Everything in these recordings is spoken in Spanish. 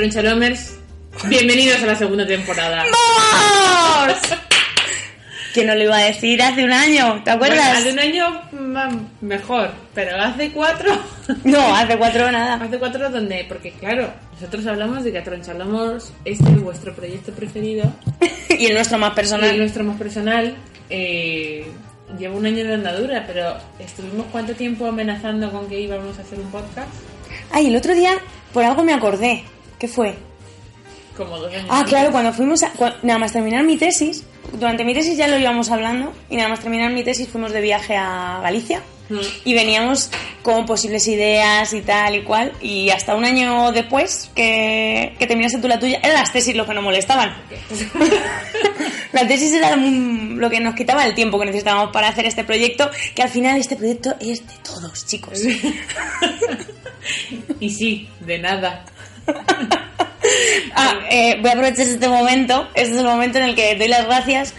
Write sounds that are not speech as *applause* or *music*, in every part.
Tronchalomers, bienvenidos a la segunda temporada. ¡Vamos! *laughs* ¿Quién no lo iba a decir hace un año? ¿Te acuerdas? Bueno, hace un año mm, mejor, pero hace cuatro. *laughs* No, hace cuatro nada. Hace cuatro donde, porque claro, nosotros hablamos de que Tronchalomers este es vuestro proyecto preferido *laughs* y el nuestro más y personal. el nuestro más personal. Eh, lleva un año de andadura, pero estuvimos cuánto tiempo amenazando con que íbamos a hacer un podcast? Ay, el otro día por algo me acordé. ¿Qué fue? Como dos años. Ah, antes. claro, cuando fuimos a, cua- nada más terminar mi tesis, durante mi tesis ya lo íbamos hablando y nada más terminar mi tesis fuimos de viaje a Galicia Mm. y veníamos con posibles ideas y tal y cual y hasta un año después que, que terminaste tú la tuya eran las tesis lo que nos molestaban. la tesis era lo que nos quitaba el tiempo que necesitábamos para hacer este proyecto que al final este proyecto es de todos, chicos. *laughs* Y sí, de nada. Ah, eh, voy a aprovechar este momento. Este es el momento en el que doy las gracias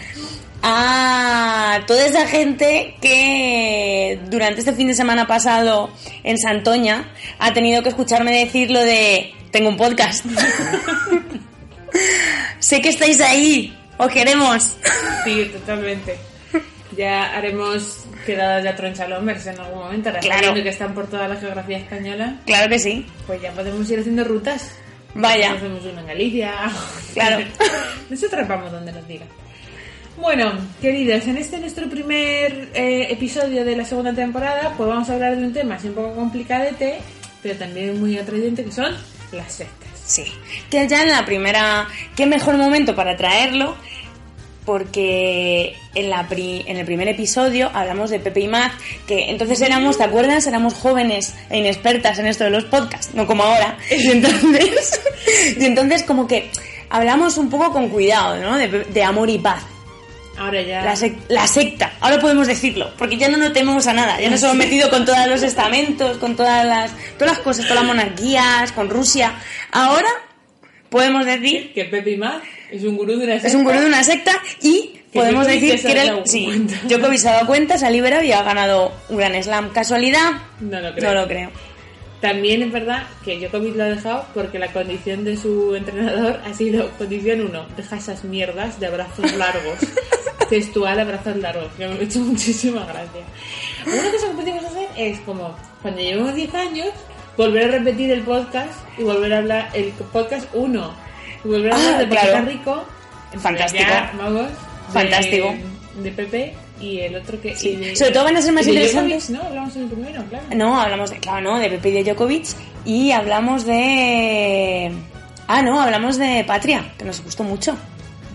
a toda esa gente que durante este fin de semana pasado en Santoña ha tenido que escucharme decir lo de tengo un podcast. *laughs* sé que estáis ahí, os queremos. Sí, totalmente. Ya haremos quedadas de Tronchalomers en algún momento. Ahora Claro. sabiendo que están por toda la geografía española, Claro que sí. pues ya podemos ir haciendo rutas. Vaya. Hacemos una en Galicia. *laughs* Claro. *laughs* Nosotras vamos donde nos diga. Bueno, queridos, en este nuestro primer eh, episodio de la segunda temporada, pues vamos a hablar de un tema así un poco complicadete, pero también muy atrayente, que son las sectas. Sí. Que ya en la primera. ¿Qué mejor momento para traerlo? Porque en, la pri- en el primer episodio hablamos de Pepe y Maz, que entonces éramos, ¿te acuerdas? Éramos jóvenes e inexpertas en esto de los podcasts, no como ahora. *laughs* Y entonces, y entonces como que hablamos un poco con cuidado, ¿no? De, de amor y paz. Ahora ya... La, sec- la secta, ahora podemos decirlo, porque ya no nos tememos a nada, ya nos hemos metido con todos los estamentos, con todas las, todas las cosas, todas las monarquías, con Rusia. Ahora podemos decir Que Pepe y Maz es un gurú de una secta. es un gurú de una secta y podemos decir que era sí. Djokovic se ha dado cuenta, se ha liberado y ha ganado un gran slam. ¿Casualidad? No lo creo. No lo creo. También es verdad que Djokovic lo ha dejado porque la condición de su entrenador ha sido condición 1, deja esas mierdas de abrazos *laughs* largos. Textual abrazos largos, que me ha hecho muchísima gracia. Una cosa que podríamos hacer es como, cuando llevemos 10 años, volver a repetir el podcast y volver a hablar, el podcast 1, y volver a hablar Ah, de claro. está rico. Fantástico. ya, vamos. de- Fantástico. De Pepe y el otro que... Sí. y de- Sobre todo van a ser más interesantes. Djokovic, ¿no? Hablamos en el primero, claro. No, hablamos de, claro, no, de Pepe y de Djokovic y hablamos de... Ah, no, hablamos de Patria, que nos gustó mucho.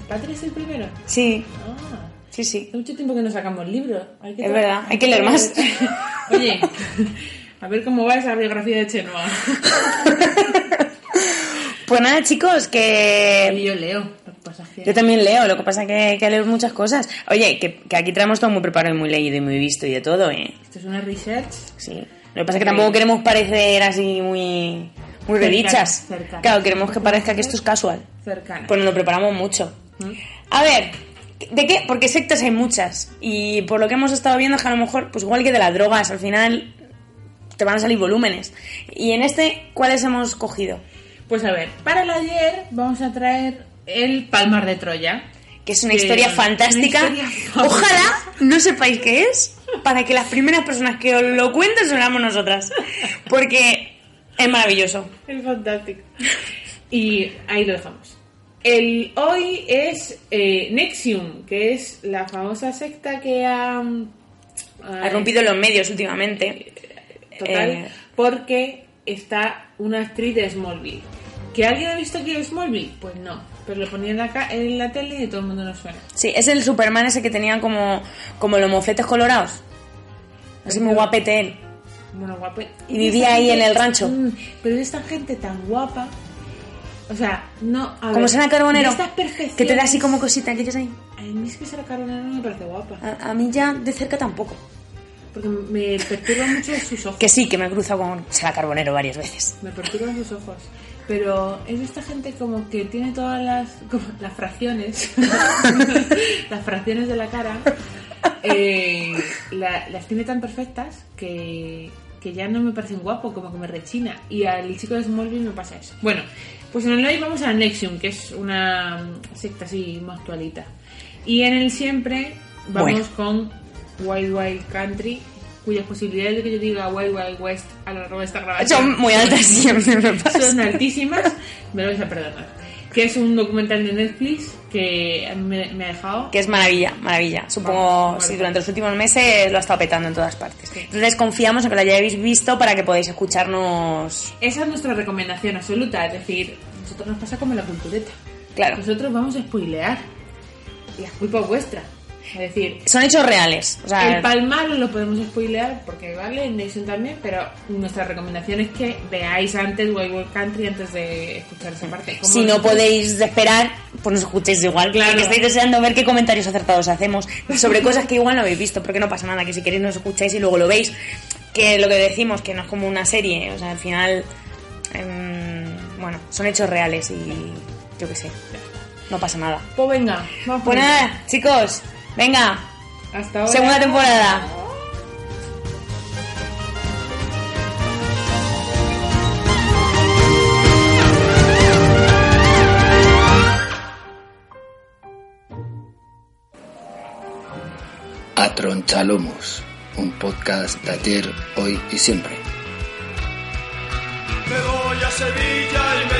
¿Patria es el primero? Sí, Ah. sí, sí. Hace mucho tiempo que no sacamos libros. Hay que Es verdad, hay que leer más. *laughs* Oye, *laughs* a ver cómo va esa biografía de Chenoa. *laughs* Pues nada, chicos, que... yo leo. Que Yo también leo, lo que pasa es que hay que leer muchas cosas. Oye, que, que aquí traemos todo muy preparado y muy leído y muy visto y de todo, ¿eh? Esto es una research. Sí. Lo que pasa es que tampoco queremos parecer así muy, muy redichas. cercana. Claro, queremos que parezca que esto es casual. Cercana. Pues nos lo preparamos mucho. ¿Mm? A ver, ¿de qué? Porque sectas hay muchas. Y por lo que hemos estado viendo es que a lo mejor, pues igual que de las drogas, al final te van a salir volúmenes. Y en este, ¿cuáles hemos cogido? Pues a ver, para el ayer vamos a traer el Palmar de Troya. Que es una Que- historia una fantástica. historia. Ojalá no sepáis qué es, para que las primeras personas que os lo cuenten seamos nosotras. Porque es maravilloso. Es fantástico. Y ahí lo dejamos. El hoy es eh, Nexium, que es la famosa secta que ha, Ha rompido los medios últimamente. Total, Eh, porque está una actriz de Smallville. ¿Que alguien ha visto es Smallville? Pues no, pero lo ponía en la, ca- en la tele y todo el mundo nos suena. Sí, es el Superman ese que tenía como, como los mofletes colorados. Así muy guapete él. Bueno, guapo. Y vivía ahí en el rancho. Mm, pero es esta gente tan guapa. O sea, no. A Como Sara Carbonero. estas Que te da así como cosita, que dices ahí. A mí es que Sara Carbonero no me parece guapa. A, a mí ya de cerca tampoco. Porque me perturban mucho sus ojos. Que sí, que me he cruzado con Sara Carbonero varias veces. Me perturban sus ojos. Pero es esta gente como que tiene todas las, como las fracciones, *laughs* las fracciones de la cara, eh, la- las tiene tan perfectas que, que ya no me parecen guapos, como que me rechina. Y al chico de Smallville me pasa eso. Bueno, pues en el hoy vamos a Nexium, que es una secta así más actualita. Y en el siempre vamos Bueno. con Wild Wild Country, cuyas posibilidades de que yo diga Wild Wild West a lo largo de esta grabación Son muy altas *laughs* siempre me pasa. son altísimas, me lo vais a perdonar. Que es un documental de Netflix que me, me ha dejado. Que es maravilla, maravilla. Supongo, Vamos, sí, vale. durante los últimos meses lo ha estado petando en todas partes. Entonces confiamos en que lo hayáis visto para que podáis escucharnos. Esa es nuestra recomendación absoluta, es decir, nosotros nos pasa como la cultureta. Claro, Nosotros vamos a spoilear. Y la culpa es vuestra. Es decir, son hechos reales. O sea, el palmar lo podemos spoilear porque vale, Nation también, pero nuestra recomendación es que veáis antes Wild Country antes de escuchar esa parte. Si no podéis esperar, pues nos escuchéis igual. Claro. Porque estáis deseando ver qué comentarios acertados hacemos sobre cosas que igual no habéis visto, porque no pasa nada, que si queréis nos escucháis y luego lo veis. Que lo que decimos, que no es como una serie, o sea, al final, em, bueno, son hechos reales y yo qué sé, no pasa nada. Pues venga, vamos Pues nada, chicos, venga. Hasta ahora. segunda temporada. A Tronchalomos, un podcast de ayer, hoy y siempre. Me voy a Sevilla inmediatamente.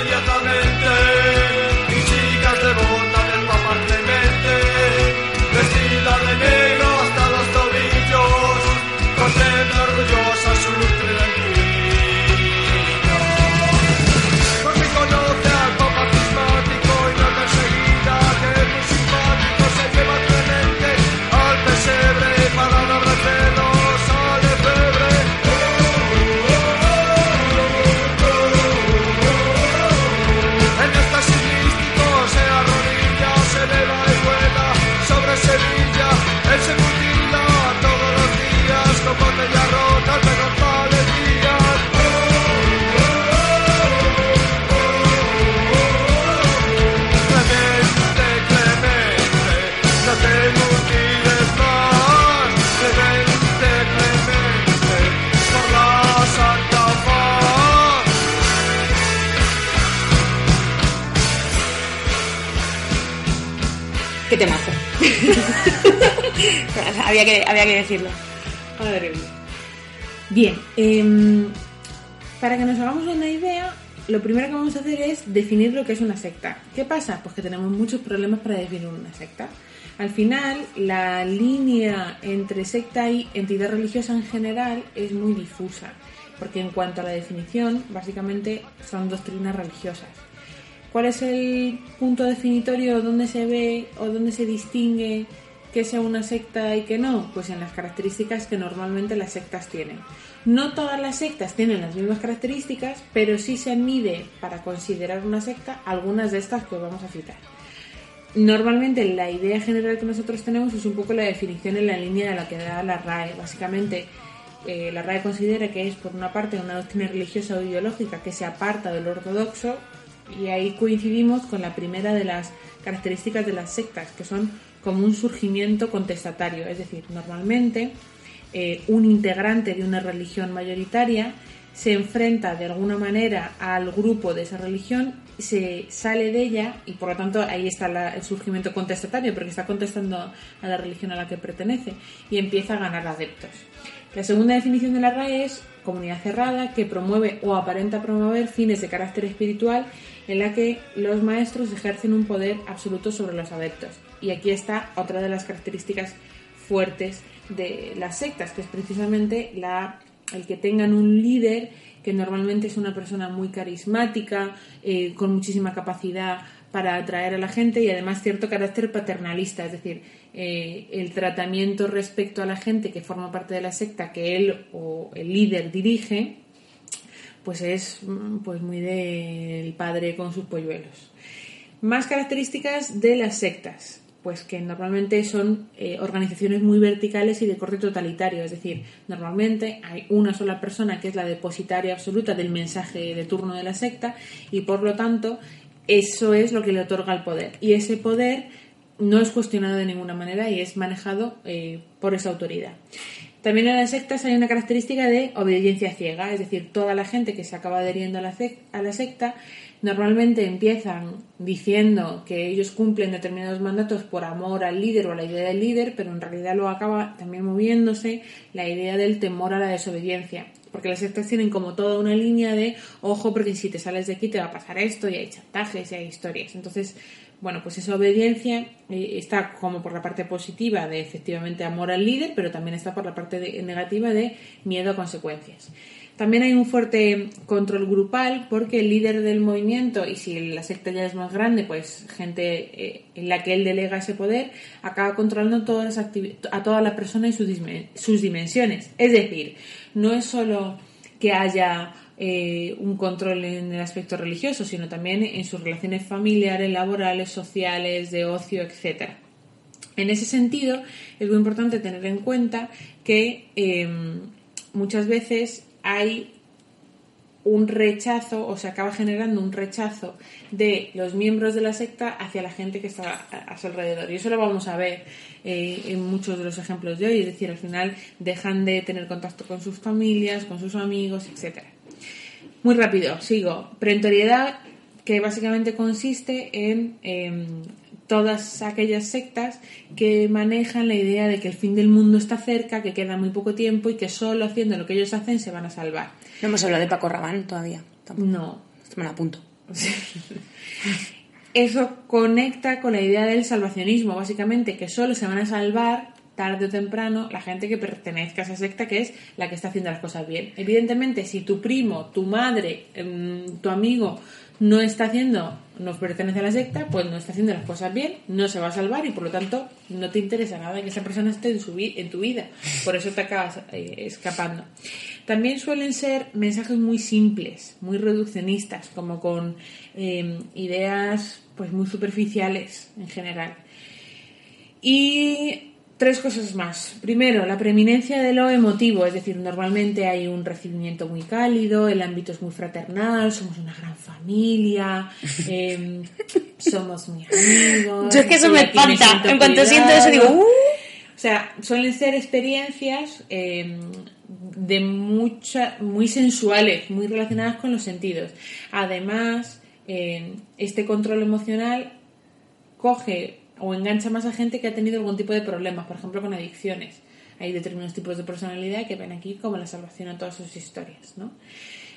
Que, había que decirlo. Madre mía. Bien, em, para que nos hagamos una idea, lo primero que vamos a hacer es definir lo que es una secta. ¿Qué pasa? Pues que tenemos muchos problemas para definir una secta. Al final, la línea entre secta y entidad religiosa en general es muy difusa, porque en cuanto a la definición, básicamente son doctrinas religiosas. ¿Cuál es el punto definitorio donde se ve o donde se distingue que sea una secta y que no? Pues en las características que normalmente las sectas tienen. No todas las sectas tienen las mismas características, pero sí se mide para considerar una secta algunas de estas que os vamos a citar. Normalmente la idea general que nosotros tenemos es un poco la definición en la línea de la que da la RAE. Básicamente, eh, la RAE considera que es, por una parte, una doctrina religiosa o ideológica que se aparta del ortodoxo y ahí coincidimos con la primera de las características de las sectas, que son como un surgimiento contestatario. Es decir, normalmente eh, un integrante de una religión mayoritaria se enfrenta de alguna manera al grupo de esa religión, se sale de ella y por lo tanto ahí está el surgimiento contestatario porque está contestando a la religión a la que pertenece y empieza a ganar adeptos. La segunda definición de la RAE es comunidad cerrada que promueve o aparenta promover fines de carácter espiritual en la que los maestros ejercen un poder absoluto sobre los adeptos. Y aquí está otra de las características fuertes de las sectas, que es precisamente la, el que tengan un líder que normalmente es una persona muy carismática, eh, con muchísima capacidad para atraer a la gente y además cierto carácter paternalista, es decir, eh, el tratamiento respecto a la gente que forma parte de la secta que él o el líder dirige, pues es mm, pues muy del padre con sus polluelos. Más características de las sectas, pues que normalmente son eh, organizaciones muy verticales y de corte totalitario, es decir, normalmente hay una sola persona que es la depositaria absoluta del mensaje de turno de la secta y por lo tanto eso es lo que le otorga el poder y ese poder no es cuestionado de ninguna manera y es manejado eh, por esa autoridad. También en las sectas hay una característica de obediencia ciega, es decir, toda la gente que se acaba adheriendo a la, a la secta normalmente empiezan diciendo que ellos cumplen determinados mandatos por amor al líder o a la idea del líder, pero en realidad luego acaba también moviéndose la idea del temor a la desobediencia. Porque las sectas tienen como toda una línea de ojo, porque si te sales de aquí te va a pasar esto, y hay chantajes y hay historias. Entonces, bueno, pues esa obediencia eh, está como por la parte positiva de efectivamente amor al líder, pero también está por la parte negativa de miedo a consecuencias. También hay un fuerte control grupal porque el líder del movimiento, y si la secta ya es más grande, pues gente eh, en la que él delega ese poder, acaba controlando todas las a toda la persona y sus, sus dimensiones. Es decir, no es solo que haya eh, un control en el aspecto religioso, sino también en sus relaciones familiares, laborales, sociales, de ocio, etcétera. En ese sentido, es muy importante tener en cuenta que eh, muchas veces hay un rechazo o se acaba generando un rechazo de los miembros de la secta hacia la gente que está a, a su alrededor. Y eso lo vamos a ver eh, en muchos de los ejemplos de hoy. Es decir, al final dejan de tener contacto con sus familias, con sus amigos, etcétera. Muy rápido, sigo. Preventoriedad, que básicamente consiste en em, todas aquellas sectas que manejan la idea de que el fin del mundo está cerca, que queda muy poco tiempo y que solo haciendo lo que ellos hacen se van a salvar. No hemos hablado de Paco Rabanne todavía. Tampoco. No. Esto me lo apunto. *laughs* Eso conecta con la idea del salvacionismo, básicamente, que solo se van a salvar tarde o temprano la gente que pertenezca a esa secta, que es la que está haciendo las cosas bien. Evidentemente, si tu primo, tu madre, em, tu amigo no está haciendo, no pertenece a la secta, pues no está haciendo las cosas bien, no se va a salvar y por lo tanto no te interesa nada que esa persona esté en, tu vida. Por eso te acabas eh, escapando. También suelen ser mensajes muy simples, muy reduccionistas, como con eh, ideas pues muy superficiales en general. Y tres cosas más. Primero, la preeminencia de lo emotivo, es decir, normalmente hay un recibimiento muy cálido, el ámbito es muy fraternal, somos una gran familia, *laughs* eh, somos muy amigos. Yo es que eso me espanta. En cuanto siento eso digo, "Uh". O sea, suelen ser experiencias eh, de mucha, muy sensuales, muy relacionadas con los sentidos. Además, eh, este control emocional coge o engancha más a gente que ha tenido algún tipo de problemas, por ejemplo, con adicciones. Hay determinados tipos de personalidad que ven aquí como la salvación a todas sus historias, ¿no?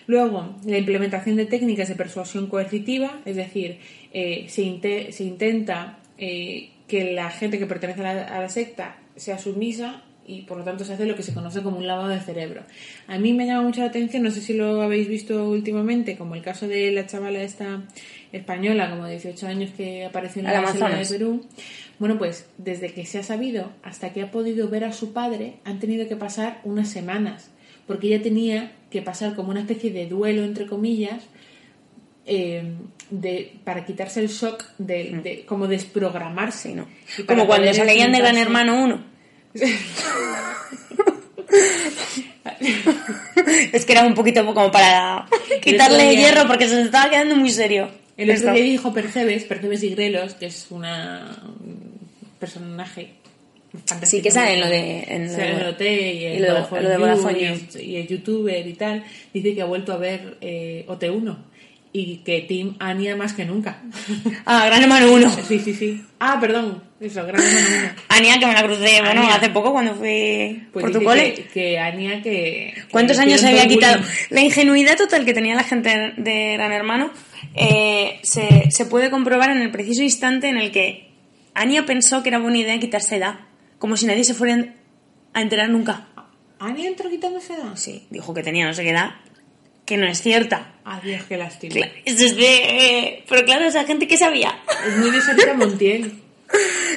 Luego, la implementación de técnicas de persuasión coercitiva, es decir, eh, se, se intenta eh, que la gente que pertenece a la secta sea sumisa y por lo tanto se hace lo que se conoce como un lavado de cerebro. A mí me llama mucho la atención, no sé si lo habéis visto últimamente, como el caso de la chavala esta española, como de 18 años que apareció en la selva de. Perú. Bueno, pues desde que se ha sabido hasta que ha podido ver a su padre, han tenido que pasar unas semanas, porque ella tenía que pasar como una especie de duelo, entre comillas, eh, de, para quitarse el shock de, de como desprogramarse. ¿no? Como cuando se leían de Gran Hermano 1. *laughs* es que era un poquito como para quitarle hierro porque se nos estaba quedando muy serio. El otro día dijo Percebes, Percebes y Grelos, que es una un personaje fantástico. Sí, que sale en lo de- en lo Sale de- en el y y lo de- Vodafone lo de Vodafone y y el youtuber y tal. Dice que ha vuelto a ver eh, OT1 y que Team Ania más que nunca. Ah, Gran Hermano 1. sí, sí, sí. Ah, perdón. Eso, Gran Hermano 1. Ania, que me la crucé, bueno, Ania. hace poco cuando fui Pues por tu cole. Que, que Ania que... ¿Cuántos años se había quitado? La ingenuidad total que tenía la gente de Gran Hermano eh, se, se puede comprobar en el preciso instante en el que Ania pensó que era buena idea quitarse edad, como si nadie se fuera a enterar nunca. ¿Ania entró quitándose edad? Sí, dijo que tenía no sé qué edad, que no es cierta. Adiós, qué lástima. Cla- Eso es de... pero claro, esa gente que sabía. Es muy de Sarita Montiel.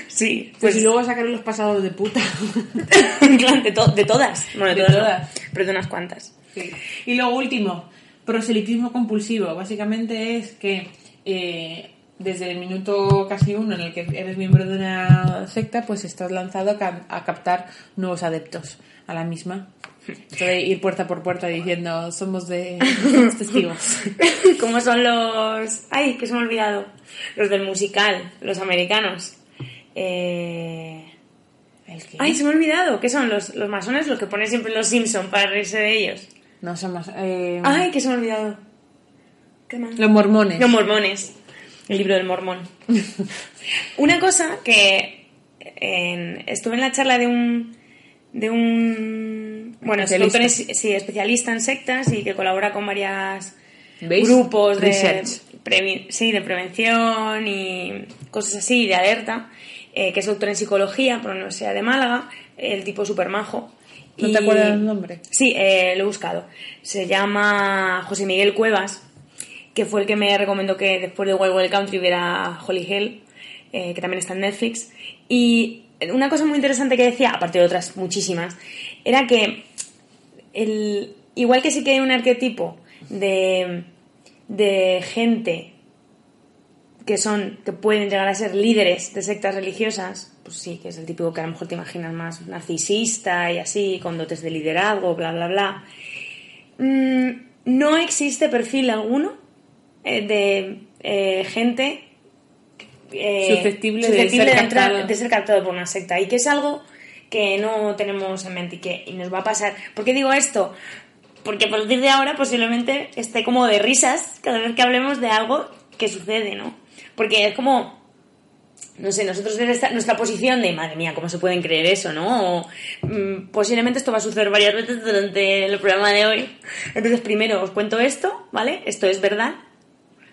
Sí, Pues pues y luego sacar los pasados de puta. *laughs* de, to- de todas. Bueno, de, De todas, pero de unas cuantas. Sí. Y lo último, proselitismo compulsivo. Básicamente es que eh, desde el minuto casi uno en el que eres miembro de una secta, pues estás lanzado a captar nuevos adeptos a la misma. Esto de ir puerta por puerta diciendo, somos de somos *laughs* testigos. Como son los... Ay, que se me ha olvidado. Los del musical, los americanos. Eh... ¿El qué? Ay, se me ha olvidado. ¿Qué son los, los masones? Los que ponen siempre los Simpson para reírse de ellos. No son más. eh, Ay, que se me ha olvidado. ¿Qué más? Los mormones. Los mormones. El libro del mormón. *laughs* Una cosa que en- estuve en la charla de un de un bueno, es doctor en- sí, especialista en sectas y que colabora con varias ¿Veis? grupos de Research. sí, de prevención y cosas así, de alerta, eh, que es doctor en psicología por la Universidad de Málaga, el tipo super majo. ¿No te acuerdas el nombre? Sí, eh, lo he buscado. Se llama José Miguel Cuevas, que fue el que me recomendó que después de Wild Wild Country viera Holy Hell, eh, que también está en Netflix. Y una cosa muy interesante que decía, aparte de otras muchísimas, era que el, igual que sí que hay un arquetipo de, de gente que son que pueden llegar a ser líderes de sectas religiosas, pues sí, que es el típico que a lo mejor te imaginas más narcisista y así, con dotes de liderazgo, bla, bla, bla. Mm, no existe perfil alguno eh, de eh, gente eh, Susceptible de ser entrar- de ser captado por una secta y que es algo que no tenemos en mente y que y nos va a pasar. ¿Por qué digo esto? Porque a partir de ahora posiblemente esté como de risas cada vez que hablemos de algo que sucede, ¿no? Porque es como, no sé, nosotros desde nuestra posición de, madre mía, ¿cómo se pueden creer eso, no? O, mm, posiblemente esto va a suceder varias veces durante el programa de hoy. Entonces, primero os cuento esto, ¿vale? Esto es verdad.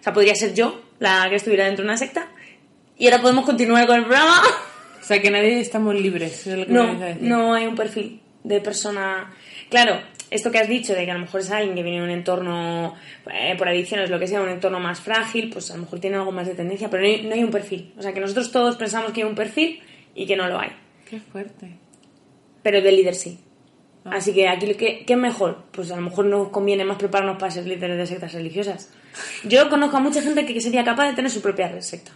O sea, podría ser yo la que estuviera dentro de una secta. Y ahora podemos continuar con el programa. *laughs* O sea, que nadie estamos libres. es lo que No, decir. no hay un perfil de persona. Claro, esto que has dicho de que a lo mejor es alguien que viene de un entorno, eh, por adicciones, lo que sea, un entorno más frágil, pues a lo mejor tiene algo más de tendencia, pero no hay, no hay un perfil. O sea, que nosotros todos pensamos que hay un perfil y que no lo hay. Qué fuerte. Pero de líder sí. Ah. Así que aquí, ¿qué, ¿qué es mejor? Pues a lo mejor nos conviene más prepararnos para ser líderes de sectas religiosas. Yo conozco a mucha gente que sería capaz de tener su propia secta.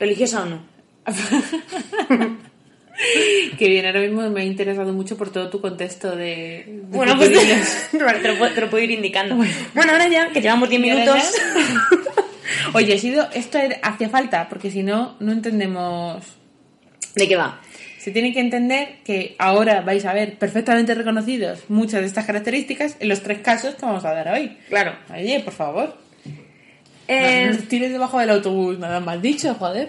Religiosa o no. *laughs* Que bien, ahora mismo me ha interesado mucho por todo tu contexto de. de Bueno, pues *laughs* te, lo, puedo- te lo puedo ir indicando. Bueno, ahora ya, que llevamos 10 ¿Y ahora minutos. *laughs* Oye, sido, esto hacía falta, porque si no, no entendemos. ¿De qué va? Se tiene que entender que ahora vais a ver perfectamente reconocidos muchas de estas características en los tres casos que vamos a dar hoy. Claro. Oye, por favor. Eh, No tires debajo del autobús, nada más dicho, joder.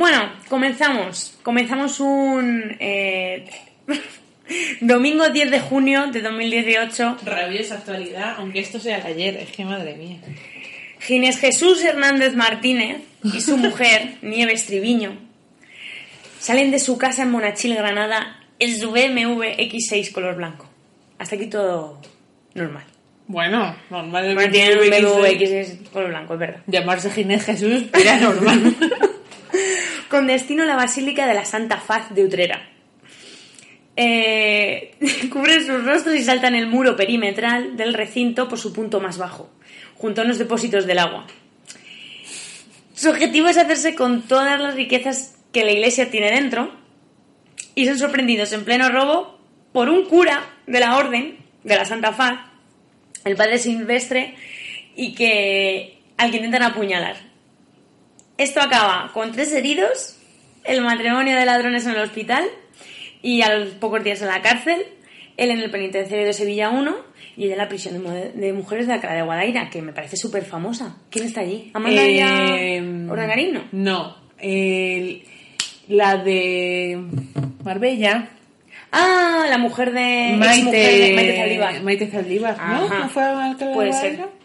Bueno, comenzamos. Comenzamos un eh, *laughs* domingo 10 de junio de 2018. Rabiosa actualidad, aunque esto sea ayer, es que madre mía. Ginés Jesús Hernández Martínez y su mujer, *laughs* Nieves Triviño, salen de su casa en Monachil, Granada, en su BMW X6 color blanco. Hasta aquí todo normal. Bueno, normal. Bueno, tienen un BMW X6 color blanco, es verdad. Llamarse Ginés Jesús era normal. *laughs* con destino a la Basílica de la Santa Faz de Utrera. Eh, *laughs* cubren sus rostros y saltan el muro perimetral del recinto por su punto más bajo, junto a unos depósitos del agua. Su objetivo es hacerse con todas las riquezas que la iglesia tiene dentro y son sorprendidos en pleno robo por un cura de la orden de la Santa Faz, el padre Silvestre, y que al que intentan apuñalar. Esto acaba con tres heridos, el matrimonio de ladrones en el hospital y a los pocos días en la cárcel, él en el penitenciario de Sevilla 1 y ella en la prisión de, mu- de mujeres de Alcalá de Guadaira, que me parece súper famosa. ¿Quién está allí? ¿Amanda Eh, Orangarino? No. el- la de Marbella. Ah, la mujer de... Maite, de Maite Zaldívar. Maite Zaldívar, ¿no? ¿No fue a Alcalá de Puede ser.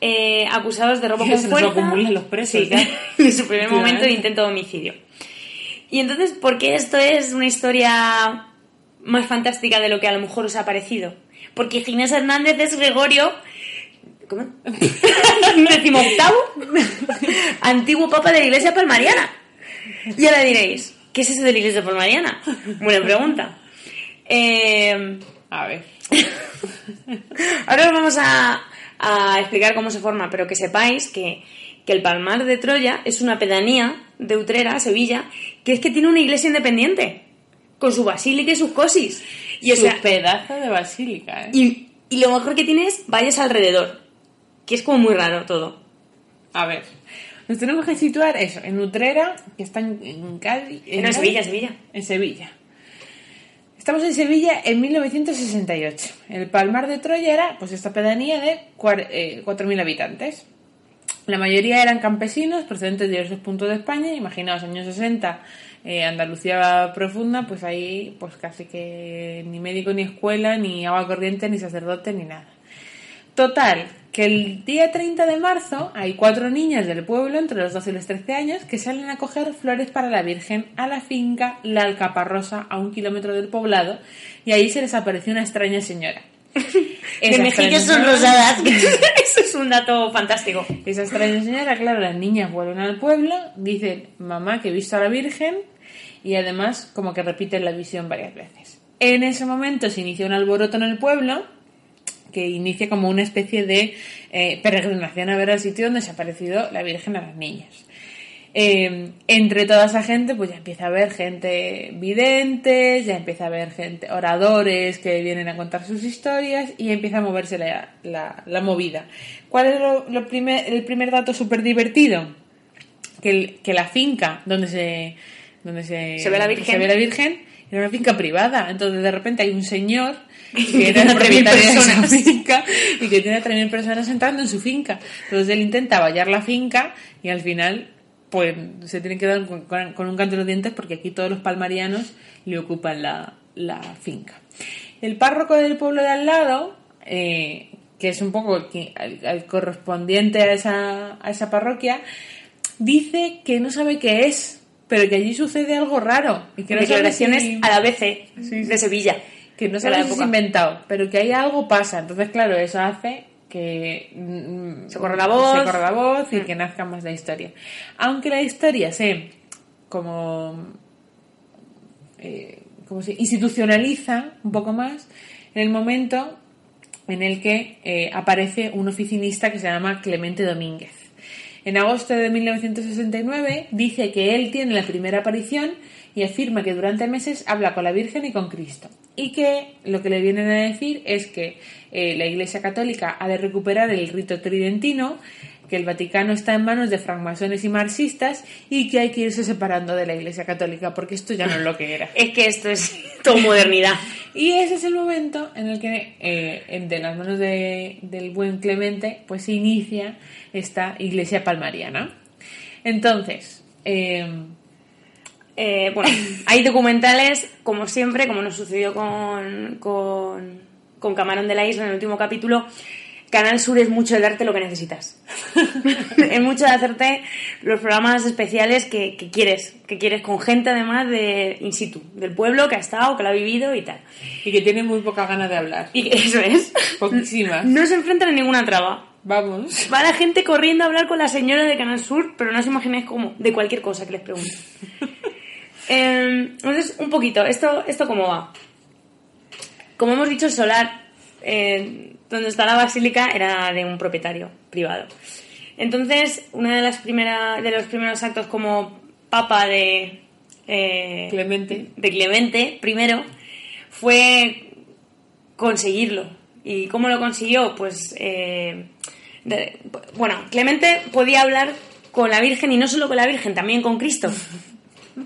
Eh, acusados de robo con se nos fuerza. acumulan los presos, Sí, *laughs* en su primer momento de intento de homicidio. Y entonces, ¿por qué esto es una historia más fantástica de lo que a lo mejor os ha parecido? Porque Ginés Hernández es Gregorio... ¿Cómo? *laughs* Decimoctavo *laughs* antiguo papa de la iglesia palmariana. Y ahora diréis, ¿qué es eso de la iglesia palmariana? Buena pregunta. Eh, A ver. Ahora os vamos a, a explicar cómo se forma, pero que sepáis que, que el Palmar de Troya es una pedanía de Utrera, Sevilla, que es que tiene una iglesia independiente, con su basílica y sus cosis. Y, o Su sea, pedazo de basílica, ¿eh? y, y lo mejor que tiene es valles alrededor, que es como muy raro todo. A ver. Nos tenemos que situar eso, en Utrera, que está en, en Cádiz. En Cádiz, Sevilla, Sevilla. En Sevilla. Estamos en Sevilla en 1968. El Palmar de Troya era pues esta pedanía de cuar- eh, 4.000 habitantes. La mayoría eran campesinos procedentes de diversos puntos de España. Imaginaos, años 60, eh, Andalucía profunda, pues ahí pues casi que ni médico ni escuela, ni agua corriente, ni sacerdote, ni nada. Total, que el día 30 de marzo hay cuatro niñas del pueblo, entre los 12 y los 13 años, que salen a coger flores para la Virgen a la finca La Alcaparrosa, a un kilómetro del poblado, y ahí se les apareció una extraña señora. *laughs* De Esa mejillas son rosadas. *laughs* Eso es un dato fantástico. esa extraña señora, claro, las niñas vuelven al pueblo, dicen, mamá, que he visto a la Virgen, y además como que repiten la visión varias veces. En ese momento se inicia un alboroto en el pueblo, que inicia como una especie de eh, peregrinación a ver al sitio donde se ha aparecido la Virgen a las niñas. Eh, entre toda esa gente, pues ya empieza a haber gente videntes, ya empieza a haber gente, oradores que vienen a contar sus historias y empieza a moverse la, la- movida. ¿Cuál es el primer dato súper divertido? El- que la finca donde se, donde se, Se ve la Virgen. se ve la Virgen era una finca privada. Entonces de repente hay un señor *laughs* que era 3.000 propietario de esa finca y que tiene a 3.000 personas entrando en su finca. Entonces él intenta vallar la finca y al final pues se tiene que dar con, un canto en los dientes porque aquí todos los palmarianos le ocupan la, la finca. El párroco del pueblo de al lado, eh, que es un poco el- el correspondiente a esa, a esa parroquia, dice que no sabe qué es, pero que allí sucede algo raro. Y que no Declaraciones si- a la BC Sí, sí. de Sevilla. que no sabe la época. inventado, pero que ahí algo pasa. Entonces, claro, eso hace que mm, Se corra la voz. se corra la voz y que nazca más la historia. Aunque la historia se como eh, como se institucionaliza un poco más en el momento en el que eh, aparece un oficinista que se llama Clemente Domínguez. En agosto de 1969 dice que él tiene la primera aparición y afirma que durante meses habla con la Virgen y con Cristo. Y que lo que le vienen a decir es que eh, la Iglesia Católica ha de recuperar el rito tridentino, que el Vaticano está en manos de francmasones y marxistas y que hay que irse separando de la Iglesia Católica porque esto ya no es lo que era. Es que esto es todo modernidad. *laughs* Y ese es el momento en el que, eh, de las manos de- del buen Clemente, pues se inicia esta iglesia palmariana. Entonces, eh, Eh, bueno, *laughs* hay documentales, como siempre, como nos sucedió con, con, con Camarón de la Isla en el último capítulo. Canal Sur es mucho de darte lo que necesitas. *laughs* es mucho de hacerte los programas especiales que, que quieres, que quieres con gente además de in situ, del pueblo que ha estado, que lo ha vivido y tal. y que tiene muy poca ganas de hablar. Y eso es. Poquísimas. No se enfrentan a ninguna traba. Vamos. Va la gente corriendo a hablar con la señora de Canal Sur, pero no os imagináis cómo, de cualquier cosa que les pregunte. *laughs* Eh, entonces, un poquito, ¿esto, ¿esto cómo va? Como hemos dicho, el solar, eh, donde está la basílica, era de un propietario privado. Entonces, uno de, las primera, de los primeros actos como papa de, eh, Clemente. de Clemente primero fue conseguirlo. ¿Y cómo lo consiguió? Pues, eh, de- bueno, Clemente podía hablar con la Virgen y no solo con la Virgen, también con Cristo. *laughs*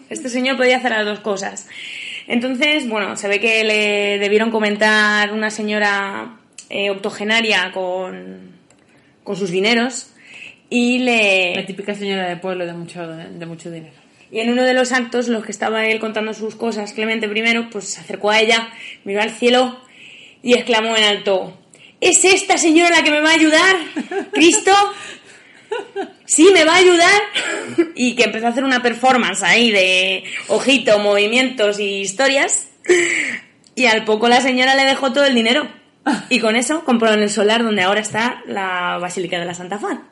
Este señor podía hacer las dos cosas. Entonces, bueno, se ve que le debieron comentar una señora eh, octogenaria con, con sus dineros y le... La típica señora de pueblo de mucho, de mucho dinero. Y en uno de los actos, los que estaba él contando sus cosas, Clemente primero, pues se acercó a ella, miró al cielo y exclamó en alto, ¿es esta señora la que me va a ayudar? ¿Cristo? Sí, me va a ayudar. Y que empezó a hacer una performance ahí de ojito, movimientos y historias. Y al poco la señora le dejó todo el dinero. Y con eso compró en el solar donde ahora está la Basílica de la Santa Fan.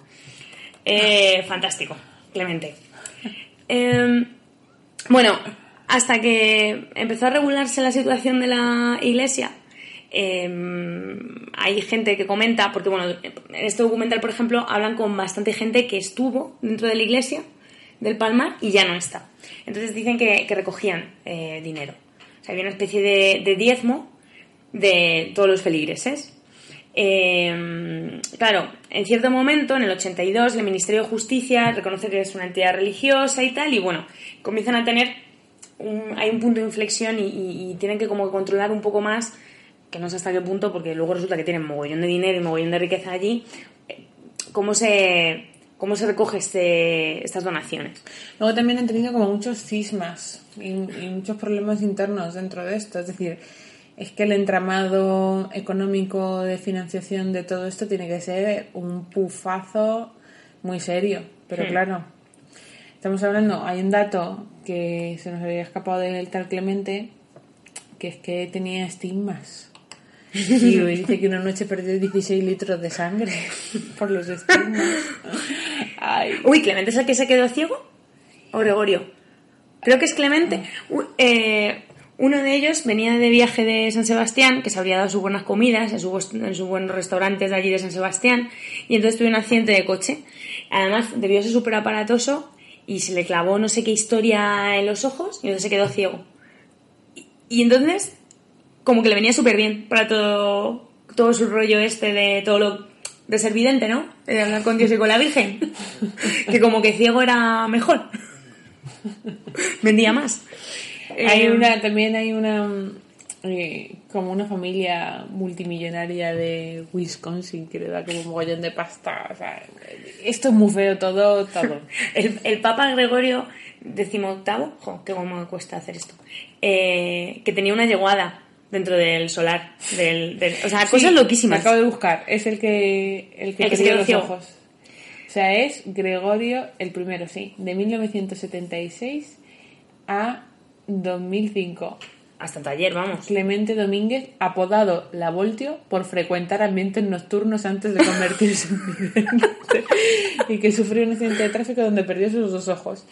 Eh, fantástico, Clemente. Eh, bueno, hasta que empezó a regularse la situación de la iglesia, eh, hay gente que comenta, porque bueno, en este documental, por ejemplo, hablan con bastante gente que estuvo dentro de la iglesia del Palmar y ya no está. Entonces dicen que, recogían eh, dinero. O sea, había una especie de diezmo de todos los feligreses. eh, claro, en cierto momento, en el 82, el Ministerio de Justicia reconoce que es una entidad religiosa y tal, y bueno, comienzan a tener, hay un punto de inflexión y, tienen que como controlar un poco más, que no sé hasta qué punto, porque luego resulta que tienen mogollón de dinero y mogollón de riqueza allí, eh, cómo se, cómo se recoge este, estas donaciones. Luego también han tenido como muchos cismas y muchos problemas internos dentro de esto. Es decir, es que el entramado económico de financiación de todo esto tiene que ser un pufazo muy serio. Pero claro, estamos hablando, hay un dato que se nos había escapado del tal Clemente, que es que tenía estigmas. Y dice que una noche perdió 16 litros de sangre *laughs* por los estigmas. Ay, Uy, ¿Clemente es el que se quedó ciego? ¿O Gregorio? Creo que es Clemente. U- eh, uno de ellos venía de viaje de San Sebastián, que se habría dado sus buenas comidas en, su bus- en sus buenos restaurantes de allí de San Sebastián, y entonces tuvo un accidente de coche. Además, debió ser súper aparatoso y se le clavó no sé qué historia en los ojos y entonces se quedó ciego. Y, y entonces, como que le venía súper bien para todo, todo su rollo este de todo lo de ser vidente, ¿no? De hablar con Dios y con la Virgen. *laughs* que como que ciego era mejor. Vendía más. Hay Eh, una, también hay una mm, eh, como una familia multimillonaria de Wisconsin que le da como un mogollón de pasta. o sea, esto es muy feo todo, todo. *laughs* El, el Papa Gregorio XVIII, jo, qué me cuesta hacer esto, eh, que tenía una yeguada dentro del solar. Del, del- o sea, cosas loquísimas. lo acabo de buscar. Es el que el que El que se los ciego. ojos. O sea, es Gregorio el primero, sí, de 1976 a 2005. Hasta taller, vamos. Clemente Domínguez, apodado La Voltio, por frecuentar ambientes nocturnos antes de convertirse en vidente *laughs* y que sufrió un accidente de tráfico donde perdió sus dos ojos.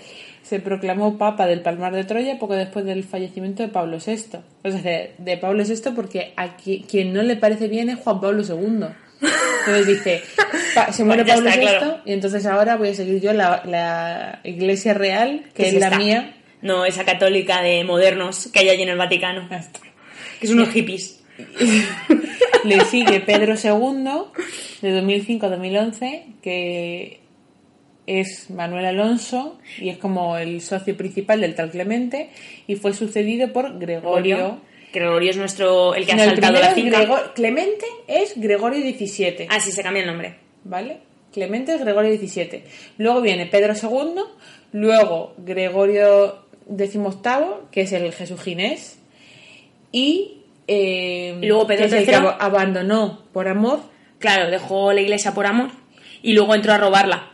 Se proclamó Papa del Palmar de Troya poco después del fallecimiento de Pablo VI. O sea, de, Pablo VI porque a qui- quien no le parece bien es Juan Pablo II. Entonces dice, pa- se muere Bueno, Pablo está, VI claro. y entonces ahora voy a seguir yo la, la iglesia real, que ¿Qué es es la mía. No, esa católica de modernos que hay allí en el Vaticano. Que son unos hippies. *laughs* Le sigue Pedro II, de 2005 a 2011, que es Manuel Alonso y es como el socio principal del tal Clemente y fue sucedido por Gregorio. Gregorio. Es nuestro, el que ha No, saltado la finca. Clemente es Gregorio XVII, Ah, sí, se cambia el nombre. ¿vale? Clemente es Gregorio XVII. Luego viene Pedro II, luego Gregorio XVIII, que es el Jesús Ginés, y, eh, luego Pedro que que III. ab- abandonó por amor Claro, dejó la iglesia por amor y luego entró a robarla.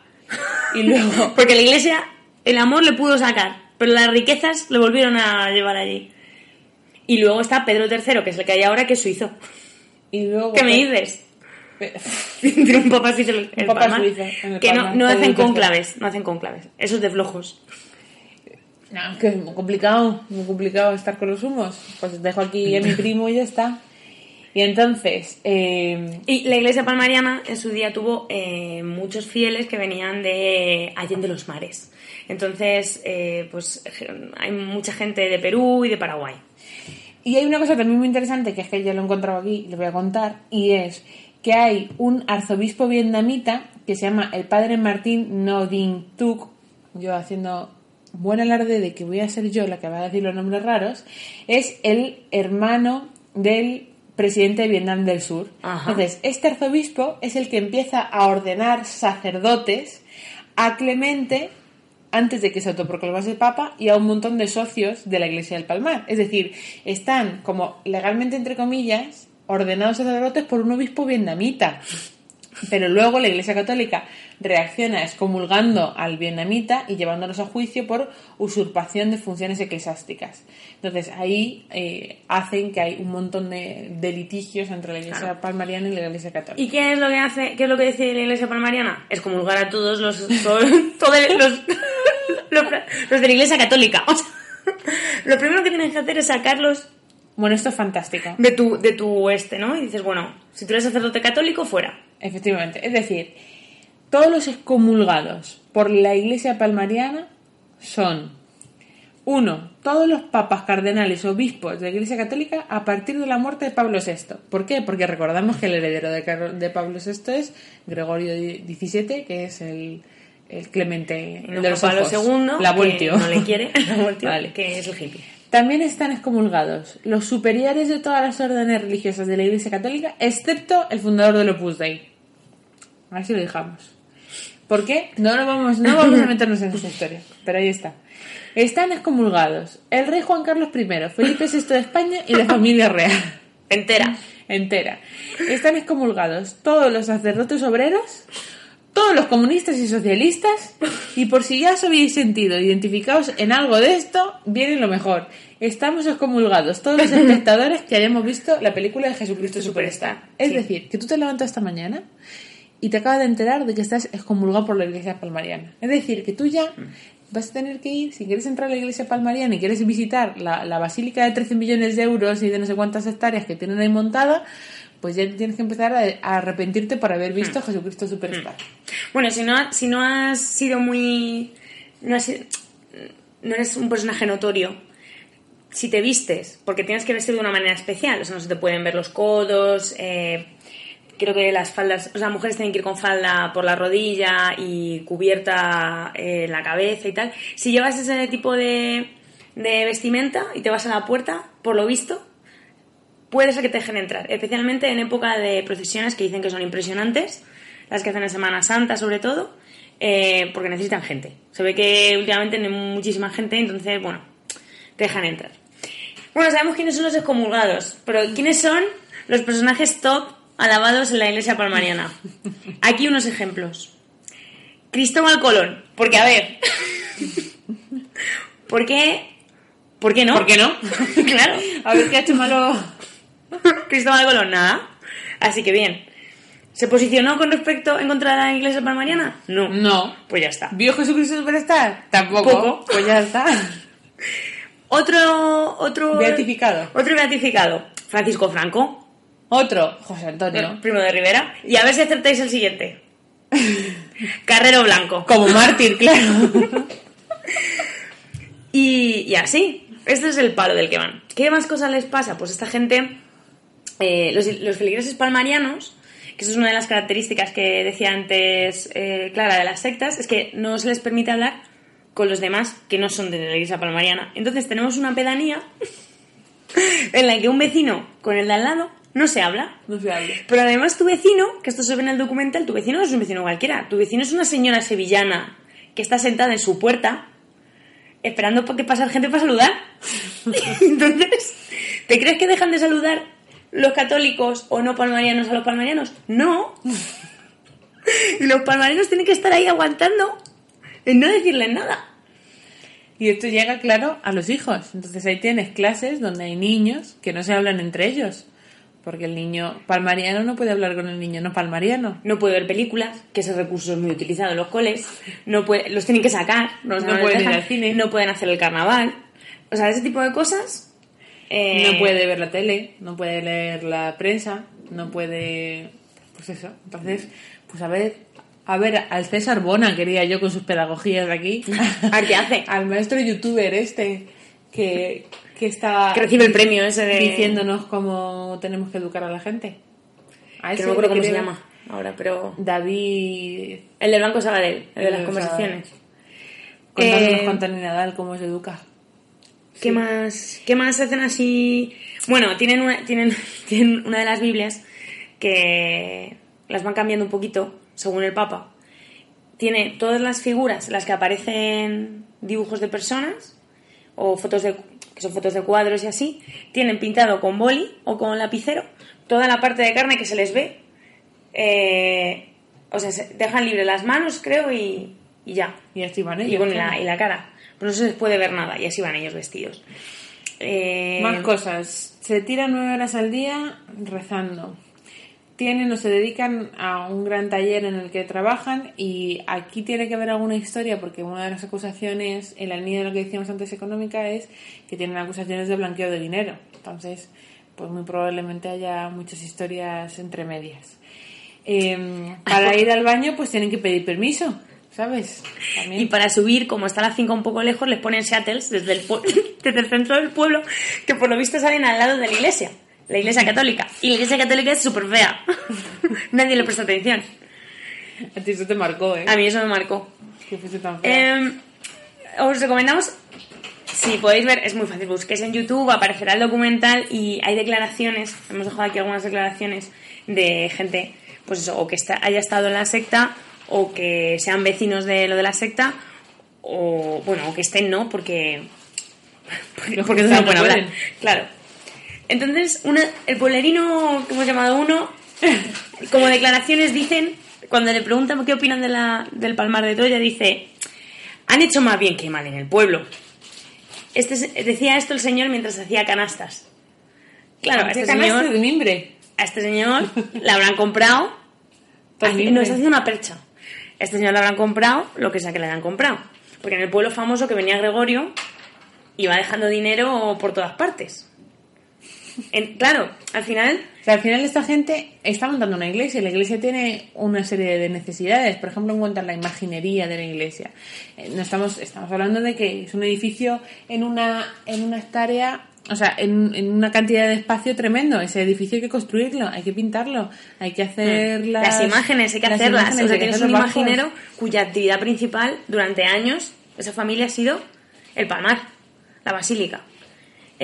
y luego *laughs* Porque la iglesia, el amor le pudo sacar, pero las riquezas le volvieron a llevar allí. Y luego está Pedro III, que es el que hay ahora, que es suizo. y luego ¿Qué me dices? Tiene *laughs* un papá suizo en el, suizo en que no, no hacen conclaves, no hacen conclaves. Eso es de flojos. No, que es muy complicado, muy complicado estar con los humos. Pues dejo aquí a mi primo y ya está. Y entonces, eh, Y la iglesia palmariana en su día tuvo eh, muchos fieles que venían de Allende los Mares. Entonces, eh, pues hay mucha gente de Perú y de Paraguay. y hay una cosa también muy interesante, que es que ya lo he encontrado aquí y lo voy a contar, y es que hay un arzobispo vietnamita que se llama el padre Martín No Dinh Thuc, yo haciendo buen alarde de que voy a ser yo la que va a decir los nombres raros, es el hermano del presidente de Vietnam del Sur. Ajá. Entonces, este arzobispo es el que empieza a ordenar sacerdotes a Clemente antes de que se autoproclamase papa y a un montón de socios de la Iglesia del Palmar. Es decir, están como legalmente, entre comillas, ordenados sacerdotes por un obispo vietnamita. Pero luego la Iglesia Católica reacciona excomulgando al vietnamita y llevándolos a juicio por usurpación de funciones eclesiásticas. Entonces ahí eh, hacen que hay un montón de, de litigios entre la Iglesia palmariana y la Iglesia Católica. ¿Y qué es lo que hace, qué es lo que decide la iglesia palmariana? Es comulgar a todos los, todos, todos los, los, los de la iglesia católica. O sea, lo primero que tienes que hacer es sacarlos Bueno, esto es fantástico. de tu, de tu este, ¿no? Y dices, bueno, si tú eres sacerdote católico, fuera. Efectivamente. Es decir, todos los excomulgados por la Iglesia palmariana son Uno, todos los papas, cardenales, obispos de la Iglesia Católica a partir de la muerte de Pablo VI. ¿Por qué? Porque recordamos que el heredero de, Pablo VI es Gregorio XVII, que es el, el Clemente, el de los Pablo ojos, II, la que Voltio. no le quiere, *laughs* la Voltio, Vale. que es un hippie. También están excomulgados los superiores de todas las órdenes religiosas de la Iglesia Católica, excepto el fundador del Opus Dei. A ver si lo dejamos. ¿Por qué? No, lo vamos, no vamos a meternos en esa historia, pero ahí está. Están excomulgados el rey Juan Carlos I, Felipe VI de España y la familia real Entera. entera. Están excomulgados todos los sacerdotes obreros, todos los comunistas y socialistas, y por si ya os habéis sentido identificados en algo de esto, viene lo mejor. Estamos excomulgados todos los espectadores que hayamos visto la película de Jesucristo Superstar. Es Sí. decir, que tú te levantas esta mañana y te acabas de enterar de que estás excomulgado por la iglesia palmariana. Es decir, que tú ya vas a tener que ir, si quieres entrar a la iglesia palmariana y quieres visitar la, la basílica de 13 millones de euros y de no sé cuántas hectáreas que tienen ahí montada, pues ya tienes que empezar a, arrepentirte por haber visto a Jesucristo Superstar. Bueno, si no, si no has sido muy... No, has no eres un personaje notorio, si te vistes, porque tienes que vestir de una manera especial, o sea, no se te pueden ver los codos, eh, creo que las faldas, o sea, mujeres tienen que ir con falda por la rodilla y cubierta eh, la cabeza y tal. Si llevas ese tipo de, de vestimenta y te vas a la puerta, por lo visto, puede ser que te dejen entrar, especialmente en época de procesiones que dicen que son impresionantes, las que hacen en Semana Santa sobre todo, eh, porque necesitan gente. Se ve que últimamente hay muchísima gente, entonces, bueno, te dejan entrar. Bueno, sabemos quiénes son los excomulgados, pero ¿quiénes son los personajes top alabados en la iglesia palmariana? Aquí unos ejemplos. Cristóbal Colón, porque a ver, *laughs* ¿por qué? ¿Por qué no? ¿Por qué no? *laughs* claro. A ver qué ha hecho malo. *laughs* Cristóbal Colón, nada. Así que bien. ¿Se posicionó con respecto en contra de la iglesia palmariana? No. No. Pues ya está. ¿Vio Jesucristo Superstar? Tampoco. Poco. Pues ya está. Otro, otro. Beatificado. Otro beatificado. Francisco Franco, Otro, José Antonio. primo de Rivera. Y a ver si acertáis el siguiente. *laughs* Carrero Blanco. Como mártir, claro. *laughs* Y, y así. Este es el palo del que van. ¿Qué más cosas les pasa? Pues esta gente, eh, los, los feligreses palmarianos, que eso es una de las características que decía antes eh, Clara de las sectas, es que no se les permite hablar con los demás que no son de la iglesia palmariana. Entonces tenemos una pedanía *laughs* en la que un vecino con el de al lado no se habla. No se habla. Pero además tu vecino, que esto se ve en el documental, tu vecino no es un vecino cualquiera. Tu vecino es una señora sevillana que está sentada en su puerta esperando que pase gente para saludar. *laughs* Entonces, ¿te crees que dejan de saludar los católicos o no palmarianos a los palmarianos? No. Y los palmarianos tienen que estar ahí aguantando y no decirles nada. Y esto llega, claro, a los hijos. Entonces ahí tienes clases donde hay niños que no se hablan entre ellos. Porque el niño palmariano no puede hablar con el niño no palmariano. No puede ver películas, que ese recurso es muy utilizado en los coles. No puede, los tienen que sacar. *laughs* No, No pueden ir dejan. al cine. No pueden hacer el carnaval. O sea, ese tipo de cosas. eh, No puede ver la tele, no puede leer la prensa, no puede... Pues eso. Entonces, pues a ver... A ver, al César Bona quería yo con sus pedagogías aquí. *laughs* A qué hace. *laughs* al maestro youtuber este que, que está Que recibe el premio ese de. diciéndonos cómo tenemos que educar a la gente. A Que no me acuerdo cómo se llama ahora, pero. David El del Banco Sabadell, el de las conversaciones. contándonos Eh, con Nadal cómo se educa. ¿Qué más? ¿Qué más hacen así? Bueno, tienen una, tienen, *laughs* tienen una de las Biblias que las van cambiando un poquito según el Papa. Tiene todas las figuras, las que aparecen dibujos de personas o fotos de que son fotos de cuadros y así, tienen pintado con boli o con lapicero toda la parte de carne que se les ve. Eh, o sea, se dejan libre las manos, creo, y, y ya. Y así van ellos. Y, bueno, la, y la cara. Pues no se les puede ver nada y así van ellos vestidos. Eh, Más cosas. Se tiran nueve horas al día rezando. Tienen o se dedican a un gran taller en el que trabajan y aquí tiene que haber alguna historia porque una de las acusaciones, en la línea de lo que decíamos antes económica, es que tienen acusaciones de blanqueo de dinero. Entonces, pues muy probablemente haya muchas historias entre medias. Eh, para ir al baño pues tienen que pedir permiso ¿sabes? También. Y para subir, como está la finca un poco lejos, les ponen shuttles desde el, *laughs* desde el centro del pueblo, que por lo visto salen al lado de la iglesia, la iglesia católica. Y la iglesia católica es súper fea. *laughs* Nadie le presta atención. A ti eso te marcó, ¿eh? A mí eso me marcó. Que fuese tan fea. Eh, os recomendamos, si podéis ver, es muy fácil, busquéis en YouTube, aparecerá el documental y hay declaraciones, hemos dejado aquí algunas declaraciones de gente, pues eso, o que está- haya estado en la secta, o que sean vecinos de lo de la secta, o bueno, o que estén no, porque, *laughs* porque, porque que no están pueden hablar. Claro. Entonces, una, el pueblerino que hemos llamado uno, como declaraciones dicen, cuando le preguntan qué opinan de la, del Palmar de Troya, dice, han hecho más bien que mal en el pueblo. Este, decía esto el señor mientras hacía canastas. Claro, a ¿Qué este, señor, de mimbre? a este señor le habrán comprado... Por hace- mimbre. no, está haciendo una percha. A este señor le habrán comprado lo que sea que le hayan comprado. Porque en el pueblo famoso que venía Gregorio iba dejando dinero por todas partes. En- claro, al final O sea, al final esta gente está montando una iglesia y la iglesia tiene una serie de necesidades. Por ejemplo, en cuanto a la imaginería de la iglesia. Eh, No estamos, estamos hablando de que es un edificio en una, en una hectárea, o sea, en, en una cantidad de espacio tremendo. Ese edificio hay que construirlo, hay que pintarlo, hay que hacer las, Mm. las imágenes hay que las hacerlas. imágenes, o sea, tienes un imaginero cuya actividad principal durante años, esa familia ha sido el palmar, la basílica.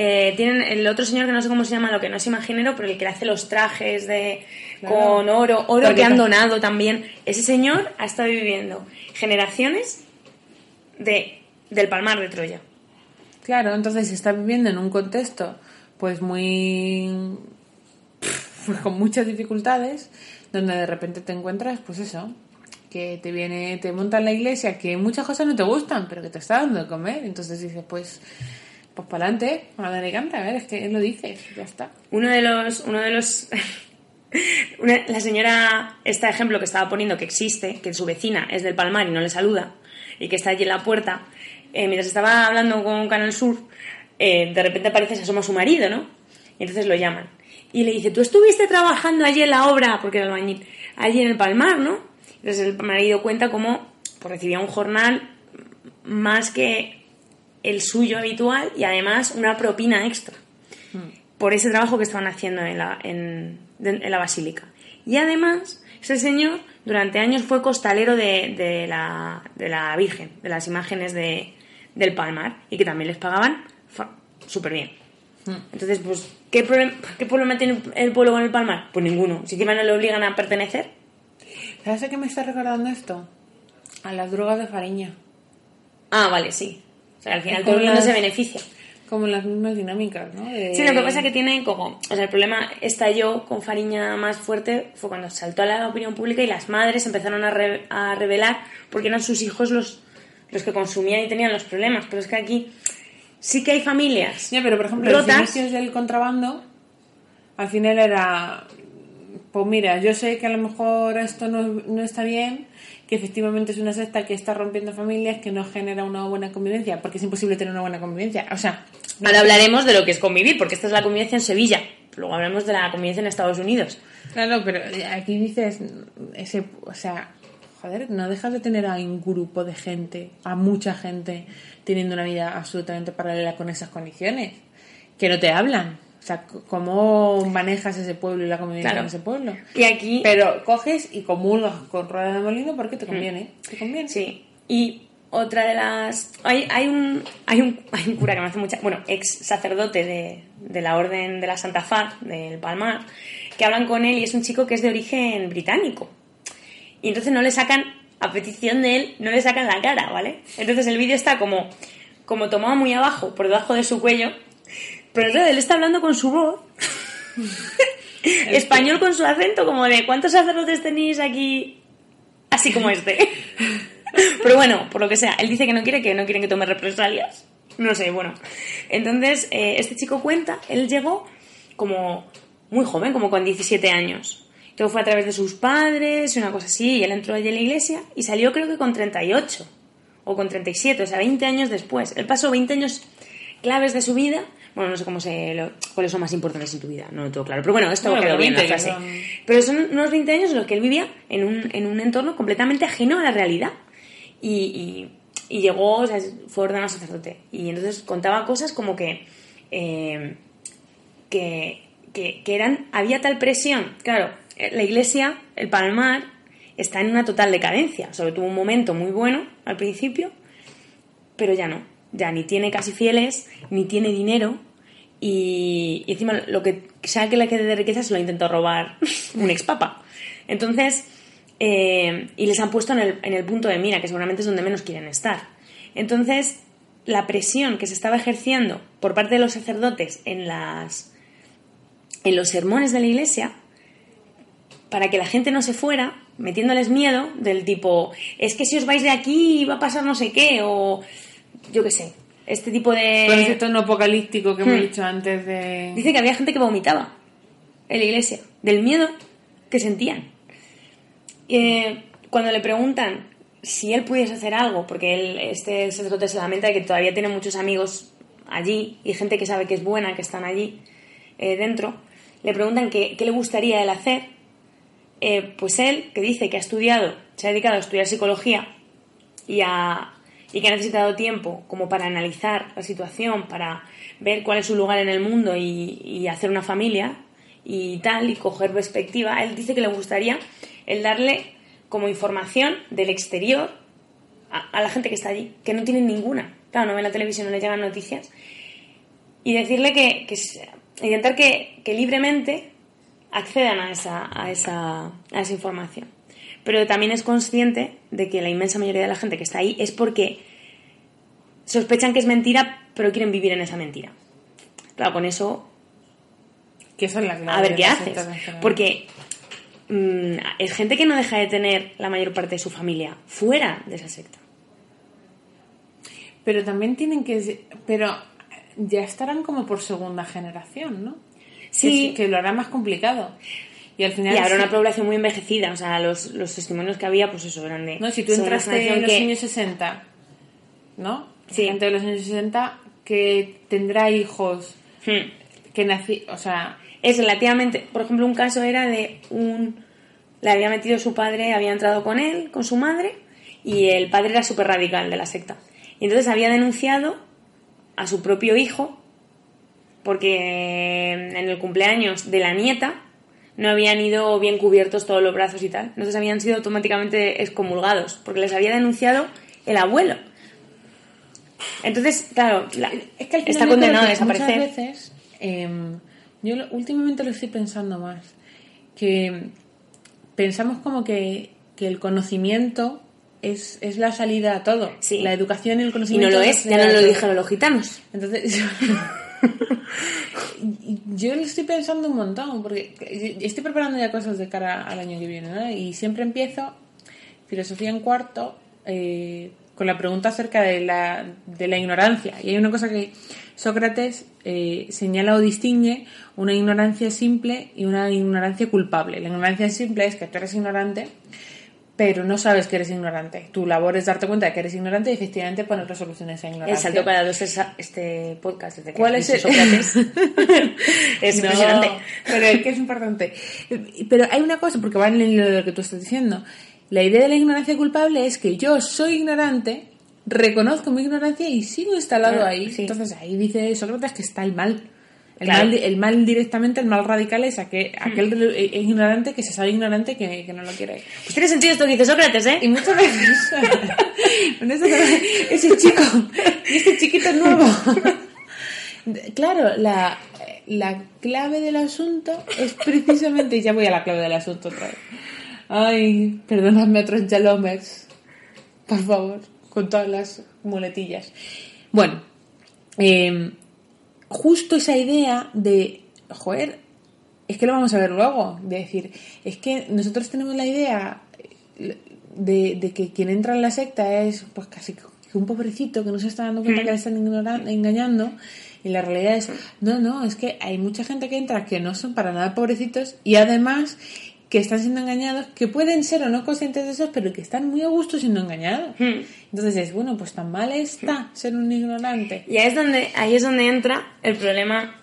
Eh, tienen el otro señor que no sé cómo se llama, lo que no es imaginero, pero el que le hace los trajes de Claro. con oro, oro Porque que han donado también. Ese señor ha estado viviendo generaciones de, del palmar de Troya. Claro, entonces está viviendo en un contexto pues muy pues *laughs* con muchas dificultades donde de repente te encuentras pues eso que te viene te montan la iglesia que muchas cosas no te gustan pero que te está dando de comer entonces dices pues pues para adelante a dar y canta a ver es que él lo dice ya está Uno de los. Uno de los *laughs* la señora, este ejemplo que estaba poniendo que existe, que su vecina es del Palmar y no le saluda, y que está allí en la puerta, eh, mientras estaba hablando con Canal Sur, eh, de repente aparece, se asoma su marido, ¿no? Y entonces lo llaman. Y le dice, tú estuviste trabajando allí en la obra, porque era albañil, allí en el Palmar, ¿no? Entonces el marido cuenta cómo pues, recibía un jornal más que el suyo habitual y además una propina extra por ese trabajo que estaban haciendo en la, en, de- en la basílica. Y además, ese señor durante años fue costalero de, de la, de la Virgen, de las imágenes de, del Palmar, y que también les pagaban súper bien. Entonces, pues, ¿qué, problem- ¿qué problema tiene el pueblo con el Palmar? Pues ninguno. Si encima no le obligan a pertenecer. ¿sabes a qué me está recordando esto? a las drogas de Fariña Ah, vale, sí. O sea, al final todo el mundo las- se beneficia. como las mismas dinámicas ¿no? De- Sí, lo que pasa es que tiene como... O sea, el problema estalló con Fariña más fuerte fue cuando saltó a la opinión pública y las madres empezaron a, re- a revelar porque eran sus hijos los, los que consumían y tenían los problemas. Pero es que aquí sí que hay familias Ya, pero por ejemplo, los rotas. inicios del contrabando, al final era, pues mira, yo sé que a lo mejor esto no, no está bien, que efectivamente es una secta que está rompiendo familias, que no genera una buena convivencia, porque es imposible tener una buena convivencia. O sea, Ahora hablaremos de lo que es convivir, porque esta es la convivencia en Sevilla. Luego hablaremos de la convivencia en Estados Unidos. claro, pero aquí dices, ese, o sea, joder, no dejas de tener a un grupo de gente, a mucha gente, teniendo una vida absolutamente paralela con esas condiciones, que no te hablan. Sea, ¿cómo manejas ese pueblo y la convivencia Claro. en ese pueblo? Y aquí... Pero coges y comulgas con rueda de molino porque te conviene. Te conviene. Mm. Sí. Y otra de las. Hay, hay, un, hay, un, hay un cura que me hace mucha. Bueno, ex sacerdote de, de la Orden de la Santa Faz, del Palmar, que hablan con él y es un chico que es de origen británico. Y entonces no le sacan, a petición de él, no le sacan la cara, ¿vale? Entonces el vídeo está como, como tomado muy abajo, por debajo de su cuello. Pero entonces él está hablando con su voz. *laughs* español con su acento, como de ¿cuántos sacerdotes tenéis aquí? Así como este. *laughs* Pero bueno, por lo que sea, él dice que no quiere, que no quieren que tome represalias. No sé, bueno. Entonces, eh, este chico cuenta, él llegó como muy joven, como con 17 años. Todo fue a través de sus padres, una cosa así, y él entró allí en la iglesia y salió creo que con 38 o con 37, o sea, 20 años después. Él pasó 20 años claves de su vida. Bueno, no sé cómo se lo- cuáles son más importantes en tu vida, no lo tengo claro. Pero bueno, esto Bueno, quedó bien la 20 que frase. son- Pero son unos 20 años en los que él vivía en un, en un entorno completamente ajeno a la realidad. y, y- y llegó, o sea, fue ordenado sacerdote. Y entonces contaba cosas como que, eh, que, que, que eran, había tal presión. Claro, la iglesia, el Palmar, está en una total decadencia. Solo tuvo un momento muy bueno al principio, pero ya no. Ya ni tiene casi fieles, ni tiene dinero. Y, encima lo que sea que le quede de riqueza se lo intentó robar *laughs* un ex papa. Entonces, eh, y les han puesto en el, en el punto de mira, que seguramente es donde menos quieren estar. Entonces, la presión que se estaba ejerciendo por parte de los sacerdotes en, las, en los sermones de la iglesia, para que la gente no se fuera, metiéndoles miedo del tipo, es que si os vais de aquí va a pasar no sé qué, o yo qué sé, este tipo de... Con ese tono apocalíptico que hemos Hmm. dicho antes de... Dice que había gente que vomitaba en la iglesia, del miedo que sentían. Eh, cuando le preguntan si él pudiese hacer algo, porque él, este sacerdote se lamenta de que todavía tiene muchos amigos allí y gente que sabe que es buena, que están allí eh, dentro, le preguntan qué, qué le gustaría él hacer. Eh, pues él, que dice que ha estudiado, se ha dedicado a estudiar psicología y, a- y que ha necesitado tiempo como para analizar la situación, para ver cuál es su lugar en el mundo y, hacer una familia y tal, y coger perspectiva, él dice que le gustaría el darle como información del exterior a, la gente que está allí, que no tienen ninguna. Claro, no ven la televisión, no le llegan noticias. Y decirle que, intentar que, que libremente accedan a esa, a, esa, a esa información. Pero también es consciente de que la inmensa mayoría de la gente que está ahí es porque sospechan que es mentira, pero quieren vivir en esa mentira. Claro, con eso, Que esa es la clave a ver qué las haces. Porque mm, es gente que no deja de tener la mayor parte de su familia fuera de esa secta. Pero también tienen que... Pero ya estarán como por segunda generación, ¿no? Sí. Que, que lo hará más complicado. Y al final... Y habrá sí- una población muy envejecida, o sea, los, los testimonios que había, pues eso, eran de... No, si tú entraste en los que- años 60, ¿no? Sí. Gente de los años 60 que tendrá hijos Hmm. que nací... O sea... Es relativamente, por ejemplo, un caso era de un, le había metido su padre, había entrado con él, con su madre, y el padre era súper radical de la secta. Y entonces había denunciado a su propio hijo porque en el cumpleaños de la nieta no habían ido bien cubiertos todos los brazos y tal. Entonces habían sido automáticamente excomulgados porque les había denunciado el abuelo. Entonces, claro, la- Es que al final está condenado a desaparecer. Muchas veces, em, yo lo- últimamente lo estoy pensando más, que pensamos como que, que el conocimiento es, es la salida a todo. Sí. La educación y el Y conocimiento. no lo es, ya no lo dijeron los gitanos. Entonces, *laughs* *laughs* yo lo estoy pensando un montón, porque estoy preparando ya cosas de cara al año que viene, ¿no? Y siempre empiezo filosofía en cuarto eh, con la pregunta acerca de la, de la ignorancia. Y hay una cosa que Sócrates eh, señala o distingue, una ignorancia simple y una ignorancia culpable. La ignorancia simple es que tú eres ignorante, pero no sabes que eres ignorante. Tu labor es darte cuenta de que eres ignorante y efectivamente poner resoluciones a ignorancia. El salto para dos es este podcast desde que ¿Cuál es el- Sócrates. *laughs* es No, impresionante. Pero es que es importante. Pero hay una cosa, porque va en el hilo de lo que tú estás diciendo. La idea de la ignorancia culpable es que yo soy ignorante, reconozco mi ignorancia y sigo instalado Ah, ahí. sí. Entonces ahí dice Sócrates que está el mal. El, Claro. mal, el mal directamente, el mal radical es aquel, aquel eh, ignorante que se sabe ignorante que, que no lo quiere. Pues tiene sentido esto que dice Sócrates, ¿eh? Y muchas veces *laughs* ese chico y este chiquito nuevo. *laughs* Claro, la, la clave del asunto es precisamente, y ya voy a la clave del asunto otra vez. Ay, perdonadme otros Yalomers, por favor, con todas las muletillas. Bueno, eh, justo esa idea de, joder, es que lo vamos a ver luego, de decir, es que nosotros tenemos la idea de, de que quien entra en la secta es pues casi un pobrecito que no se está dando cuenta que le están engañando y la realidad es, no, no, es que hay mucha gente que entra que no son para nada pobrecitos y además que están siendo engañados, que pueden ser o no conscientes de eso, pero que están muy a gusto siendo engañados. Hmm. Entonces es, bueno, pues tan mal está ser un ignorante. Y ahí es donde, ahí es donde entra el problema,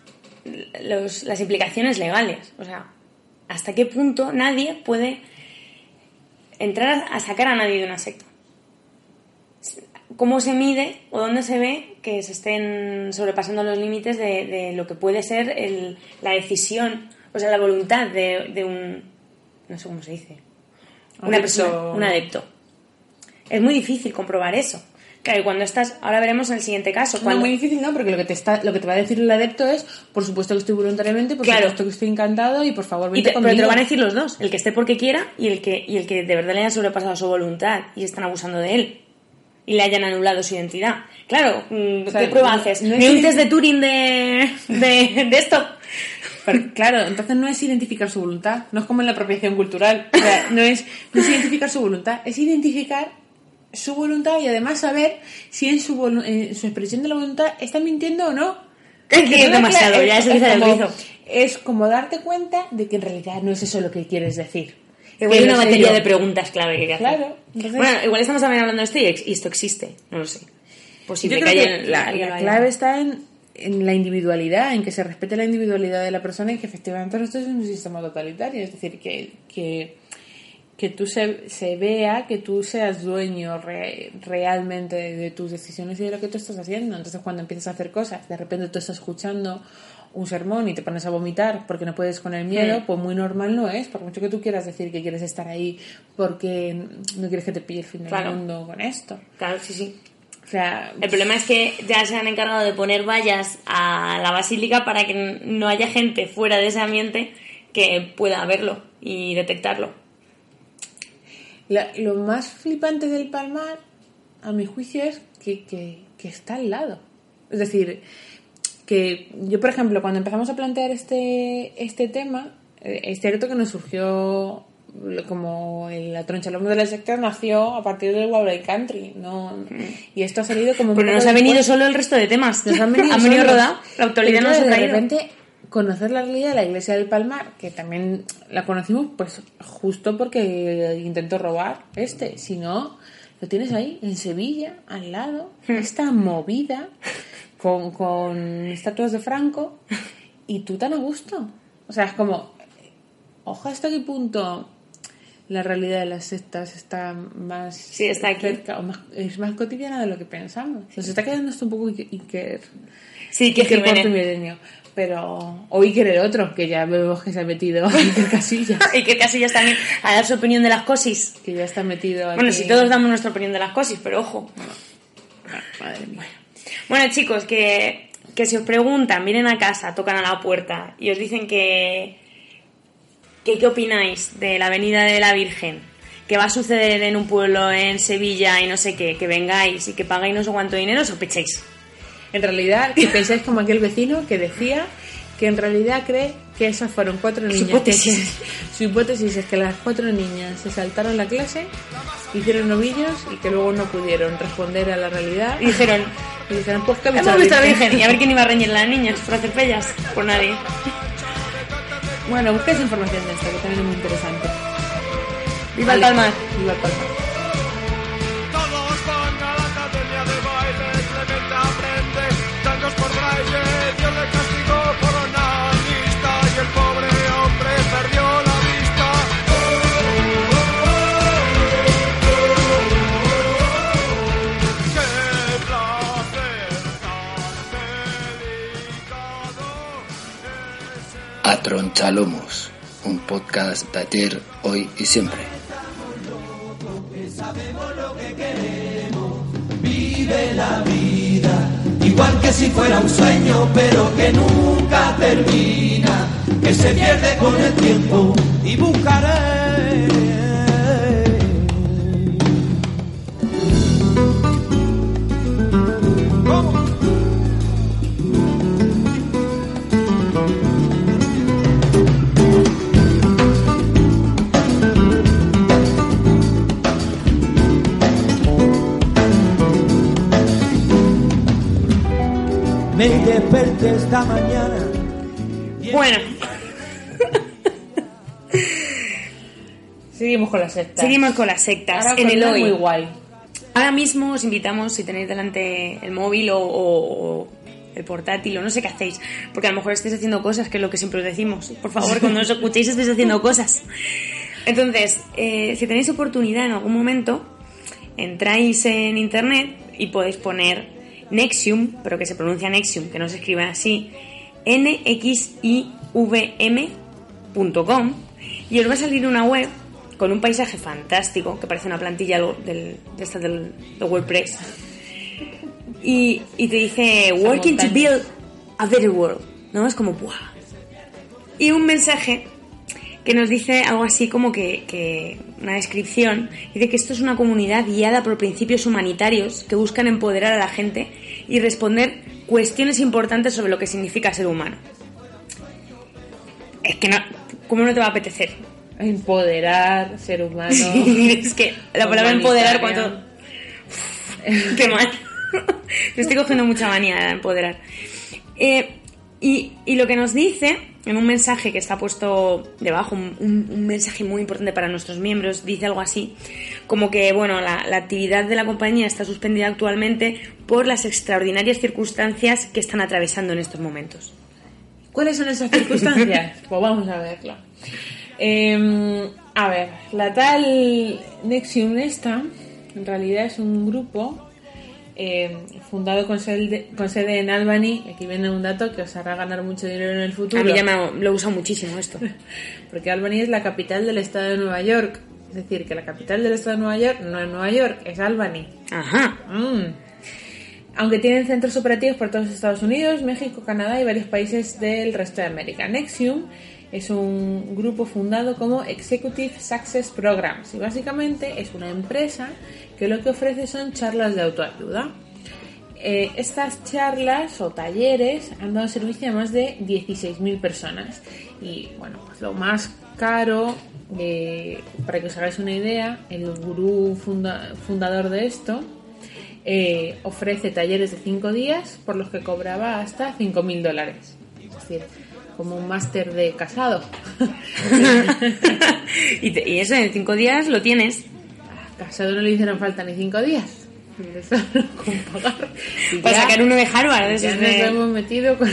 los- las implicaciones legales. O sea, hasta qué punto nadie puede entrar a, a sacar a nadie de una secta. cómo se mide o dónde se ve que se estén sobrepasando los límites de, de lo que puede ser el- la decisión, o sea, la voluntad de, de un... no sé cómo se dice. Una Adepto. persona, un adepto. Es muy difícil comprobar eso. Claro, y cuando estás... Ahora veremos en el siguiente caso. No, Cuando, muy difícil, ¿no? Porque lo que, te está, lo que te va a decir el adepto es, por supuesto que estoy voluntariamente, por Claro. supuesto que estoy encantado y por favor Y vente te- pero te lo van a decir los dos, el que esté porque quiera y el que, y el que de verdad le haya sobrepasado su voluntad y están abusando de él y le hayan anulado su identidad. Claro, mm, O sea, ¿qué prueba no- haces? no Ni un test de Turing de, de, de esto. Pero, *laughs* claro, entonces no es identificar su voluntad, no es como en la apropiación cultural. O sea, no es, no es identificar su voluntad, es identificar su voluntad y además saber si en su, en su expresión de la voluntad está mintiendo o no. Es que es demasiado, claro, ya es- se es como-. Es como darte cuenta de que en realidad no es eso lo que quieres decir. Igual Que hay una sé batería de preguntas clave que que hacer. Claro, entonces- Bueno, igual estamos también hablando de esto y, esto existe, no lo sé. Posible Yo creo que haya- la, la haya- clave está en, en la individualidad, en que se respete la individualidad de la persona y que efectivamente esto es un sistema totalitario. Es decir, que, que, que tú se, se vea, que tú seas dueño re- realmente de, de tus decisiones y de lo que tú estás haciendo. Entonces, cuando empiezas a hacer cosas, de repente tú estás escuchando un sermón y te pones a vomitar porque no puedes con el miedo, pues muy normal no es, por mucho que tú quieras decir que quieres estar ahí porque no quieres que te pille el fin del Claro. mundo con esto. Claro, sí, sí. O sea, El problema es que ya se han encargado de poner vallas a la basílica para que no haya gente fuera de ese ambiente que pueda verlo y detectarlo. La- lo más flipante del Palmar, a mi juicio, es que, que- que está al lado. Es decir, que yo, por ejemplo, cuando empezamos a plantear este, este tema, eh, es cierto que nos surgió como el- la troncha lomo de la secta nació a partir del Wild Country, ¿no? Y esto ha salido como Pero nos ha venido solo el resto de temas. Nos han venido, *laughs* venido rodado. La autoridad nos ha de traído. repente conocer la realidad de la iglesia del Palmar, que también la conocimos pues justo porque intentó robar este, si no, lo tienes ahí, en Sevilla, al lado, Hmm. esta movida con, con estatuas de Franco y tú tan a gusto. O sea, es como, ojo hasta qué punto la realidad de las sectas está más Sí, está aquí. cerca o más, es más cotidiana de lo que pensamos. Nos está quedando esto un poco Iker, Iker, Sí, que Iker Jiménez. Pero, o Iker el otro, que ya vemos que se ha metido Iker Casillas, Y que casi ya también a dar su opinión de las cosis. que ya está metido aquí. Bueno, si todos damos nuestra opinión de las cosis, pero ojo. Ah, Madre mía. Bueno, chicos, que, que si os preguntan, vienen a casa, tocan a la puerta y os dicen que, que qué opináis de la Avenida de la Virgen, que va a suceder en un pueblo en Sevilla y no sé qué, que vengáis y que pagáis no sé cuánto dinero, sospechéis. En realidad, que pensáis como aquel vecino que decía que en realidad cree que esas fueron cuatro niñas. hipótesis. que- *laughs* su hipótesis es que las cuatro niñas se saltaron la clase, hicieron novillos y que luego no pudieron responder a la realidad. Y dijeron, Y dijeron, pues que hemos visto a la Virgen". *laughs* Y a ver quién iba a reñir las niñas por hacer pellas. Pues nadie. Bueno, busquéis información de esto, que también es muy interesante. Viva el. Palmar. Viva el Palmar. A Tronchalomos, un podcast de ayer, hoy y siempre. vive la vida, igual que si fuera un sueño, pero que nunca termina, que se pierde con el tiempo y buscaré. Me desperté esta mañana. Bueno, Seguimos con las sectas. seguimos con las sectas. Ahora en el hoy. muy guay. Ahora mismo os invitamos, si tenéis delante el móvil o, o- o el portátil o no sé qué hacéis, porque a lo mejor estáis haciendo cosas, que es lo que siempre os decimos. Por favor, cuando os *laughs* escuchéis estáis haciendo cosas. Entonces, eh, si tenéis oportunidad en algún momento, entráis en internet y podéis poner Nexium, pero que se pronuncia Nexium, que no se escribe así, nxivm.com y os va a salir una web con un paisaje fantástico que parece una plantilla del, de estas del, de WordPress y, y te dice working to build a better world ¿no? es como ¡buah! y un mensaje que nos dice algo así como que, que una descripción dice que esto es una comunidad guiada por principios humanitarios que buscan empoderar a la gente y responder cuestiones importantes sobre lo que significa ser humano. Es que no ¿cómo no te va a apetecer? Empoderar, ser humano. *laughs* es que la palabra empoderar cuánto *laughs* qué mal. *laughs* Me estoy cogiendo mucha manía de empoderar. Eh, y, y lo que nos dice en un mensaje que está puesto debajo un, mensaje muy importante para nuestros miembros dice algo así como que bueno la, la actividad de la compañía está suspendida actualmente por las extraordinarias circunstancias que están atravesando en estos momentos ¿Cuáles son esas circunstancias? *laughs* pues vamos a verlo. Eh, a ver, la tal Nexium esta, en realidad es un grupo eh, fundado con sede, con sede en Albany. Aquí viene un dato que os hará ganar mucho dinero en el futuro. a mí ya me lo he usado muchísimo esto *laughs* Porque Albany es la capital del estado de Nueva York. Es decir, que la capital del estado de Nueva York no es Nueva York, es Albany. ajá Mm. Aunque tienen centros operativos por todos los Estados Unidos, México, Canadá y varios países del resto de América. Nexium es un grupo fundado como Executive Success Programs y básicamente es una empresa que lo que ofrece son charlas de autoayuda. Eh, estas charlas o talleres han dado servicio a más de 16.000 personas y bueno, pues lo más caro, eh, para que os hagáis una idea, el gurú funda- fundador de esto eh, ofrece talleres de 5 días por los que cobraba hasta 5.000 dólares. Es decir, como un máster de casado. *laughs* y, y eso en cinco días lo tienes casado no le hicieron falta ni 5 días. Le sobraron con pagar. Y para ya- sacar uno de Harvard. de Ya esos nos de- hemos metido con,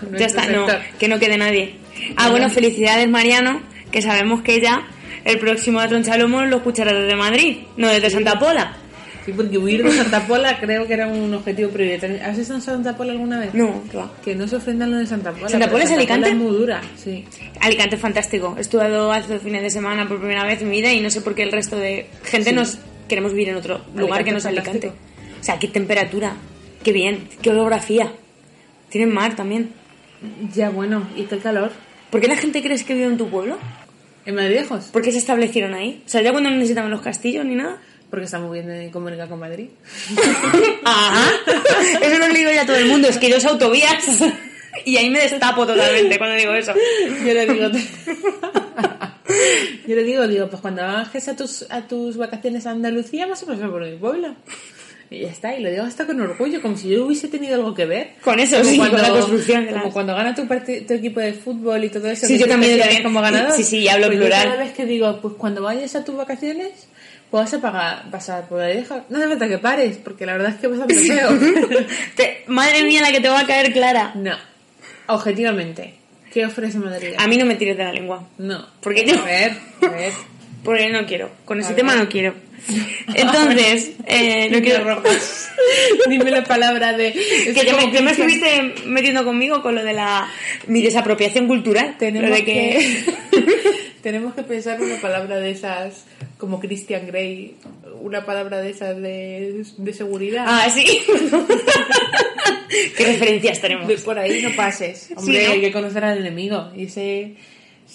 con Ya está, no, que no quede nadie. Ah, bueno, felicidades Mariano, que sabemos que ya el próximo a Tronchalomo lo escuchará desde Madrid, no desde Santa Pola. Sí, porque huir de Santa Pola creo que era un objetivo prioritario. ¿Has estado en Santa Pola alguna vez? No, va. Que no se ofendan lo de Santa Pola. ¿Santa Pola es Alicante? es muy dura, sí. Alicante es fantástico. He estudiado hace dos fines de semana por primera vez en mi vida y no sé por qué el resto de gente Sí. nos queremos vivir en otro lugar que no es Alicante Alicante. O sea, qué temperatura, qué bien, qué orografía. Tienen mar también. Ya, bueno, y qué calor. ¿Por qué la gente crees que vive en tu pueblo? ¿En Madridejos? ¿Por qué se establecieron ahí? O sea, ya cuando no necesitaban los castillos ni nada. Porque está muy bien de comunicar con Madrid. *laughs* Ajá. Eso no lo digo ya a todo el mundo, es que yo es autovías. *laughs* Y ahí me destapo totalmente cuando digo eso. Yo le digo... *laughs* Yo le digo, digo, pues cuando bajes a tus, a tus vacaciones a Andalucía vas a pasar por mi pueblo. Y ya está, y lo digo hasta con orgullo, como si yo hubiese tenido algo que ver. Con eso, Como sí, cuando, con la construcción Como las- cuando gana tu, tu equipo de fútbol y todo eso. Sí, yo también, también. como ganador. Sí, sí, hablo Pues plural. cada vez que digo, pues cuando vayas a tus vacaciones, pues vas a pagar, pasar por ahí. No hace falta que pares, porque la verdad es que es bastante feo. Te- madre mía, la que te va a caer clara. no, objetivamente, ¿qué ofrece Madrid? A mí no me tires de la lengua. No. Porque yo- A ver, a ver. *laughs* Porque no quiero. Con ese A tema ver. no quiero. Entonces, eh, no quiero. rojas. *laughs* Dime la palabra de... es Que como me, me estuviste metiendo conmigo con lo de la mi desapropiación cultural. Tenemos lo de que... *laughs* Tenemos que pensar una palabra de esas, como Christian Grey, una palabra de esas de, de seguridad. Ah, sí. *laughs* ¿Qué referencias tenemos? De por ahí no pases. Hombre, ¿no? hay que conocer al enemigo. Y ese...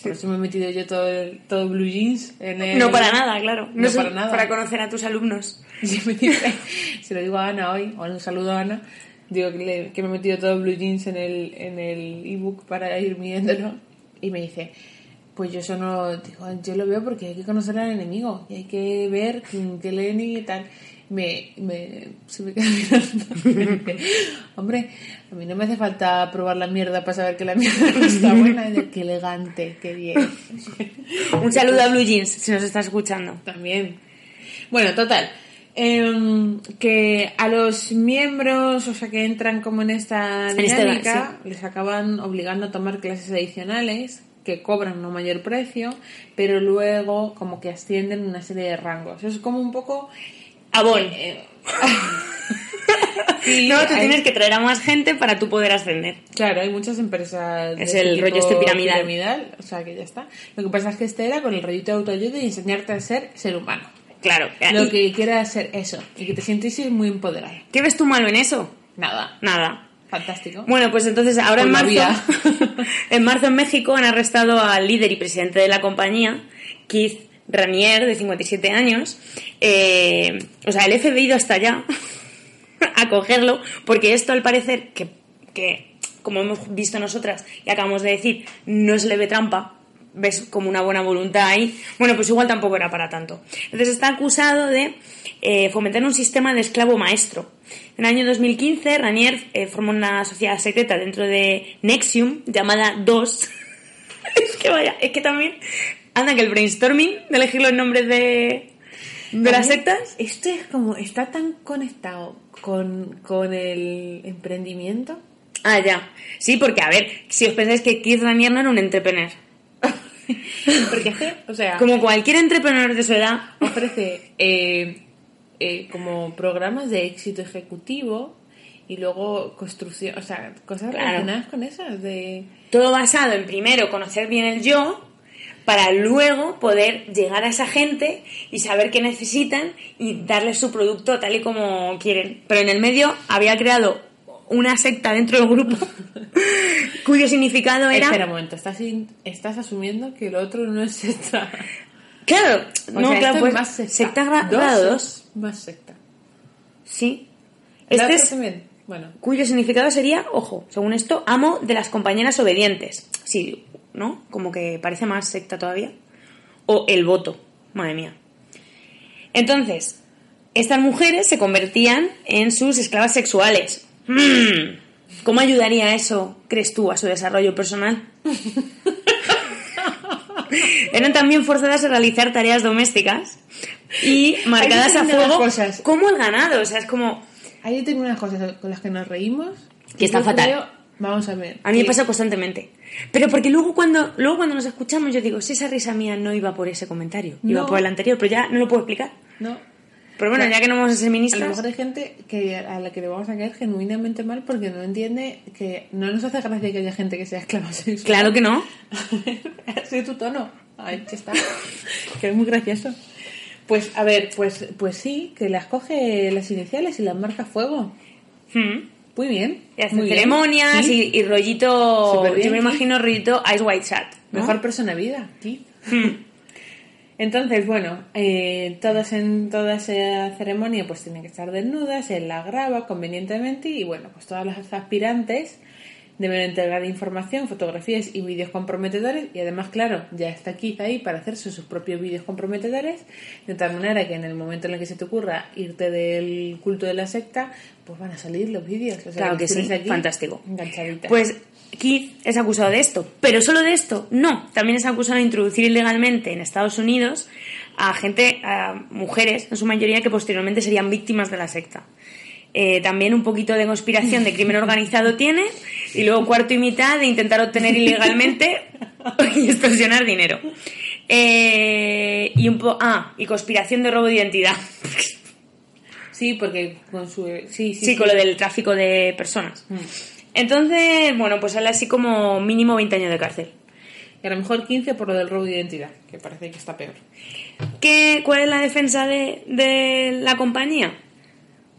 Por eso me he metido yo todo, el- todo blue jeans en el... No para nada, claro. No es para nada. Para conocer a tus alumnos. *laughs* Se lo digo a Ana hoy, o un saludo a Ana, digo que, le- que me he metido todo blue jeans en el en el ebook para ir midiéndolo y me dice, pues yo eso no, digo, yo lo veo porque hay que conocer al enemigo y hay que ver qué leen y tal. Me, me, se me *laughs* queda mirando. Hombre, a mí no me hace falta probar la mierda para saber que la mierda no está buena. Yo, qué elegante, qué bien. Un saludo a Blue Jeans, si nos estás escuchando. También. Bueno, total. em, que a los miembros, o sea, que entran como en esta En esta- dinámica, les acaban obligando a tomar clases adicionales que cobran un mayor precio, pero luego como que ascienden una serie de rangos. Es como un poco... Eh, *laughs* Sí, *laughs* no, tú hay- tienes que traer a más gente para tú poder ascender. Claro, hay muchas empresas. Es el rollo este piramidal. O sea, que ya está. Lo que pasa es que este era con el rollito de autoayuda y enseñarte a ser ser humano. Claro. Lo ¿Y que quieras ser eso. Y que te sientes muy empoderado. ¿Qué ves tú malo en eso? Nada. Nada. Fantástico. Bueno, pues entonces ahora en marzo, *laughs* en marzo en México han arrestado al líder y presidente de la compañía, Keith Ranier, de 57 años. Eh, o sea, el FBI ha ido hasta allá *laughs* a cogerlo, porque esto al parecer, que, que como hemos visto nosotras y acabamos de decir, no se le ve trampa, ves como una buena voluntad ahí, bueno, pues igual tampoco era para tanto. Entonces está acusado de eh, fomentar un sistema de esclavo maestro. En el año 2015, Ranier eh, formó una sociedad secreta dentro de Nexium llamada DOS. *laughs* es que vaya, es que también anda que el brainstorming de elegir los nombres de, de las sectas. Esto es como. Está tan conectado con, con el emprendimiento. Ah, ya. Sí, porque a ver, si os pensáis que Keith Ranier no era un entrepreneur. *laughs* Porque es que, o sea, Como cualquier entrepreneur de su edad, ofrece eh, eh, como programas de éxito ejecutivo y luego construcción, o sea, cosas Claro. relacionadas con esas de... todo basado en primero conocer bien el yo, para luego poder llegar a esa gente y saber qué necesitan y darles su producto tal y como quieren. Pero en el medio había creado una secta dentro del grupo *laughs* cuyo significado era... Espera un momento, estás, in- estás asumiendo que lo otro no es secta. Claro, O no, sea, claro, pues es más secta. secta gra- Dos grado es 2. Más secta. Sí. ¿La Este es, también? Bueno, cuyo significado sería, ojo, según esto, amo de las compañeras obedientes. Sí, ¿no? Como que parece más secta todavía. O el voto, madre mía. Entonces, estas mujeres se convertían en sus esclavas sexuales. Mm, ¿Cómo ayudaría eso, crees tú, a su desarrollo personal? *laughs* *laughs* Eran también forzadas a realizar tareas domésticas y marcadas a fuego cosas. como el ganado. O sea, es como... ahí tengo unas cosas con las que nos reímos. Que está Yo fatal. creo- vamos a ver. A mí me pasa constantemente. Pero porque luego cuando, luego cuando nos escuchamos yo digo, si esa risa mía no iba por ese comentario, iba No. por el anterior, pero ya no lo puedo explicar. No, Pero bueno, Claro. ya que no vamos a ser A lo mejor hay gente que a la que le vamos a caer genuinamente mal porque no entiende que no nos hace gracia que haya gente que sea esclava sexual. Claro que no. *laughs* Así tu tono. Ahí que está. que es muy gracioso. Pues, a ver, pues, pues sí, que las coge las iniciales y las marca fuego. Mm. Muy bien. Y hacen muy ceremonias Sí. y, y rollito... Yo me imagino rollito Ice White Chat. ¿no? Mejor persona vida, sí. Entonces, bueno, eh, todas en toda esa ceremonia pues tienen que estar desnudas, él la graba convenientemente y bueno, pues todas las aspirantes deben entregar información, fotografías y vídeos comprometedores y además, claro, ya está Keith ahí para hacerse sus propios vídeos comprometedores de tal manera que en el momento en el que se te ocurra irte del culto de la secta, pues van a salir los vídeos. O sea, Claro que sí, aquí fantástico. Enganchaditas. Pues Keith es acusado de esto, pero solo de esto, no. También es acusado de introducir ilegalmente en Estados Unidos a gente, a mujeres, en su mayoría, que posteriormente serían víctimas de la secta. Eh, también un poquito de conspiración de crimen organizado tiene y luego cuarto y mitad de intentar obtener ilegalmente *laughs* y extorsionar dinero. Eh, y un po ah, y conspiración de robo de identidad. sí, porque con su... Sí, sí, Sí, con lo del tráfico de personas. Entonces, bueno, pues sale así como mínimo 20 años de cárcel. Y a lo mejor 15 por lo del robo de identidad, que parece que está peor. ¿Qué, ¿Cuál es la defensa de, de la compañía?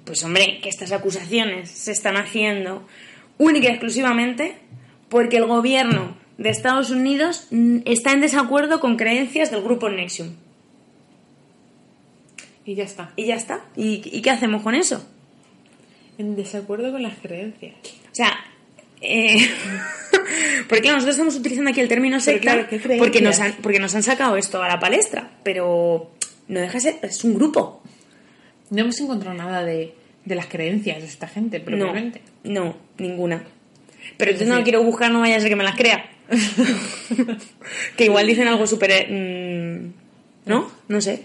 Pues hombre, que estas acusaciones se están haciendo única y exclusivamente porque el gobierno de Estados Unidos está en desacuerdo con creencias del grupo Nexium. Y ya está. Y ya está. ¿Y, y qué hacemos con eso? En desacuerdo con las creencias. O sea, eh, *laughs* porque nosotros estamos utilizando aquí el término secta claro, porque, nos han, porque nos han sacado esto a la palestra, pero no deja de ser, es un grupo. No hemos encontrado nada de, de las creencias de esta gente, No, propiamente. no, ninguna. Pero Es no decir- quiero buscar, no vaya a ser que me las crea. *laughs* que igual dicen algo súper... eh, mm, ¿No? No sé.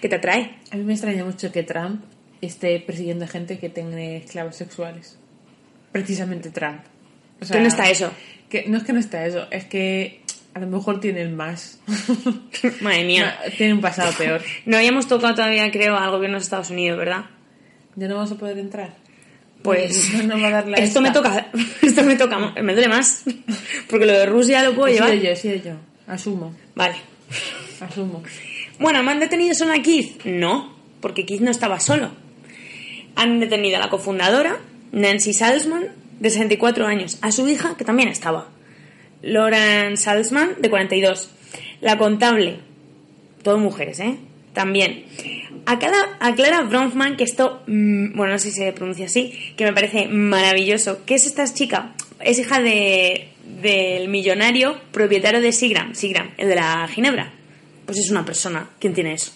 ¿Qué te atrae? A mí me extraña mucho que Trump esté persiguiendo a gente que tenga esclavos sexuales. Precisamente Trump. O Que no está eso. Que, no es que no está eso, es que a lo mejor tienen más. *laughs* Madre mía. Tiene un pasado peor. *laughs* No habíamos tocado todavía, creo, al gobierno de Estados Unidos, ¿verdad? Ya no vamos a poder entrar. Pues *laughs* No, no va a dar la esto me esta. toca, esto me toca, me duele más, porque lo de Rusia lo puedo llevar. yo, he sido yo. Asumo, Vale. asumo. Bueno, ¿me han detenido solo a Keith? No, porque Keith no estaba solo. Han detenido a la cofundadora, Nancy Salzman, de 64 años, a su hija, que también estaba, Lauren Salzman, de 42. La contable, todo mujeres, ¿eh? También. A, Clara- a Clara Bronfman, que esto, mm, bueno, no sé si se pronuncia así, que me parece maravilloso. ¿Qué es esta chica? Es hija de, del millonario propietario de Sigram, Sigram, el de la Ginebra. Pues es una persona. ¿Quién tiene eso?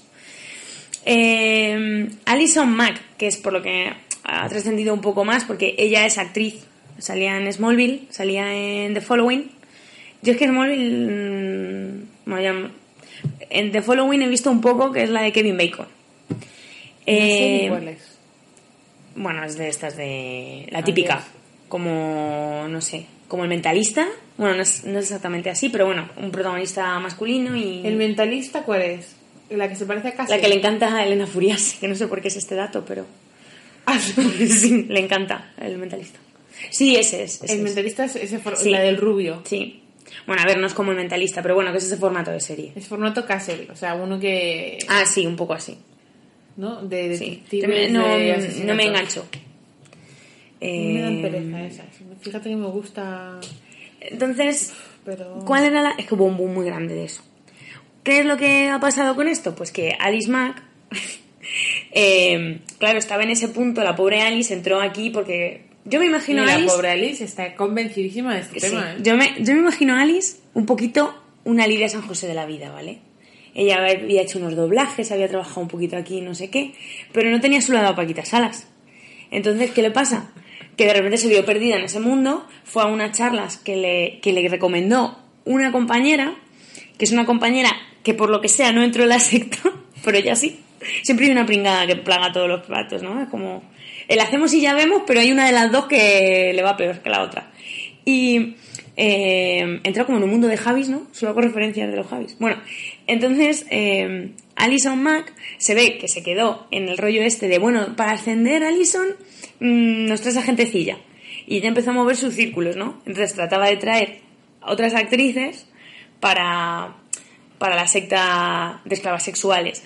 Eh, Alison Mack, que es por lo que ha trascendido un poco más, porque ella es actriz. Salía en Smallville, salía en The Following. Yo es que Smallville. mm, ya- en The Following he visto un poco, que es la de Kevin Bacon. No sé Eh, cuál es. bueno, es de estas de. La Ah, típica. Como. No sé. Como el mentalista. Bueno, no es, no es exactamente así, pero bueno, un protagonista masculino y. ¿El mentalista cuál es? ¿La que se parece a Cassie? La que le encanta a Elena Furias, que no sé por qué es este dato, pero. Ah, *laughs* sí, le encanta el mentalista. Sí, ese es. ese el es. mentalista es ese Sí. la del rubio. Sí. Bueno, a ver, no es como el mentalista, pero bueno, que es ese formato de serie. Es formato Castle, o sea, uno que... Ah, sí, un poco así. ¿No? De Sí. detectives, no, de no me engancho. Me dan Eh, pereza esas. Fíjate que me gusta... Entonces, Pero... ¿cuál era la...? Es que hubo un boom muy grande de eso. ¿Qué es lo que ha pasado con esto? Pues que Alice Mack, *laughs* eh, claro, estaba en ese punto, la pobre Alice entró aquí porque yo me imagino a la Alice... pobre Alice está convencidísima de este Sí, tema, ¿eh? yo, me, yo me imagino a Alice un poquito una Lidia San José de la vida, ¿vale? Ella había hecho unos doblajes, había trabajado un poquito aquí, no sé qué, pero no tenía a su lado a Paquita Salas. Entonces, ¿qué le pasa? Que de repente se vio perdida en ese mundo, fue a unas charlas que le, que le recomendó una compañera, que es una compañera que por lo que sea no entró en la secta, *laughs* pero ella sí. Siempre hay una pringada que plaga todos los platos, ¿no? Es como, el hacemos y ya vemos, pero hay una de las dos que le va peor que la otra. Y eh, entra como en un mundo de Javis, ¿no? Solo hago referencias de los Javis. Bueno, entonces eh, Alison Mack se ve que se quedó en el rollo este de, bueno, para ascender a Alison mm, nos traes a gentecilla. Y ya empezó a mover sus círculos, ¿no? Entonces trataba de traer a otras actrices para, para la secta de esclavas sexuales.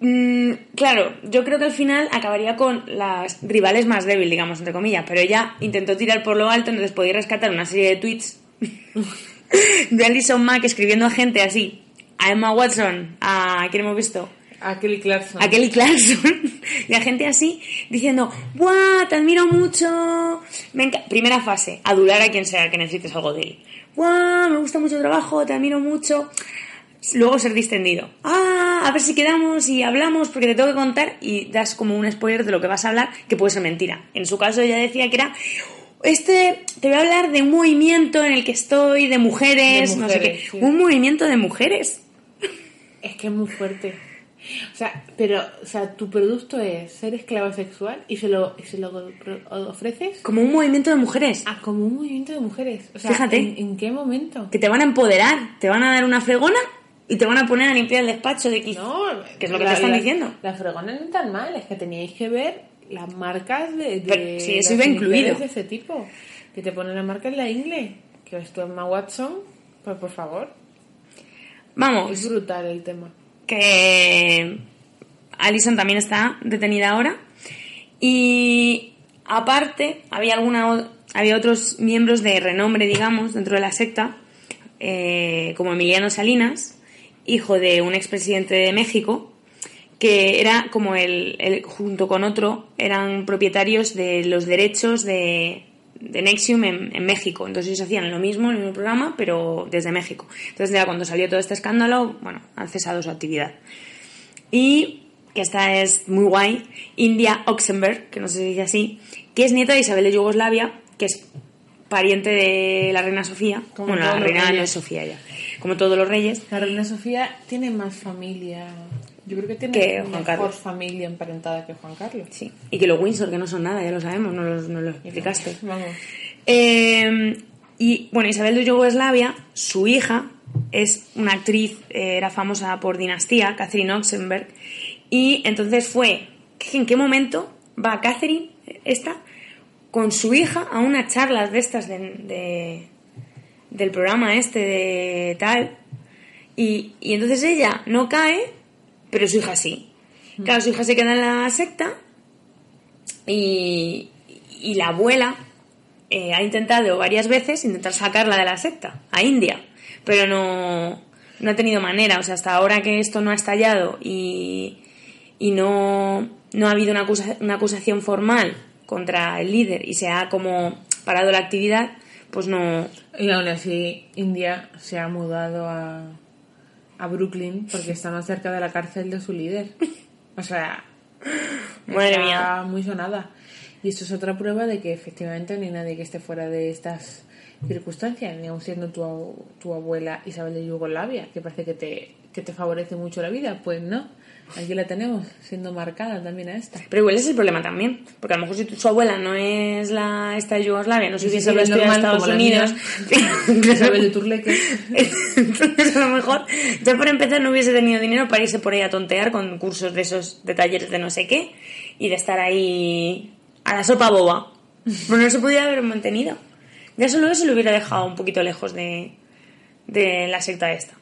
Mm, claro, yo creo que al final acabaría con las rivales más débiles, digamos, entre comillas, pero ella intentó tirar por lo alto, entonces podía rescatar una serie de tweets *laughs* de Alison Mack escribiendo a gente así, a Emma Watson, a quién hemos visto, A Kelly Clarkson. a Kelly Clarkson *laughs* y a gente así diciendo, ¡buah! Te admiro mucho. Me enca-". Primera fase, adular a quien sea que necesites algo de él. Me gusta mucho tu trabajo, te admiro mucho. Luego ser distendido. ¡ah! A ver si quedamos y hablamos porque te tengo que contar y das como un spoiler de lo que vas a hablar que puede ser mentira. En su caso ella decía que era. Este, te voy a hablar de un movimiento en el que estoy, de mujeres, De no sé qué. sí. Un movimiento de mujeres. Es que es muy fuerte. O sea, pero, o sea, tu producto es ser esclava sexual y se lo, y se lo ofreces Como un movimiento de mujeres. a como un movimiento de mujeres. O sea, Fíjate. ¿en, en qué momento? que te van a empoderar, te van a dar una fregona y te van a poner a limpiar el despacho de Keith. No, que es lo que la- te están la- diciendo. Las fregonas no están mal, es que teníais que ver las marcas de, de Pero sí, eso iba incluido. de ese tipo. Que te ponen la marca en la ingle. Que ves tú Emma Watson, pues por favor. Vamos, Es brutal el tema. Que Alison también está detenida ahora. Y aparte, había había otros miembros de renombre, digamos, dentro de la secta, eh, como Emiliano Salinas, hijo de un expresidente de México, que era como el, el- junto con otro, eran propietarios de los derechos de, de Nexium en, en México. Entonces ellos hacían lo mismo, el mismo programa, pero desde México. Entonces ya cuando salió todo este escándalo, bueno, han cesado su actividad. Y que esta es muy guay, India Oxenberg, que no se dice así, que es nieta de Isabel de Yugoslavia, que es pariente de la reina Sofía. Como bueno, la reina no es Sofía ya. Como todos los reyes. La reina Sofía tiene más familia. Yo creo que tiene Que Juan mejor Carlos. familia emparentada que Juan Carlos. Sí. Y que los Windsor, que no son nada, ya lo sabemos, no lo, no lo explicaste. Vamos. Eh, y bueno, Isabel de Yugoslavia, su hija, es una actriz, eh, era famosa por Dinastía, Catherine Oxenberg, y entonces fue, ¿en qué momento va Catherine, esta, con su hija a una charla de estas de, de- del programa este de tal. Y, y entonces ella no cae, pero su hija sí. Claro, su hija se queda en la secta y, y la abuela eh, ha intentado varias veces intentar sacarla de la secta, a India, pero no, no ha tenido manera. O sea, hasta ahora que esto no ha estallado y, y no, no ha habido una, acusa- una acusación formal contra el líder y se ha como parado la actividad, pues no... Y aún así, India se ha mudado a, a Brooklyn porque está más cerca de la cárcel de su líder. O sea, *laughs* Madre está mía. muy sonada. Y esto es otra prueba de que efectivamente no hay nadie que esté fuera de estas circunstancias, ni aun siendo tu, tu abuela Isabel de Yugoslavia, que parece que te, que te favorece mucho la vida. Pues no, aquí la tenemos, siendo marcada también a esta. Pero igual es el problema también, porque a lo mejor si tu- su abuela no es la esta de Yugoslavia, no se Y si hubiese Isabel ido a estudiar a normal, Estados Unidos, *laughs* Isabel de Turleque. *laughs* Entonces, a lo mejor, ya por empezar, no hubiese tenido dinero para irse por ahí a tontear con cursos de esos, de talleres de no sé qué, y de estar ahí a la sopa boba. Pero no se podía haber mantenido. Ya solo eso lo hubiera dejado un poquito lejos de, de la secta esta.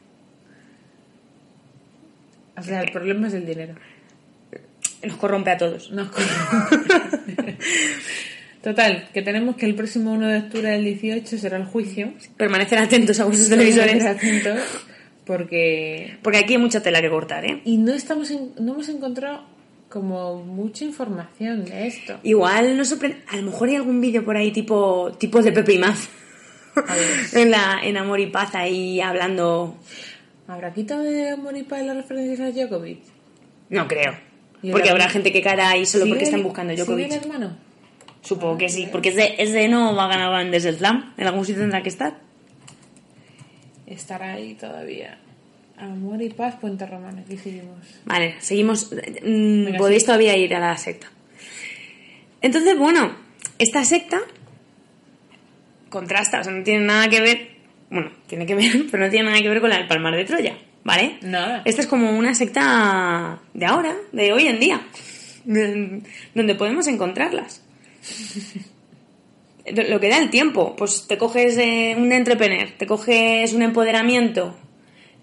O sea, el problema es el dinero. Nos corrompe a todos. Nos Total, que tenemos que el próximo 1 de octubre del 18 será el juicio. Permanecer atentos a vuestros televisores. Atentos, porque... Porque aquí hay mucha tela que cortar, ¿eh? Y no, estamos en- no hemos encontrado como mucha información de esto. Igual nos sorprende. A lo mejor hay algún vídeo por ahí tipo, tipo de Pepe y Maz. *laughs* En, la, en Amor y Paz ahí hablando. ¿Habrá quitado de Amor y Paz las referencias a Djokovic? No creo. ¿Y el Porque habrá gente que cara ahí solo porque ¿Sigue- están buscando a sigue Djokovic. el hermano? Supongo que sí. Porque ese, ese no va a ganar del Slam. En algún sitio tendrá que estar. Estará ahí todavía. Amor y Paz, Puente Romano. Aquí seguimos. Vale, seguimos. Mm, Venga, podéis sí. todavía ir a la secta. Entonces, bueno, esta secta contrasta, o sea, no tiene nada que ver. Bueno, tiene que ver, *laughs* pero no tiene nada que ver con la del Palmar de Troya, ¿vale? Nada. Esta es como una secta de ahora, de hoy en día, *laughs* donde podemos encontrarlas. *laughs* Lo que da el tiempo, pues te coges eh, un entrepreneur, te coges un empoderamiento,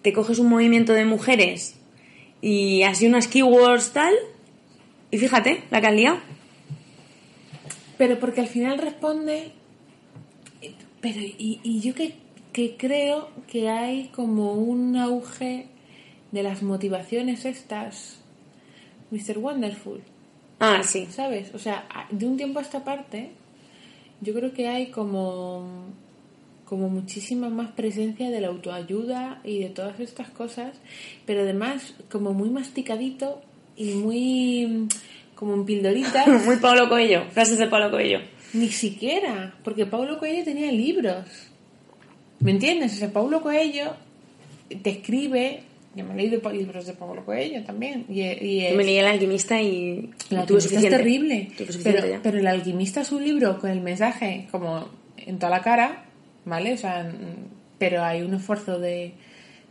te coges un movimiento de mujeres y así unas keywords tal, y fíjate, la que has liado. Pero porque al final responde. Pero, y, y yo que, que creo que hay como un auge de las motivaciones estas. Mr. Wonderful, Ah, sí. ¿sabes? O sea, de un tiempo a esta parte, yo creo que hay como. como muchísima más presencia de la autoayuda y de todas estas cosas, pero además como muy masticadito y muy como en pildoritas. *laughs* Muy Pablo Coelho, frases de Pablo Coelho. Ni siquiera, porque Paulo Coelho tenía libros. ¿Me entiendes? O sea, Paulo Coelho te escribe. Yo me he leído libros de Paulo Coelho también. Y, y Yo es- me leí El alquimista y el y alquimista es terrible. Pero, el alquimista es un libro con el mensaje como en toda la cara, ¿vale? O sea, pero hay un esfuerzo de,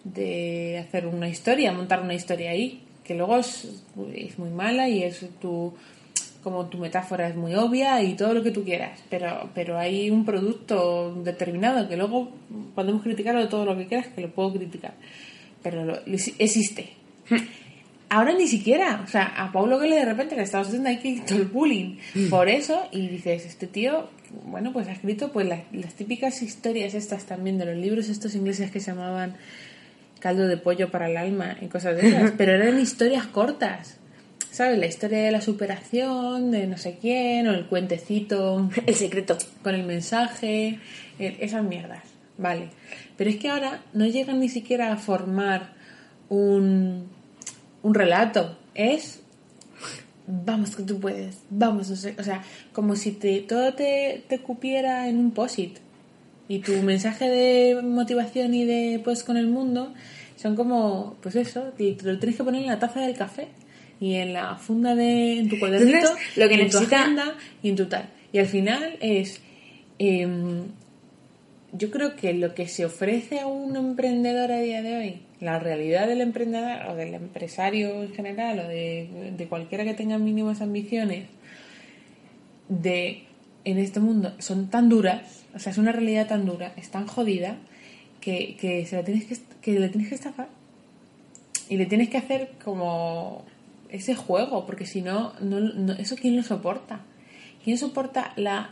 de hacer una historia, montar una historia ahí, que luego es, es muy mala y es tu como tu metáfora es muy obvia y todo lo que tú quieras, pero, pero hay un producto determinado que luego podemos criticarlo todo lo que quieras, que lo puedo criticar, pero lo- existe. Ahora ni siquiera, o sea, a Paulo que de repente le estamos haciendo aquí todo el bullying por eso y dices, este tío, bueno, pues ha escrito pues las, las típicas historias estas también de los libros estos ingleses que se llamaban caldo de pollo para el alma y cosas de esas, *laughs* pero eran historias cortas. ¿Sabes? La historia de la superación, de no sé quién, o el cuentecito *laughs* El secreto. con el mensaje, eh, esas mierdas, vale. Pero es que ahora no llegan ni siquiera a formar un, un relato, es vamos que tú puedes, vamos, no sé, o sea, como si te, todo te, te cupiera en un posit y tu mensaje de motivación y de pues con el mundo son como, pues eso, te te lo tienes que poner en la taza del café y en la funda de en tu cuadernito, Entonces, lo que y en tu necesita- agenda y en tu tal. Y al final es em, yo creo que lo que se ofrece a un emprendedor a día de hoy, la realidad del emprendedor o del empresario en general o de, de cualquiera que tenga mínimas ambiciones, de en este mundo son tan duras, o sea, es una realidad tan dura, es tan jodida, que, que, se la tienes que, que le tienes que estafar. Y le tienes que hacer como ese juego, porque si no, no, no- ¿eso quién lo soporta? ¿Quién soporta la...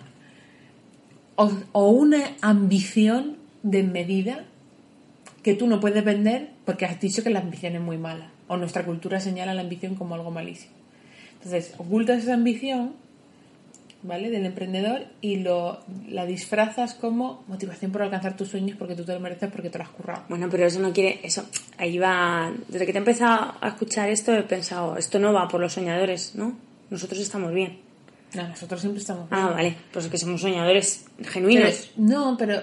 o, o una ambición desmedida que tú no puedes vender porque has dicho que la ambición es muy mala? O nuestra cultura señala la ambición como algo malísimo. Entonces, ocultas esa ambición, ¿vale? Del emprendedor y lo, la disfrazas como motivación por alcanzar tus sueños porque tú te lo mereces porque te lo has currado. Bueno, pero eso no quiere. Eso. Ahí va. Desde que te he empezado a escuchar esto, he pensado, esto no va por los soñadores, ¿no? Nosotros estamos bien. No, nosotros siempre estamos Ah, bien. vale. Pues es que somos soñadores Pero- genuinos. no, pero,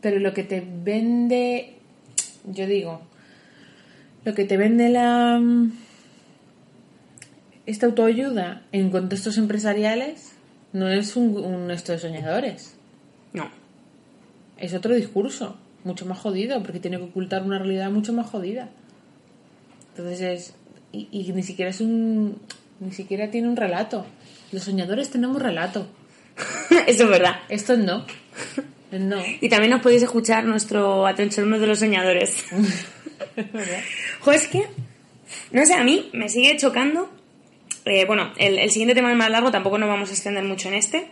pero lo que te vende, yo digo, lo que te vende la esta autoayuda en contextos empresariales no es un, un esto de soñadores, No. es otro discurso, mucho más jodido, porque tiene que ocultar una realidad mucho más jodida. Entonces es y, y ni siquiera es un ni siquiera tiene un relato. Los soñadores tenemos relato. *laughs* eso es verdad. Estos no. No. Y también nos podéis escuchar nuestro Atención de los Soñadores. *laughs* Es que, no sé, a mí me sigue chocando. Eh, bueno, el, el siguiente tema es más largo, tampoco nos vamos a extender mucho en este,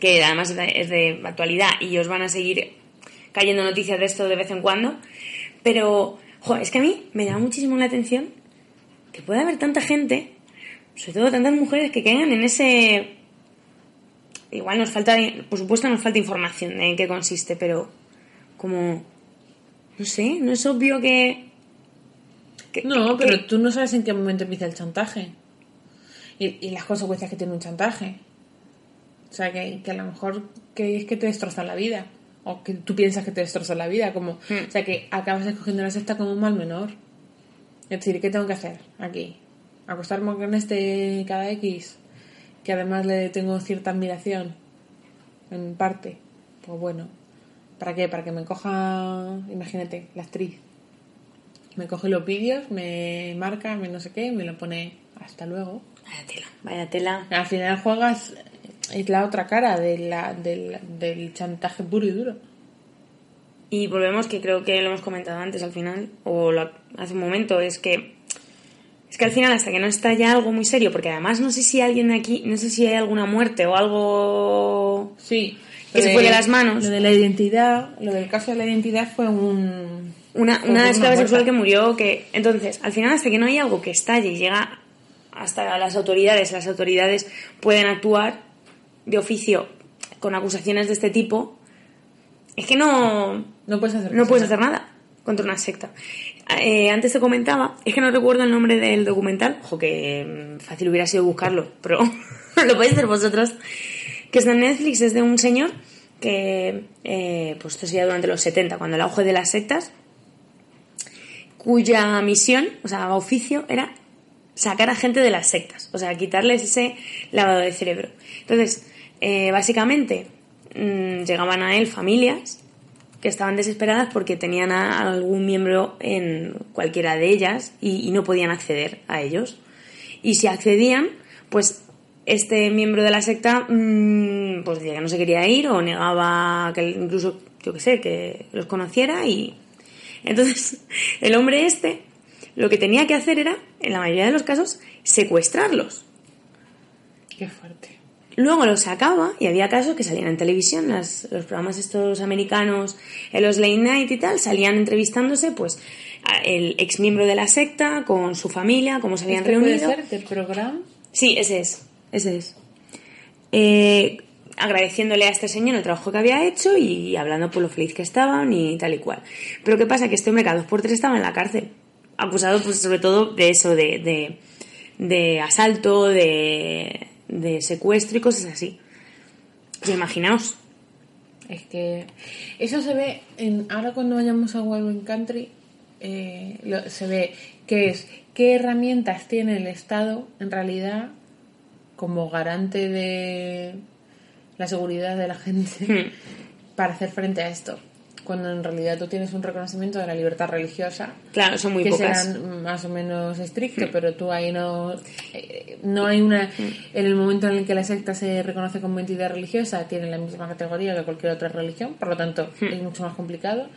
que además es de, es de actualidad y os van a seguir cayendo noticias de esto de vez en cuando. Pero, jo, es que a mí me llama muchísimo la atención que pueda haber tanta gente, sobre todo tantas mujeres, que caigan en ese igual nos falta, por supuesto nos falta información de en qué consiste, pero como, no sé, no es obvio que... que- No, que- pero que- tú no sabes en qué momento empieza el chantaje. Y, y las consecuencias que tiene un chantaje. O sea, que, que a lo mejor que es que te destroza la vida. O que tú piensas que te destroza la vida. Como, Hmm. O sea, que acabas escogiendo la sexta como un mal menor. Es decir, ¿qué tengo que hacer aquí? ¿Acostarme con este cada X? Que además le tengo cierta admiración. En parte. Pues bueno. ¿Para qué? Para que me coja, imagínate, la actriz me coge los vídeos, me marca, me no sé qué, me lo pone hasta luego. Vaya tela, vaya tela. Al final juegas, es la otra cara de la, del, del chantaje puro y duro. Y volvemos, que creo que lo hemos comentado antes al final, o lo- hace un momento, es que es que al final hasta que no está ya algo muy serio, porque además no sé si alguien aquí, no sé si hay alguna muerte o algo Sí. Que se fue de las manos. Lo de la identidad, lo del caso de la identidad fue un... una, una esclava sexual que murió, que entonces al final hasta que no hay algo que estalle y llega hasta las autoridades, las autoridades pueden actuar de oficio con acusaciones de este tipo, es que no, No puedes hacer no puedes hacer nada contra una secta. Eh, antes te comentaba, es que no recuerdo el nombre del documental, ojo que mm, fácil hubiera sido buscarlo, pero *laughs* lo podéis hacer vosotros, que está en Netflix, es de un señor que, eh, pues esto sería durante los 70, cuando el auge de las sectas, cuya misión, o sea, oficio, era sacar a gente de las sectas, o sea, quitarles ese lavado de cerebro. Entonces, eh, básicamente, mm, llegaban a él familias que estaban desesperadas porque tenían a algún miembro en cualquiera de ellas y, no podían acceder a ellos. Y si accedían, pues este miembro de la secta mm, pues decía que no se quería ir o negaba que incluso, yo qué sé, que los conociera y... Entonces, *laughs* el hombre este lo que tenía que hacer era, en la mayoría de los casos, secuestrarlos. Qué fuerte. Luego los sacaba y había casos que salían en televisión, las- los programas estos americanos, en los late night y tal, salían entrevistándose pues el ex miembro de la secta con su familia, cómo se habían ¿Este puede reunido. ser del programa? Sí, ese es, ese es. Eh, agradeciéndole a este señor el trabajo que había hecho y hablando por lo feliz que estaban y tal y cual. Pero ¿qué pasa? Que este hombre cada dos por tres estaba en la cárcel, acusado pues sobre todo de eso, de, de, de asalto, de, de secuestro y cosas así. Pues imaginaos. Es que eso se ve en, ahora cuando vayamos a Wild Country eh, lo- se ve que es qué herramientas tiene el Estado en realidad como garante de la seguridad de la gente Hmm. para hacer frente a esto. Cuando en realidad tú tienes un reconocimiento de la libertad religiosa Claro, son muy que pocas. serán más o menos estrictos, pero tú ahí no eh, no hay una en el momento en el que la secta se reconoce como entidad religiosa tiene la misma categoría que cualquier otra religión, por lo tanto es mucho más complicado.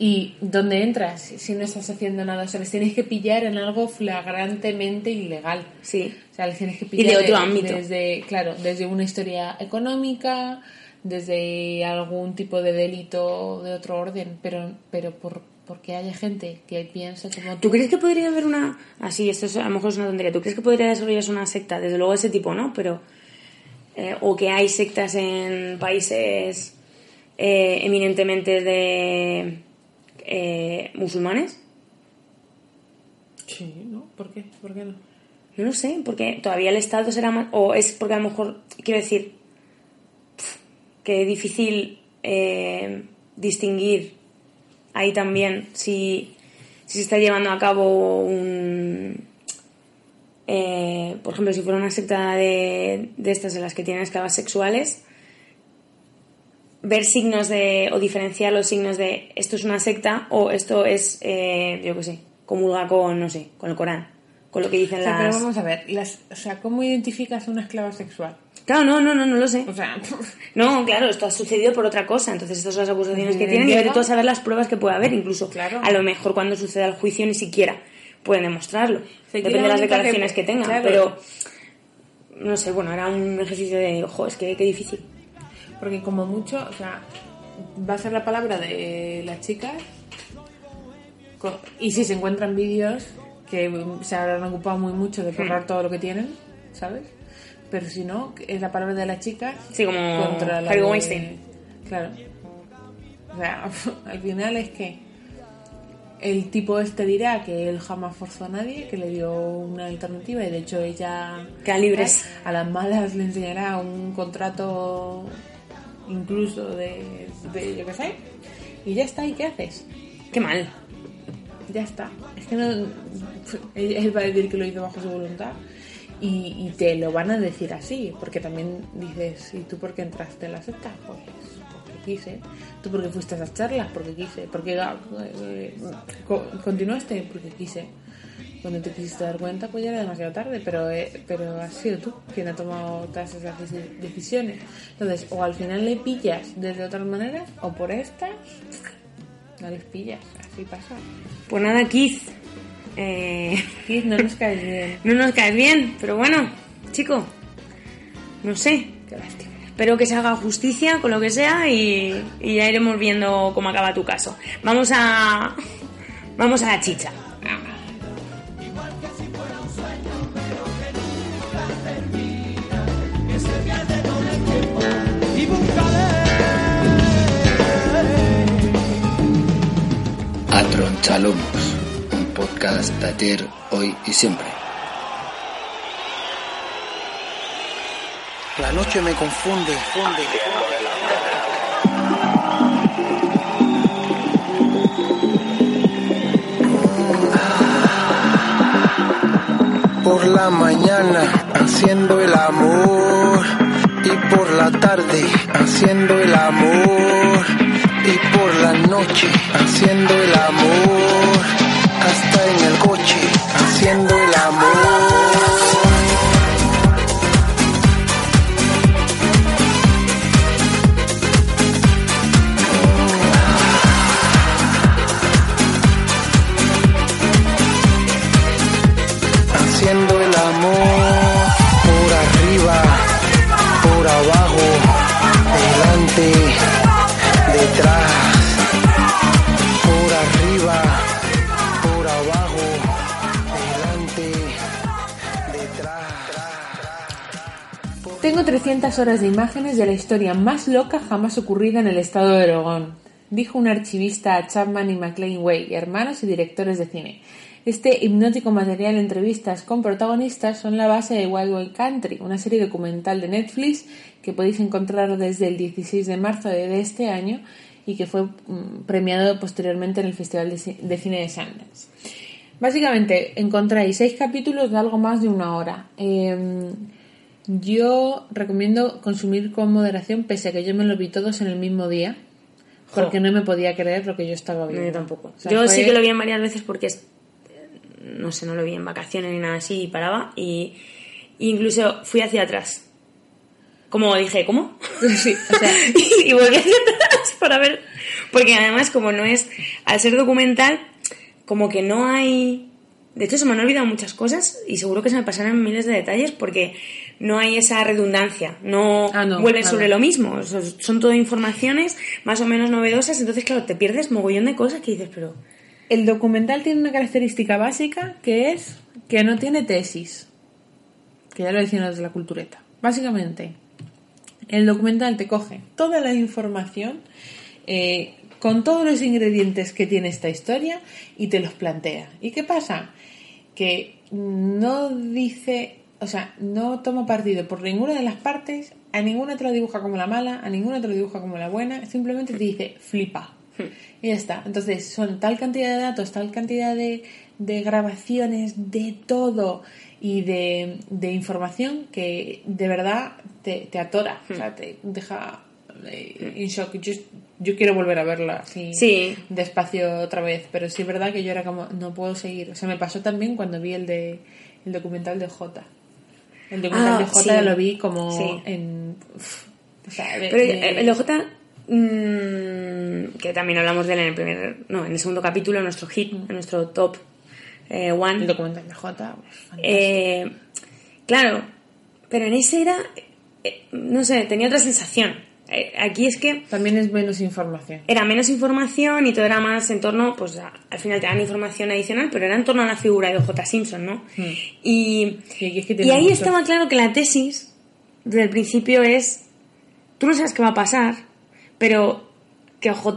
¿Y dónde entras si no estás haciendo nada? O sea, les tienes que pillar en algo flagrantemente ilegal. Sí. O sea, les tienes que Y pillar de otro ámbito. Desde, claro, desde una historia económica, desde algún tipo de delito de otro orden, pero, pero por, porque haya gente que piense como ¿Tú crees que podría haber una... Así, esto es, a lo mejor es una tontería. ¿Tú crees que podría desarrollarse una secta? Desde luego ese tipo, ¿no? Pero... eh, o que hay sectas en países eh, eminentemente de eh, musulmanes. Sí, ¿no? ¿Por qué? ¿Por qué no? No lo sé, porque todavía el Estado será más... O es porque a lo mejor, quiero decir, que es difícil eh, distinguir ahí también si, si se está llevando a cabo un... eh, por ejemplo, si fuera una secta de, de estas en las que tienen esclavas sexuales, ver signos de... o diferenciar los signos de esto es una secta o esto es, eh, yo qué sé, comulga con, no sé, con el Corán, con lo que dicen O sea, las... pero vamos a ver, las, o sea, ¿cómo identificas una esclava sexual? Claro, no, no, no, no lo sé. O sea, *laughs* No, claro, esto ha sucedido por otra cosa. Entonces, estas son las acusaciones que tienen y a saber las pruebas que puede haber. Incluso, Claro. a lo mejor cuando suceda el juicio ni siquiera pueden demostrarlo. Depende de las declaraciones que- que tengan. claro. Pero, no sé, bueno, era un ejercicio de, ojo, es que qué difícil. porque como mucho, o sea, va a ser la palabra de las chicas y si se encuentran vídeos que mm, se habrán ocupado muy mucho de borrar todo lo que tienen, ¿sabes? Pero si no, es la palabra de las chicas Sí, como contra la Harvey de- Weinstein. Claro. O sea, *laughs* al final es que el tipo este dirá que él jamás forzó a nadie, que le dio una alternativa y de hecho ella Quedan libres. a las malas le enseñará un contrato incluso de, de yo qué sé y ya está, ¿y qué haces? Qué mal. Ya está. Es que no. Él, va a decir que lo hizo bajo su voluntad. Y, y te lo van a decir así. Porque también dices, ¿y tú por qué entraste en la secta? Pues porque quise. ¿Tú por qué fuiste a esas charlas? Porque quise. ¿Por qué eh, co- continuaste? Porque quise. Cuando te quisiste dar cuenta, pues ya era demasiado tarde. Pero, eh, pero has sido tú quien ha tomado todas esas deci- decisiones. Entonces, o al final le pillas desde otras maneras, o por estas, no les pillas. Así pasa. Pues nada, Keith. eh, *laughs* no nos caes bien. *laughs* no nos caes bien, pero bueno, chico, no sé. Qué lástima. Espero que se haga justicia con lo que sea y, y ya iremos viendo cómo acaba tu caso. Vamos a. *laughs* Vamos a la chicha. A Tronchalomos, un podcast de ayer, hoy y siempre. La noche me confunde, funde. Por la mañana haciendo el amor y por la tarde haciendo el amor y por la noche haciendo el amor hasta en el coche haciendo el amor. 200 horas de imágenes de la historia más loca jamás ocurrida en el estado de Oregón, dijo un archivista a Chapman y McLean Way, hermanos y directores de cine. Este hipnótico material de entrevistas con protagonistas son la base de Wild Wild Country, una serie documental de Netflix que podéis encontrar desde el 16 de marzo de este año y que fue mm, premiado posteriormente en el Festival de Cine de Sundance. Básicamente encontráis seis capítulos de algo más de una hora. Em, yo recomiendo consumir con moderación, pese a que yo me lo vi todos en el mismo día, Porque no me podía creer lo que yo estaba No, viendo. yo tampoco. O sea, yo fue- sí que lo vi en varias veces porque es, no sé, no lo vi en vacaciones ni nada así y paraba y incluso fui hacia atrás. Como dije, ¿cómo? *laughs* Sí, o sea, *laughs* y volví hacia atrás para ver. Porque además, como no es, al ser documental, como que no hay. De hecho, se me han olvidado muchas cosas y seguro que se me pasarán miles de detalles porque no hay esa redundancia. No, Ah, no, vuelven sobre lo mismo. Sea, son todo informaciones más o menos novedosas. Entonces, claro, te pierdes mogollón de cosas que dices, pero. el documental tiene una característica básica que es que no tiene tesis. Que ya lo decían los de la cultureta. Básicamente, el documental te coge toda la información eh, con todos los ingredientes que tiene esta historia y te los plantea. ¿Y qué pasa? Que no dice, o sea, no toma partido por ninguna de las partes, a ninguna te lo dibuja como la mala, a ninguna te lo dibuja como la buena, simplemente te dice flipa. Y ya está. Entonces son tal cantidad de datos, tal cantidad de, de grabaciones, de todo y de, de información que de verdad te, te atora, o sea, te deja eh, en shock. Yo, yo quiero volver a verla así Sí. despacio otra vez, pero sí es verdad que yo era como, no puedo seguir. O sea, me pasó también cuando vi el de el documental de J. El documental Ah, de J sí. lo vi como Sí. en... o sea, Pero de- eh, el OJ, mm, que también hablamos de él en el primer, no, en el segundo capítulo, en nuestro hit, en nuestro top eh, one. el documental de J, pues. Eh, claro, pero en ese era, eh, no sé, tenía otra sensación. Eh, aquí es que También es menos información. era menos información y todo era más en torno, pues a- al final te dan información adicional, pero era en torno a la figura de J. Simpson, ¿no? Y, es que y tiene ahí mucho. estaba claro que la tesis, desde el principio, es, tú no sabes qué va a pasar, pero que OJ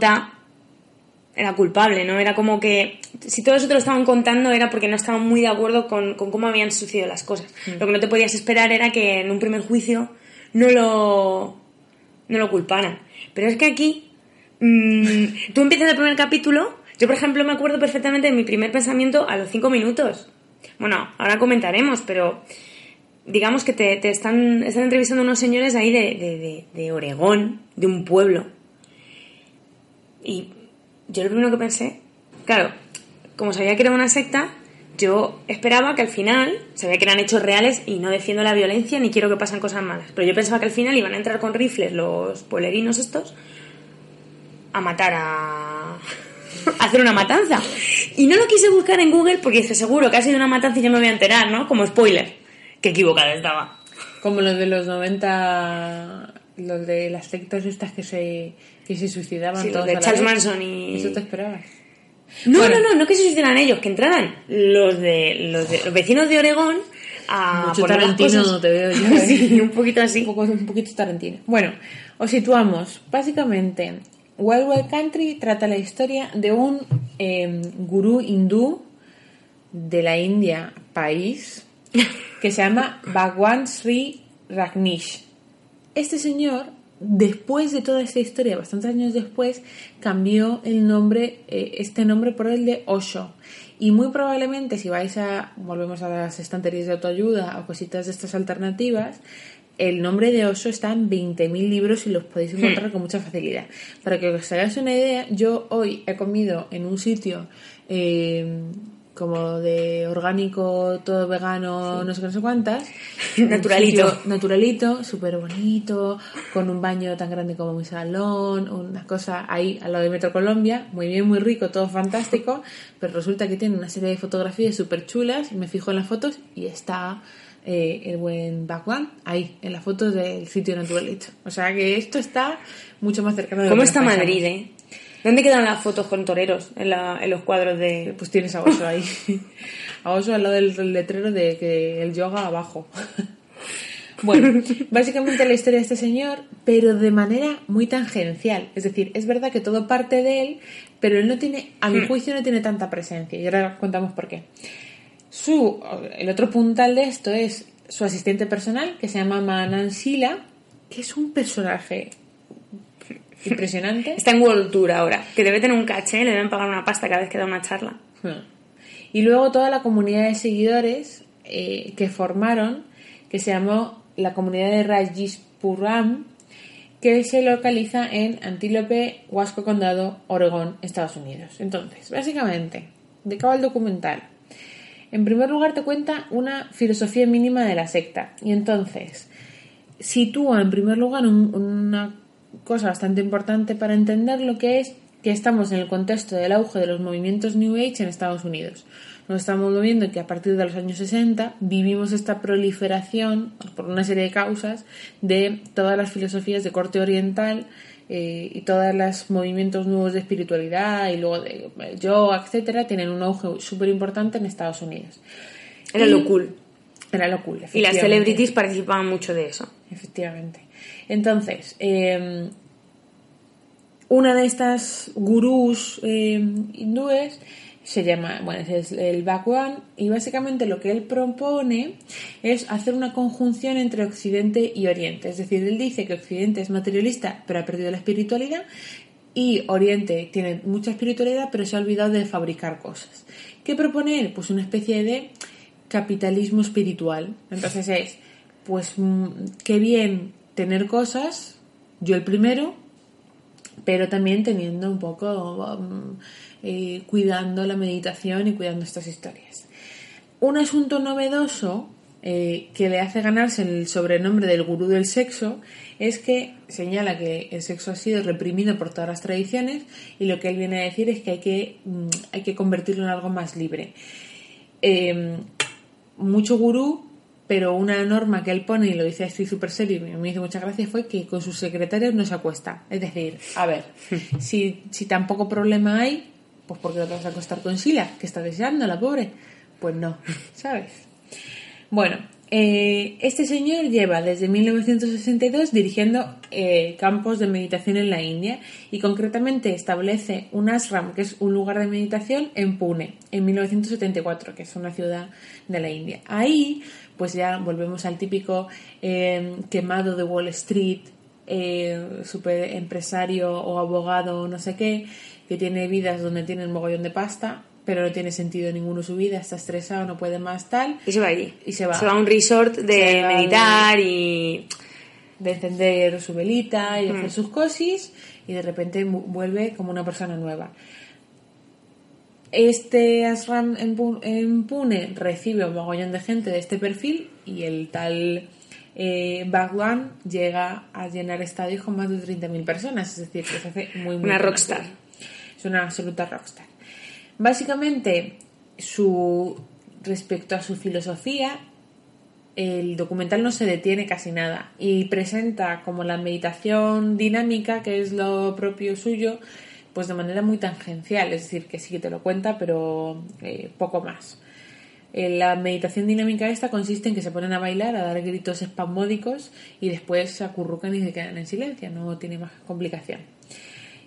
era culpable, ¿no? Era como que si todo eso te lo estaban contando era porque no estaban muy de acuerdo con, con cómo habían sucedido las cosas. Lo que no te podías esperar era que en un primer juicio no lo, no lo culparan. Pero es que aquí, mm, tú empiezas el primer capítulo, yo por ejemplo me acuerdo perfectamente de mi primer pensamiento a los cinco minutos. Bueno, ahora comentaremos, pero digamos que te, te están, están entrevistando unos señores ahí de, de, de- de Oregón, de un pueblo. Y yo lo primero que pensé, claro, como sabía que era una secta, yo esperaba que al final, sabía que eran hechos reales y no defiendo la violencia ni quiero que pasen cosas malas, pero yo pensaba que al final iban a entrar con rifles los pueblerinos estos a matar a... *laughs* a hacer una matanza. Y no lo quise buscar en Google porque dije, seguro que ha sido una matanza y yo me voy a enterar, ¿no? Como spoiler. Qué equivocada estaba. Como los de los 90, los de las sectas estas que se, que se suicidaban Sí, los todos de a la Charles vez. Manson y- Eso te esperabas. No, Bueno. no, no, no que se suicidaran ellos, que entraran los de los, de, los vecinos de Oregón a Mucho poner las Tarantino cosas. te veo yo. *laughs* ¿eh? sí, un poquito así. Un, poco, un poquito Tarantino. Bueno, os situamos. Básicamente, Wild Wild Country trata la historia de un eh, gurú hindú de la India, país, que se llama Bhagwan Sri Rajneesh. Este señor, después de toda esta historia, bastantes años después, cambió el nombre, eh, este nombre por el de Osho. Y muy probablemente, si vais a, volvemos a las estanterías de autoayuda o cositas de estas alternativas, el nombre de Osho está en 20.000 libros y los podéis encontrar con mucha facilidad. Para que os hagáis una idea, yo hoy he comido en un sitio eh, como de orgánico, todo vegano, no sé qué, no sé cuántas. *laughs* Naturalito. naturalito, súper bonito, con un baño tan grande como mi salón, una cosa ahí al lado de Metro Colombia, muy bien, muy rico, todo fantástico, pero resulta que tiene una serie de fotografías súper chulas, me fijo en las fotos y está eh, el buen background ahí, en las fotos del sitio naturalito. O sea que esto está mucho más cercano de lo ¿Cómo que está Madrid, eh? ¿Dónde quedan las fotos con toreros? En, la- en los cuadros de... Pues tienes a Oso ahí. *laughs* A Oso al lado del letrero de que el yoga abajo. *laughs* Bueno, básicamente la historia de este señor, pero de manera muy tangencial. Es decir, es verdad que todo parte de él, pero él no tiene, a mi juicio, no tiene tanta presencia. Y ahora contamos por qué. Su, el otro puntal de esto es su asistente personal, que se llama Manan Shila, que es un personaje impresionante. *laughs* Está en World Tour ahora, que debe tener un caché, le deben pagar una pasta cada vez que da una charla. Y luego toda la comunidad de seguidores eh, que formaron, que se llamó la comunidad de Rajishpuram, que se localiza en Antílope, Huasco Condado, Oregón, Estados Unidos. Entonces, básicamente, ¿de va el documental? En primer lugar te cuenta una filosofía mínima de la secta y entonces sitúa en primer lugar un- una cosa bastante importante para entender lo que es que estamos en el contexto del auge de los movimientos New Age en Estados Unidos. Nos estamos viendo que a partir de los años 60 vivimos esta proliferación, por una serie de causas, de todas las filosofías de corte oriental eh, y todos los movimientos nuevos de espiritualidad y luego de yoga, etcétera, tienen un auge súper importante en Estados Unidos. Era Y- lo cool. Era lo cool. Y las celebrities participaban mucho de eso. Efectivamente. Entonces, eh, una de estas gurús eh, hindúes se llama, bueno, es el Bhagwan y básicamente lo que él propone es hacer una conjunción entre Occidente y Oriente. Es decir, él dice que Occidente es materialista pero ha perdido la espiritualidad y Oriente tiene mucha espiritualidad pero se ha olvidado de fabricar cosas. ¿Qué propone él? Pues una especie de capitalismo espiritual. Entonces es, pues mm, qué bien tener cosas, yo el primero, pero también teniendo un poco, mm, eh, cuidando la meditación y cuidando estas historias. Un asunto novedoso eh, que le hace ganarse el sobrenombre del gurú del sexo es que señala que el sexo ha sido reprimido por todas las tradiciones y lo que él viene a decir es que hay que, mm, hay que convertirlo en algo más libre. Eh, mucho gurú, pero una norma que él pone, y lo dice así súper serio, y me hizo mucha gracia, fue que con sus secretarios no se acuesta. Es decir, a ver, *laughs* si, si tampoco problema hay, pues ¿por qué no te vas a acostar con Sila? Que está deseando la pobre. Pues no, *laughs* ¿sabes? Bueno, eh, este señor lleva desde 1962 dirigiendo eh, campos de meditación en la India y concretamente establece un ashram, que es un lugar de meditación, en Pune, en 1974, que es una ciudad de la India. Ahí, pues ya volvemos al típico eh, quemado de Wall Street, eh, super empresario o abogado o no sé qué, que tiene vidas donde tiene un mogollón de pasta, pero no tiene sentido ninguno su vida, está estresado, no puede más tal, Y se va allí. Y se va. a un resort de Se va meditar y... de encender su velita y hacer sus cosis y de repente vuelve como una persona nueva. Este ashram en, Pu- en Pune recibe un mogollón de gente de este perfil y el tal eh, Bhagwan llega a llenar estadios con más de 30.000 personas, es decir, que se hace muy, muy Una rockstar. Es una absoluta rockstar. Básicamente, su respecto a su filosofía, el documental no se detiene casi nada y presenta como la meditación dinámica, que es lo propio suyo, pues de manera muy tangencial, es decir, que sí que te lo cuenta, pero eh, poco más. Eh, La meditación dinámica esta consiste en que se ponen a bailar, a dar gritos espasmódicos y después se acurrucan y se quedan en silencio, no tiene más complicación.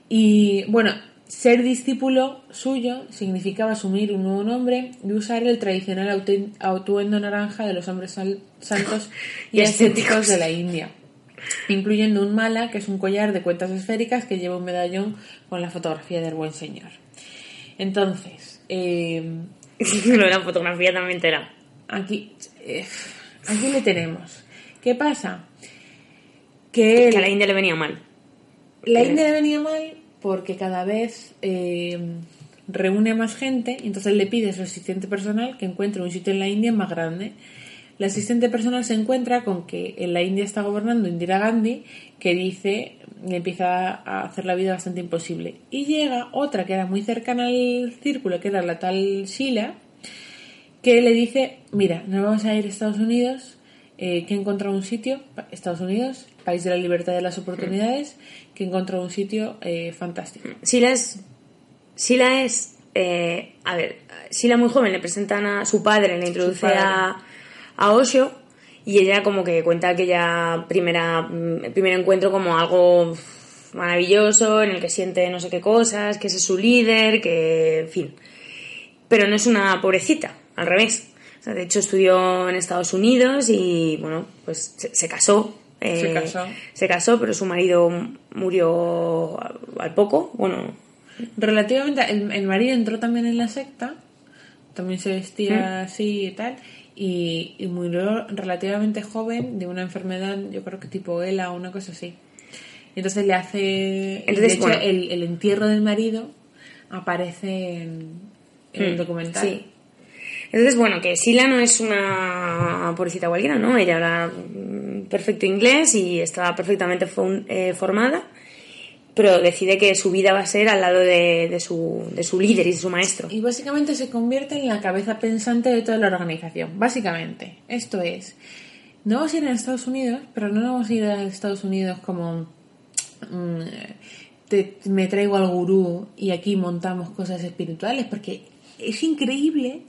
Y bueno, ser discípulo suyo significaba asumir un nuevo nombre y usar el tradicional atuendo naranja de los hombres santos *laughs* y ascéticos. de la India, incluyendo un mala, que es un collar de cuentas esféricas que lleva un medallón con la fotografía del buen señor. Entonces, eh, *laughs* Lo de la fotografía también te era. aquí, eh, aquí le tenemos. ¿Qué pasa? Que, Que a la India le venía mal. la India le venía mal porque cada vez eh, reúne más gente y entonces le pide a su asistente personal que encuentre un sitio en la India más grande. La asistente personal se encuentra con que en la India está gobernando Indira Gandhi, que dice, empieza a hacer la vida bastante imposible. Y llega otra que era muy cercana al círculo, que era la tal Sheila, que le dice, mira, nos vamos a ir a Estados Unidos, eh, que he encontrado un sitio, Estados Unidos, país de la libertad y de las oportunidades, que he encontrado un sitio eh, fantástico. Sila es. Sila es. eh, a ver, Sila muy joven le presentan a su padre, le introduce padre. a, a Osho y ella como que cuenta aquella primera, mm, el primer encuentro como algo maravilloso en el que siente no sé qué cosas, que ese es su líder, que en fin. Pero no es una pobrecita, al revés. O sea, de hecho estudió en Estados Unidos y bueno, pues se, se casó. eh, Se casó. se casó, pero su marido murió al- al poco. Bueno, Relativamente, el, el marido entró también en la secta, también se vestía así y tal, y, y murió relativamente joven de una enfermedad, yo creo que tipo ELA o una cosa así. Entonces le hace... Entonces, de hecho, bueno. el, el entierro del marido aparece en, en el Mm, documental. Sí. Entonces, bueno, que Sila no es una pobrecita cualquiera, ¿no? Ella habla mm, perfecto inglés y estaba perfectamente eh, formada, pero decide que su vida va a ser al lado de, su, de su líder y de su maestro. Y básicamente se convierte en la cabeza pensante de toda la organización. Básicamente, esto es. No vamos a ir a Estados Unidos, pero no vamos a ir a Estados Unidos como. mm, te- me traigo al gurú y aquí montamos cosas espirituales, porque es increíble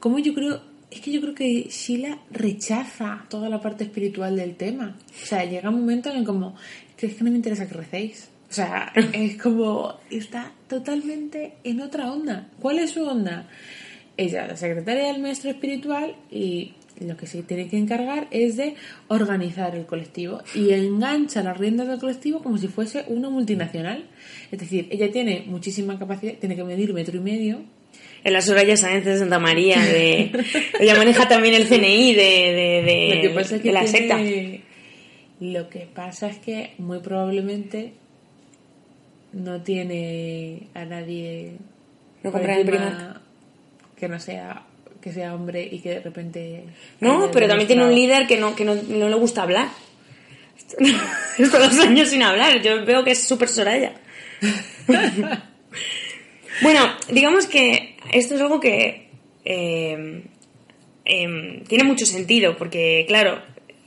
cómo yo creo. Es que yo creo que Sheila rechaza toda la parte espiritual del tema. O sea, llega un momento en el como, que es que no me interesa que recéis. O sea, es como, está totalmente en otra onda. ¿Cuál es su onda? Ella la secretaria del maestro espiritual y lo que se tiene que encargar es de organizar el colectivo y engancha las riendas del colectivo como si fuese una multinacional. Es decir, ella tiene muchísima capacidad, tiene que medir metro y medio, En la Soraya Sáenz de Santa María, de, *laughs* ella maneja también el CNI de, de, de- Lo que pasa es que de la tiene- secta. Lo que pasa es que muy probablemente no tiene a nadie No compra en que no sea que sea hombre y que de repente No, pero también tiene un líder que no, que no, no le gusta hablar. *laughs* Estos dos años sin hablar. Yo veo que es súper Soraya. *laughs* bueno, digamos que esto es algo que eh, em, tiene mucho sentido, porque, claro,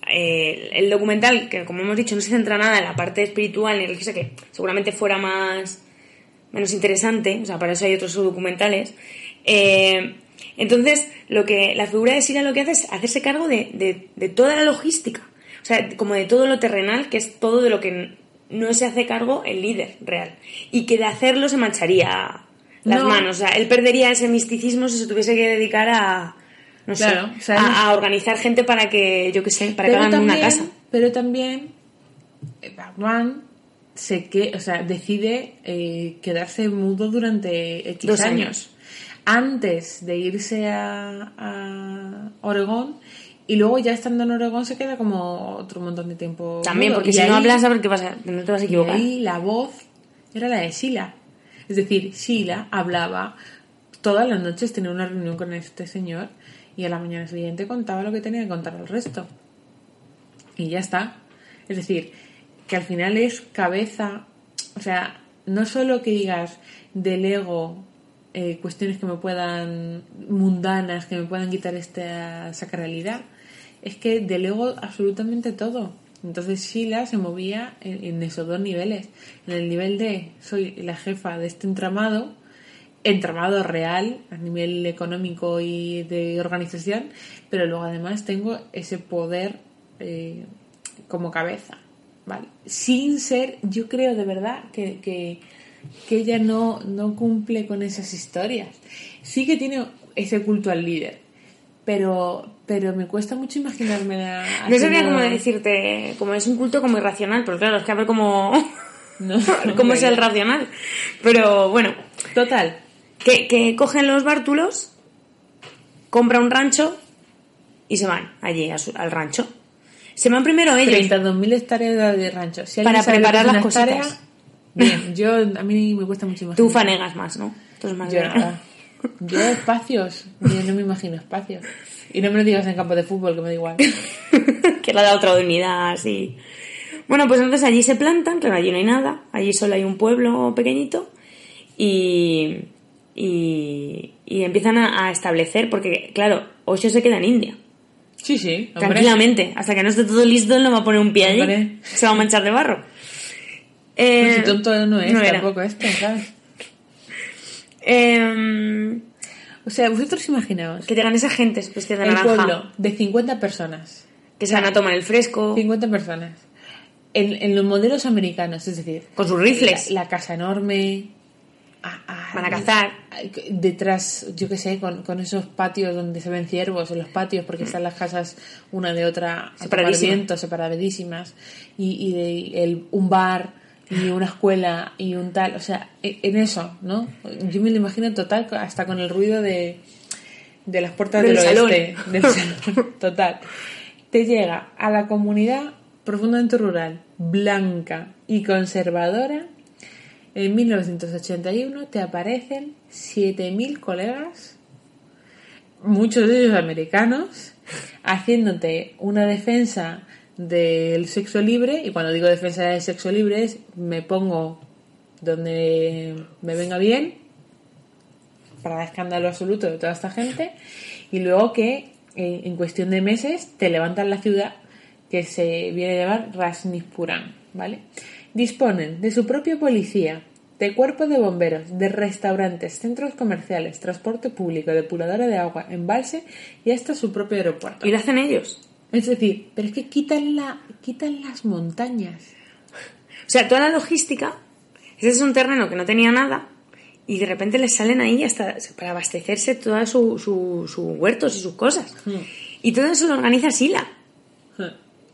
eh, el documental, que como hemos dicho, no se centra nada en la parte espiritual ni religiosa, que seguramente fuera más menos interesante, o sea, para eso hay otros documentales. Eh, entonces, lo que la figura de Sira lo que hace es hacerse cargo de, de- de toda la logística, o sea, como de todo lo terrenal, que es todo de lo que no se hace cargo el líder real, y que de hacerlo se mancharía las No. manos, o sea, él perdería ese misticismo si se tuviese que dedicar a, no Claro, a, a organizar gente para que, yo qué sé, para que pero hagan una también, casa. pero también eh, Batman se que, o sea, decide eh, quedarse mudo durante X Dos años. años. Antes de irse a, a Oregón y luego ya estando en Oregón se queda como otro montón de tiempo. También, mudo. porque Y si ahí- no hablas, a ver qué pasa, no te vas a y equivocar. ahí la voz era la de Sheila. Es decir, Sheila hablaba todas las noches, tenía una reunión con este señor y a la mañana siguiente contaba lo que tenía que contar al resto. Y ya está. Es decir, que al final es cabeza, o sea, no solo que digas del ego eh, cuestiones que me puedan mundanas, que me puedan quitar esta sacralidad, es que delego absolutamente todo. Entonces Sheila se movía en esos dos niveles. En el nivel de soy la jefa de este entramado, entramado real a nivel económico y de organización, pero luego además tengo ese poder eh, como cabeza, ¿vale? Sin ser, yo creo de verdad que, que, que ella no, no cumple con esas historias. Sí que tiene ese culto al líder, pero, pero me cuesta mucho imaginarme la, No sabría cómo decirte, como es un culto como irracional, pero claro, es que a ver cómo, No, *laughs* cómo es el racional. Pero bueno, Total, que, que cogen los bártulos, compra un rancho y se van allí su- al rancho. Se van primero ellos. 32.000 hectáreas de rancho. Si Para preparar las cositas. Bien, yo, a mí me cuesta mucho imaginar. Tú fanegas más, ¿no? Eres más Yo nada. Yo espacios, yo no me imagino espacios. Y no me lo digas en campo de fútbol, que me da igual. *laughs* que le da otra unidad así. Bueno, pues entonces allí se plantan, claro, allí no hay nada, allí solo hay un pueblo pequeñito y, y, y empiezan a, a establecer, porque claro, Osho se queda en India, Sí, sí, hombre. tranquilamente, hasta que no esté todo listo él no va a poner un pie allí, se va a manchar de barro. Pues Eh, si tonto no es no tampoco esto, ¿sabes? em, O sea, vosotros imaginaos que llegan esa gente vestida de el naranja, pueblo de 50 personas. que se van a tomar el fresco, 50 personas. En, en los modelos americanos, es decir, con sus rifles, la, la casa enorme. A- a- Van a cazar. Detrás, yo qué sé, con, con esos patios donde se ven ciervos, en los patios, porque están las casas una de otra Separadísimas. separadísimas. Y, y de, el, un bar y una escuela y un tal. O sea, e- en eso, ¿no? Yo me lo imagino total, hasta con el ruido de, de las puertas Del del, salón. oeste. *laughs* Del salón. Total. Te llega a la comunidad profundamente rural, blanca, y conservadora, en 1981 te aparecen 7.000 colegas, muchos de ellos americanos, haciéndote una defensa del sexo libre, y cuando digo defensa del sexo libre es me pongo donde me venga bien, para escándalo absoluto de toda esta gente, y luego que eh, en cuestión de meses te levantan la ciudad que se viene a llamar Rasnispuram, ¿vale? Disponen de su propia policía, de cuerpo de bomberos, de restaurantes, centros comerciales, transporte público, depuradora de agua, embalse y hasta su propio aeropuerto. Y lo hacen ellos. Es decir, pero es que quitan, la, quitan las montañas. O sea, toda la logística, ese es un terreno que no tenía nada y de repente les salen ahí hasta para abastecerse todos sus su, su huertos y sus cosas. Y todo eso lo organiza Sila.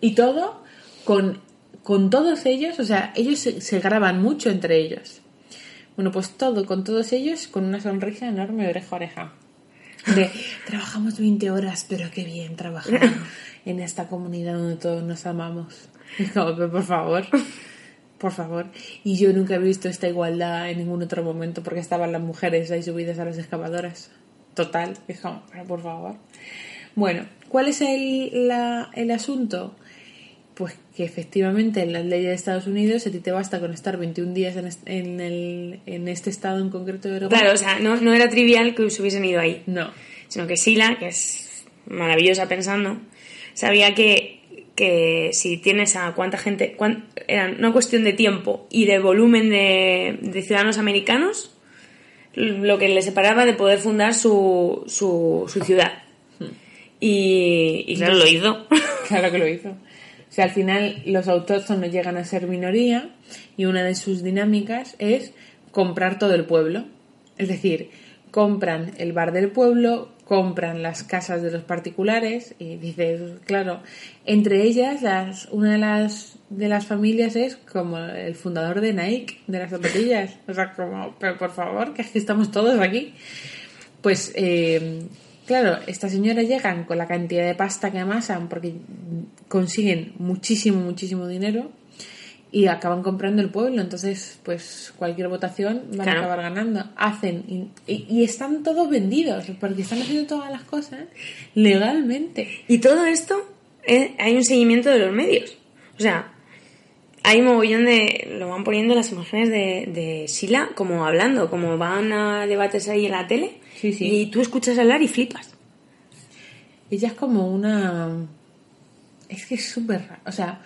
Y todo con, con todos ellos, o sea, ellos se, se graban mucho entre ellos. Bueno, pues todo con todos ellos con una sonrisa enorme oreja a oreja. De, *laughs* trabajamos 20 horas, pero qué bien trabajar *laughs* en esta comunidad donde todos nos amamos. Pero por favor, por favor. Y yo nunca he visto esta igualdad en ningún otro momento porque estaban las mujeres ahí subidas a las excavadoras. Total, pero por favor. Bueno, ¿cuál es el, la- el asunto? Que efectivamente en las leyes de Estados Unidos a ti te basta con estar 21 días en, est- en, el, en este estado en concreto de Europa. Claro, o sea, no, no era trivial que se hubiesen ido ahí. No. sino que Sila, que es maravillosa pensando, sabía que, que si tienes a cuánta gente, cuán- era una cuestión de tiempo y de volumen de, de ciudadanos americanos, lo que le separaba de poder fundar su, su, su ciudad. Y, y claro, lo hizo. Claro que lo hizo. Sea, al final los autóctonos llegan a ser minoría y una de sus dinámicas es comprar todo el pueblo. Es decir, compran el bar del pueblo, compran las casas de los particulares y dices, claro, entre ellas las, una de las de las familias es como el fundador de Nike, de las zapatillas. O sea, como, pero por favor, que es estamos todos aquí. Pues, eh, claro, estas señoras llegan con la cantidad de pasta que amasan porque consiguen muchísimo, muchísimo dinero y acaban comprando el pueblo. Entonces, pues cualquier votación van Claro. a acabar ganando. Hacen y, y- y están todos vendidos porque están haciendo todas las cosas legalmente. Y todo esto, eh, hay un seguimiento de los medios. O sea, hay mogollón de. Lo van poniendo las imágenes de, de Sila como hablando, como van a debates ahí en la tele. Sí, sí. Y tú escuchas hablar y flipas. Ella es como una... Es que es súper raro. O sea,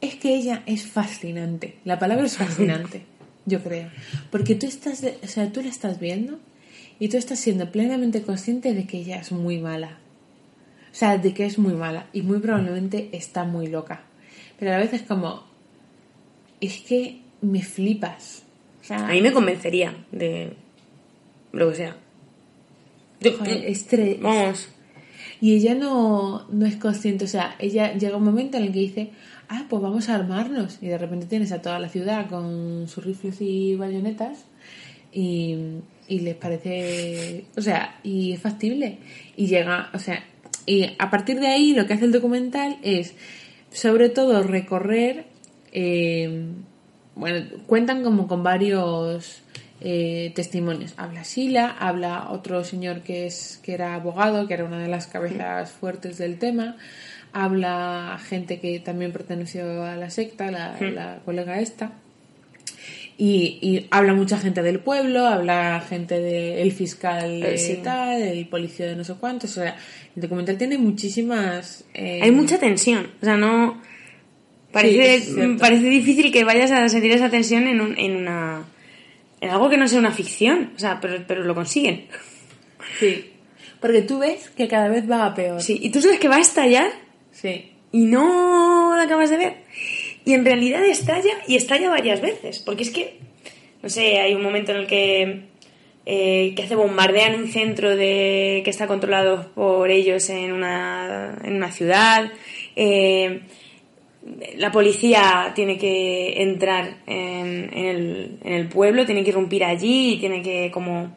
es que ella es fascinante. La palabra es fascinante, *laughs* yo creo. Porque tú estás, de- o sea, tú la estás viendo y tú estás siendo plenamente consciente de que ella es muy mala. O sea, de que es muy mala y muy probablemente está muy loca. Pero a la vez es como, es que me flipas. O sea, A mí me convencería de lo que sea. Joder, es tre- Vamos. Y ella no, no es consciente, o sea, ella llega un momento en el que dice, ah, pues vamos a armarnos. Y de repente tienes a toda la ciudad con sus rifles y bayonetas y, y les parece, o sea, y es factible. Y llega, o sea, y a partir de ahí lo que hace el documental es, sobre todo, recorrer, eh, bueno, cuentan como con varios eh, testimonios. Habla Sila, habla otro señor que es que era abogado, que era una de las cabezas fuertes del tema. Habla gente que también perteneció a la secta, la, la colega esta. Y, y habla mucha gente del pueblo, habla gente del fiscal de Eh, sí. tal, el policía de no sé cuántos. O sea, el documental tiene muchísimas. eh, Hay mucha tensión. O sea, no. Parece, parece difícil que vayas a sentir esa tensión en, un- en una. En algo que no sea una ficción. O sea, pero, pero lo consiguen. Sí. Porque tú ves que cada vez va a peor. Sí. Y tú sabes que va a estallar Sí. y no lo acabas de ver. Y en realidad estalla y estalla varias veces. Porque es que, no sé, hay un momento en el que, eh, que hace bombardean un centro de, que está controlado por ellos en una, en una ciudad. Eh, la policía tiene que entrar en, en el, en el pueblo, tiene que irrumpir allí tiene que como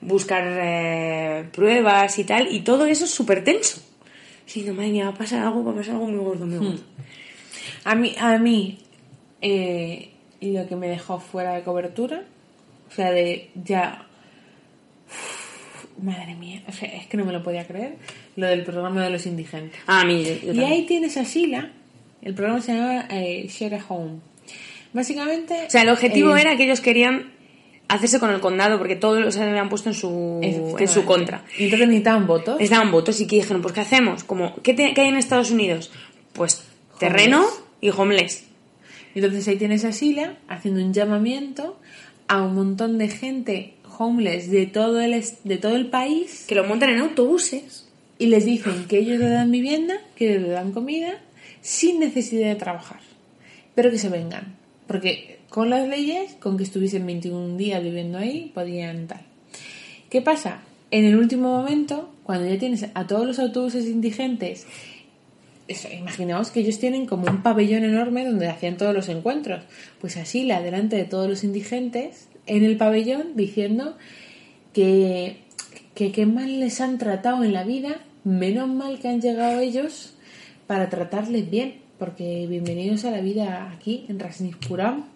buscar eh, pruebas y tal. Y todo eso es súper tenso. Sí, no, madre mía, va a pasar algo, va a pasar algo muy gordo, muy gordo. A mí, a mí eh, lo que me dejó fuera de cobertura, o sea, de ya... Madre mía, o sea, es que no me lo podía creer, lo del programa de los indigentes. Ah, mí, yo- yo Y ahí tienes a Sheila, el programa se llama eh, Share a Home. Básicamente... O sea, el objetivo eh, era que ellos querían hacerse con el condado porque todos se habían puesto en su, en su contra. Y entonces necesitaban votos. Les daban votos y que dijeron, pues ¿qué hacemos? Como, ¿qué, te- qué hay en Estados Unidos? Pues terreno y homeless. Entonces ahí tienes a Sheila haciendo un llamamiento a un montón de gente homeless de todo el, de todo el país Que lo montan en autobuses. y les dicen que ellos le dan vivienda, que le dan comida, sin necesidad de trabajar, pero que se vengan. Porque con las leyes, con que estuviesen 21 días viviendo ahí, podían tal. ¿Qué pasa? En el último momento, cuando ya tienes a todos los autobuses indigentes, eso, imaginaos que ellos tienen como un pabellón enorme donde hacían todos los encuentros. Pues así, la delante de todos los indigentes, en el pabellón, diciendo que, que mal les han tratado en la vida, menos mal que han llegado ellos para tratarles bien, porque bienvenidos a la vida aquí, en Rasnispuram.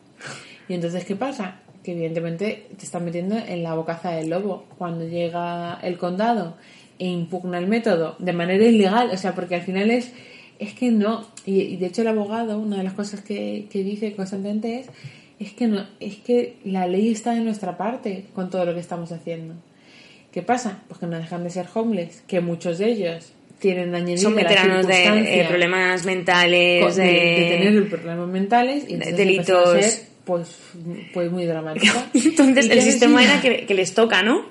Y entonces, ¿qué pasa? Que evidentemente te están metiendo en la bocaza del lobo. Cuando llega el condado e impugna el método de manera ilegal, o sea, porque al final es, es que no, y, de hecho el abogado, una de las cosas que, que dice constantemente es, es que no, es que la ley está de nuestra parte con todo lo que estamos haciendo. ¿Qué pasa? Pues que no dejan de ser homeless, que muchos de ellos tienen añadido Son veteranos de eh, problemas mentales, de, de, de tener problemas mentales y de delitos. pues, pues muy dramático. *laughs* Entonces ¿Y el sistema era que, que les toca, ¿no?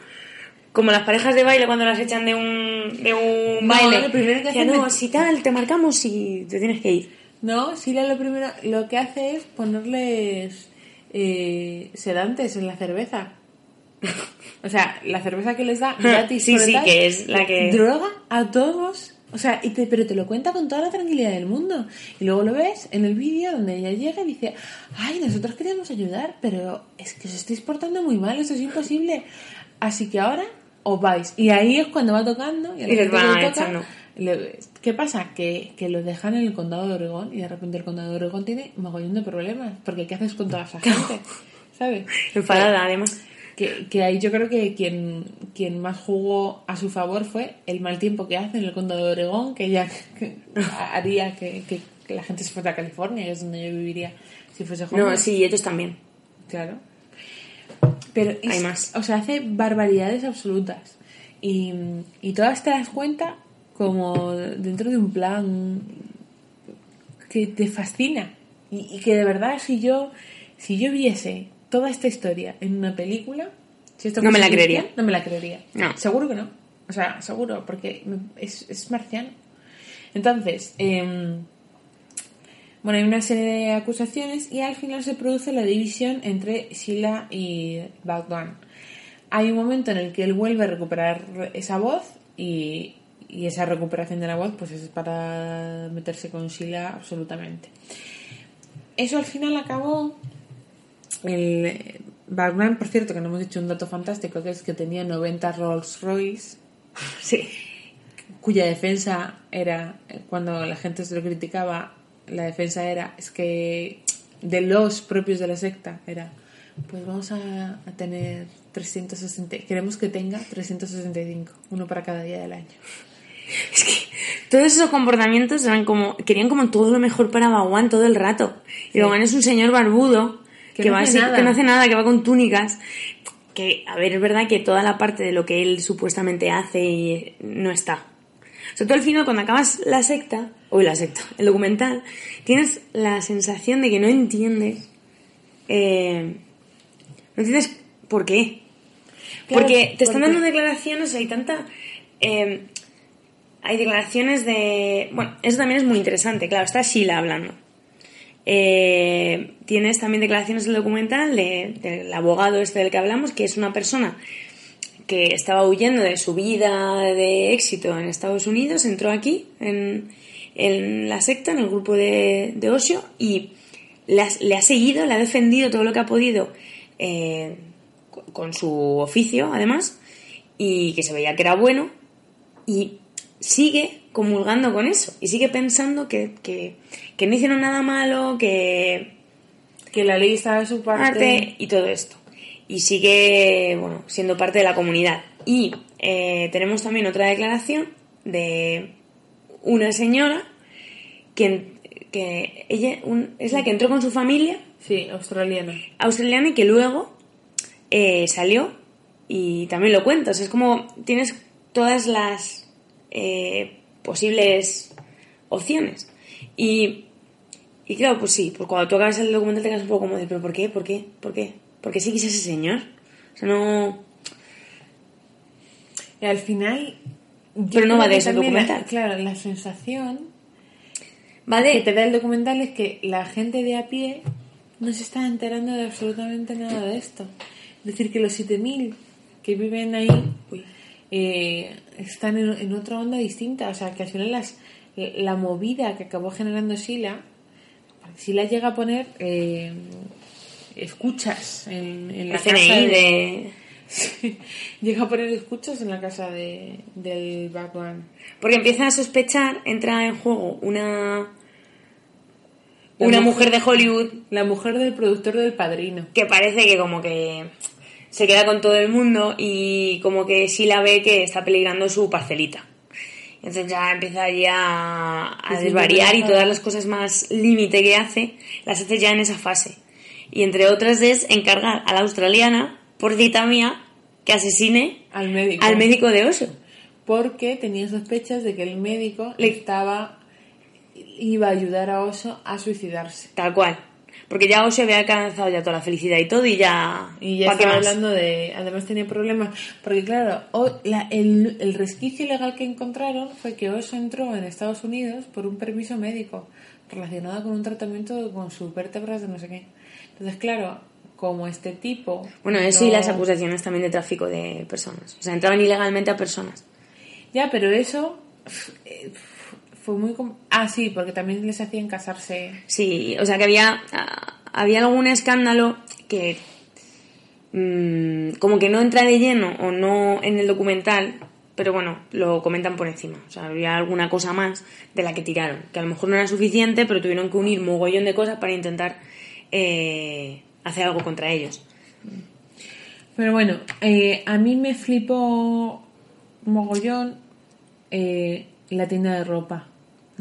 Como las parejas de baile cuando las echan de un, de un No, baile. lo primero que no, es- si tal, te marcamos y te tienes que ir. No, Sila lo primero, lo que hace es ponerles eh, sedantes en la cerveza. *laughs* O sea, la cerveza que les da gratis. *laughs* Sí, sí, que es la que- Droga a todos. O sea, y te- pero te lo cuenta con toda la tranquilidad del mundo. Y luego lo ves en el vídeo donde ella llega y dice, ay, nosotros queríamos ayudar, pero es que os estáis portando muy mal, eso es imposible. Así que ahora os vais. Y ahí es cuando va tocando. Y, a Y les van le toca, le- ¿Qué pasa? Que, que lo dejan en el condado de Oregón y de repente el condado de Oregón tiene mogollón de problemas. Porque ¿qué haces con toda esa *laughs* gente? ¿Sabes? Enfadada, además. Que, que ahí yo creo que quien, quien más jugó a su favor fue el mal tiempo que hace en el condado de Oregón, que ya *laughs* que haría que, que- la gente se fuera a California, que es donde yo viviría si fuese joven. No, sí, ellos también. Claro. Pero es- Hay más. O sea, hace barbaridades absolutas. Y, y todas te das cuenta como dentro de un plan que te fascina. Y, y que de verdad, si yo, si yo viese toda esta historia en una película, si esto No me la creería. No me la creería. No. Seguro que no. O sea, seguro, porque es, es marciano. Entonces, em, bueno, hay una serie de acusaciones y al final se produce la división entre Sheila y Bogdan. Hay un momento en el que él vuelve a recuperar esa voz y, y esa recuperación de la voz pues es para meterse con Sheila absolutamente. Eso al final acabó. El Bogdan, por cierto, que no hemos dicho un dato fantástico, que es que tenía 90 Rolls Royce *laughs* Sí. cuya defensa era, cuando la gente se lo criticaba, la defensa era, es que de los propios de la secta era, pues vamos a, a tener 360, queremos que tenga 365, uno para cada día del año. *laughs* Es que todos esos comportamientos eran como, querían como todo lo mejor para Baguán todo el rato. Y Baguán es un señor barbudo Que no va hace así- nada. que no hace nada, que va con túnicas. Que, a ver, es verdad que toda la parte de lo que él supuestamente hace y no está. O sea, tú al final cuando acabas la secta, uy, la secta, el documental, tienes la sensación de que no entiendes, eh, no entiendes por qué. Claro, porque te están porque- dando declaraciones, hay tanta... eh, hay declaraciones de... Bueno, eso también es muy interesante, claro, está Sheila hablando. Eh, tienes también declaraciones del documental de- del abogado este del que hablamos, que es una persona que estaba huyendo de su vida de éxito en Estados Unidos, entró aquí en, en la secta, en el grupo de, de Osho, y le ha, seguido, le ha defendido todo lo que ha podido eh, con su oficio, además, y que se veía que era bueno, y sigue comulgando con eso y sigue pensando que, que, que no hicieron nada malo, que Que la ley está de su parte. y todo esto. Y sigue, bueno, siendo parte de la comunidad. Y eh, tenemos también otra declaración de una señora que, que ella un- es la que entró con su familia Sí, australiana. australiana y que luego eh, salió y también lo cuenta. O sea, es como tienes todas las eh, posibles opciones. Y, y claro, pues sí, pues cuando tú acabas el documental te quedas un poco como de, pero ¿por qué? ¿Por qué? ¿Por qué? ¿Por qué sigues a ese señor? O sea, no... Y al final. Pero no va de que ese la- documental. claro, la sensación Va que de... te da el documental es que la gente de a pie no se está enterando de absolutamente nada de esto. Es decir, que los 7.000 que viven ahí uy, eh, están en, en otra onda distinta. O sea, que al final las, la movida que acabó generando Sila, Sila llega a poner eh, escuchas en, en la casa de- de... *laughs* Sí, llega a poner escuchas en la casa de, del Batman. Porque empieza a sospechar, entra en juego una... Una mujer- mujer de Hollywood La mujer del productor del padrino. que parece que como que se queda con todo el mundo y como que sí la ve que está peligrando su parcelita. Entonces ya empieza ya a Sí, sí, desvariar y todas las cosas más límite que hace, las hace ya en esa fase. Y entre otras es encargar a la australiana, por cita mía, que asesine Al médico. al médico de oso. Porque tenía sospechas de que el médico le estaba. iba a ayudar a Oso a suicidarse. Tal cual. Porque ya Oso había alcanzado ya toda la felicidad y todo y ya... Y ya ¿pa' qué estaba hablando de. Además tenía problemas. Porque, claro, o- la- el, el resquicio legal que encontraron fue que Oso entró en Estados Unidos por un permiso médico relacionado con un tratamiento con sus vértebras de no sé qué. Entonces, claro, como este tipo. Bueno, eso y las acusaciones también de tráfico de personas. O sea, entraban ilegalmente a personas. Ya, pero eso. Fue muy. Ah, sí, porque también les hacían casarse. Sí, o sea que había, ah, había algún escándalo que mm, como que no entra de lleno o no en el documental, pero bueno, lo comentan por encima. O sea, había alguna cosa más de la que tiraron, que a lo mejor no era suficiente, pero tuvieron que unir mogollón de cosas para intentar eh, hacer algo contra ellos. Pero bueno, eh, a mí me flipó mogollón eh, la tienda de ropa.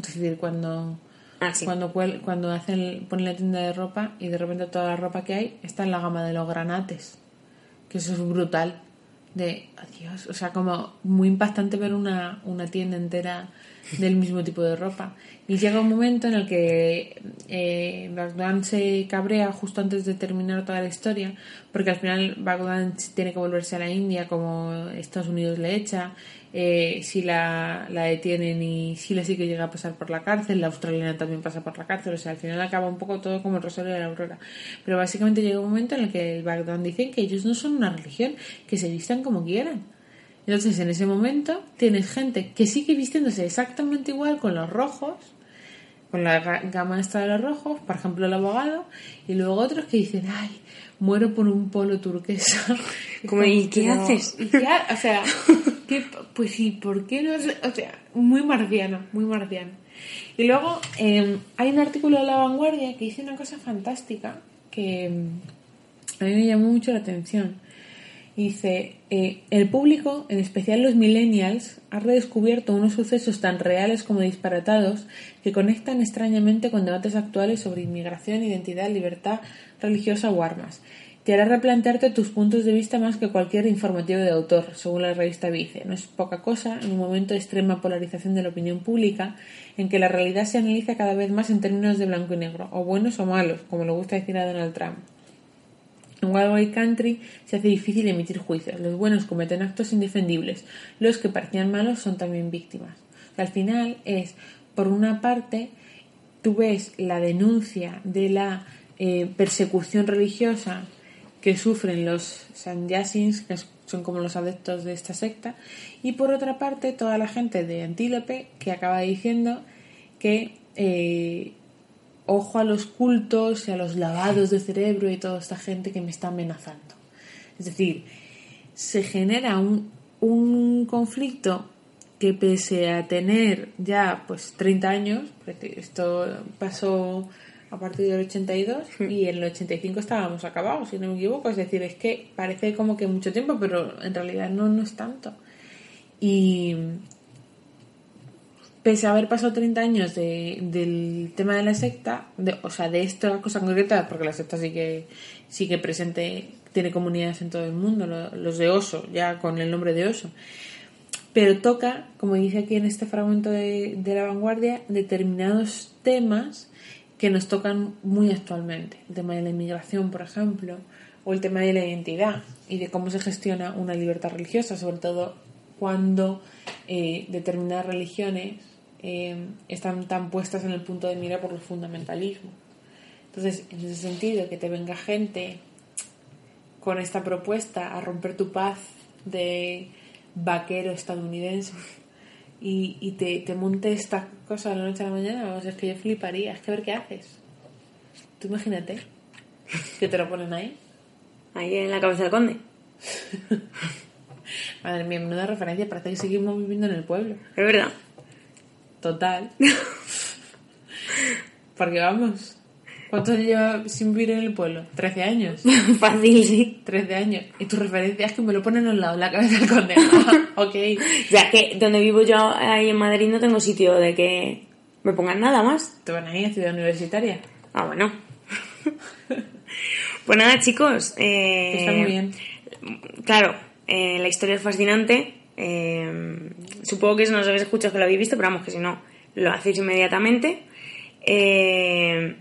Es decir, cuando, Ah, sí. cuando, cuando hacen, ponen la tienda de ropa y de repente toda la ropa que hay está en la gama de los granates. Que eso es brutal. De, adiós, o sea, como muy impactante ver una, una tienda entera del mismo tipo de ropa. Y llega un momento en el que eh, Bagdan se cabrea justo antes de terminar toda la historia, porque al final Bagdan tiene que volverse a la India como Estados Unidos le echa, eh, si la, la detienen y si la sí que llega a pasar por la cárcel, la australiana también pasa por la cárcel, o sea, al final acaba un poco todo como el Rosario de la Aurora. Pero básicamente llega un momento en el que el Bagdan dicen que ellos no son una religión, que se vistan como quieran. Entonces, en ese momento, tienes gente que sigue vistiéndose exactamente igual con los rojos, con la ga- gama esta de los rojos, por ejemplo, el abogado, y luego otros que dicen, ay, muero por un polo turquesa. *laughs* Como, ¿y qué haces? ¿y qué ha- o sea, ¿qué- pues sí, ¿por qué no? O sea, muy marciano, muy marciano. Y luego eh, hay un artículo de La Vanguardia que dice una cosa fantástica que mm, a mí me llamó mucho la atención. Dice, eh, el público, en especial los millennials, ha redescubierto unos sucesos tan reales como disparatados que conectan extrañamente con debates actuales sobre inmigración, identidad, libertad religiosa o armas. Te hará replantearte tus puntos de vista más que cualquier informativo de autor, según la revista Vice. No es poca cosa en un momento de extrema polarización de la opinión pública en que la realidad se analiza cada vez más en términos de blanco y negro, o buenos o malos, como le gusta decir a Donald Trump. En Wild Country se hace difícil emitir juicios. Los buenos cometen actos indefendibles. Los que parecían malos son también víctimas. Al final es, por una parte, tú ves la denuncia de la eh, persecución religiosa que sufren los sanyasins, que son como los adeptos de esta secta, y por otra parte toda la gente de Antílope que acaba diciendo que eh, ojo a los cultos y a los lavados de cerebro y toda esta gente que me está amenazando. Es decir, se genera un, un conflicto que pese a tener ya pues 30 años, porque esto pasó a partir del 82 y en el 85 estábamos acabados, si no me equivoco. Es decir, es que parece como que mucho tiempo, pero en realidad no, no es tanto. Y pese a haber pasado 30 años de- del tema de la secta, de- o sea, de esta cosa concreta, porque la secta sí que sigue presente, tiene comunidades en todo el mundo, lo- los de Oso, ya con el nombre de Oso. Pero toca, como dice aquí en este fragmento de, de la vanguardia, determinados temas que nos tocan muy actualmente. El tema de la inmigración, por ejemplo, o el tema de la identidad y de cómo se gestiona una libertad religiosa, sobre todo cuando eh, determinadas religiones eh, están tan puestas en el punto de mira por el fundamentalismo. Entonces, en ese sentido, que te venga gente con esta propuesta a romper tu paz de vaquero estadounidense y, y te, te monte esta cosa de la noche a la mañana, vamos, es que yo fliparía, es que a ver qué haces. Tú imagínate que te lo ponen ahí. Ahí en la cabeza del conde. *laughs* Madre mía, menuda referencia, parece que seguimos viviendo en el pueblo. Es verdad. Total. Porque vamos, ¿cuánto lleva sin vivir en el pueblo? 13 años. *laughs* Fácil, sí. 13 años. Y tu referencia es que me lo ponen al lado, la cabeza del conde. *laughs* Ok. Ya que donde vivo yo ahí en Madrid no tengo sitio de que me pongan nada más. ¿Te van a ir a ciudad universitaria? Ah, bueno. *laughs* pues nada, chicos. eh, Está muy bien. Claro, eh, la historia es fascinante. Eh, supongo que si no os habéis escuchado que lo habéis visto, pero vamos, que si no, lo hacéis inmediatamente. Eh,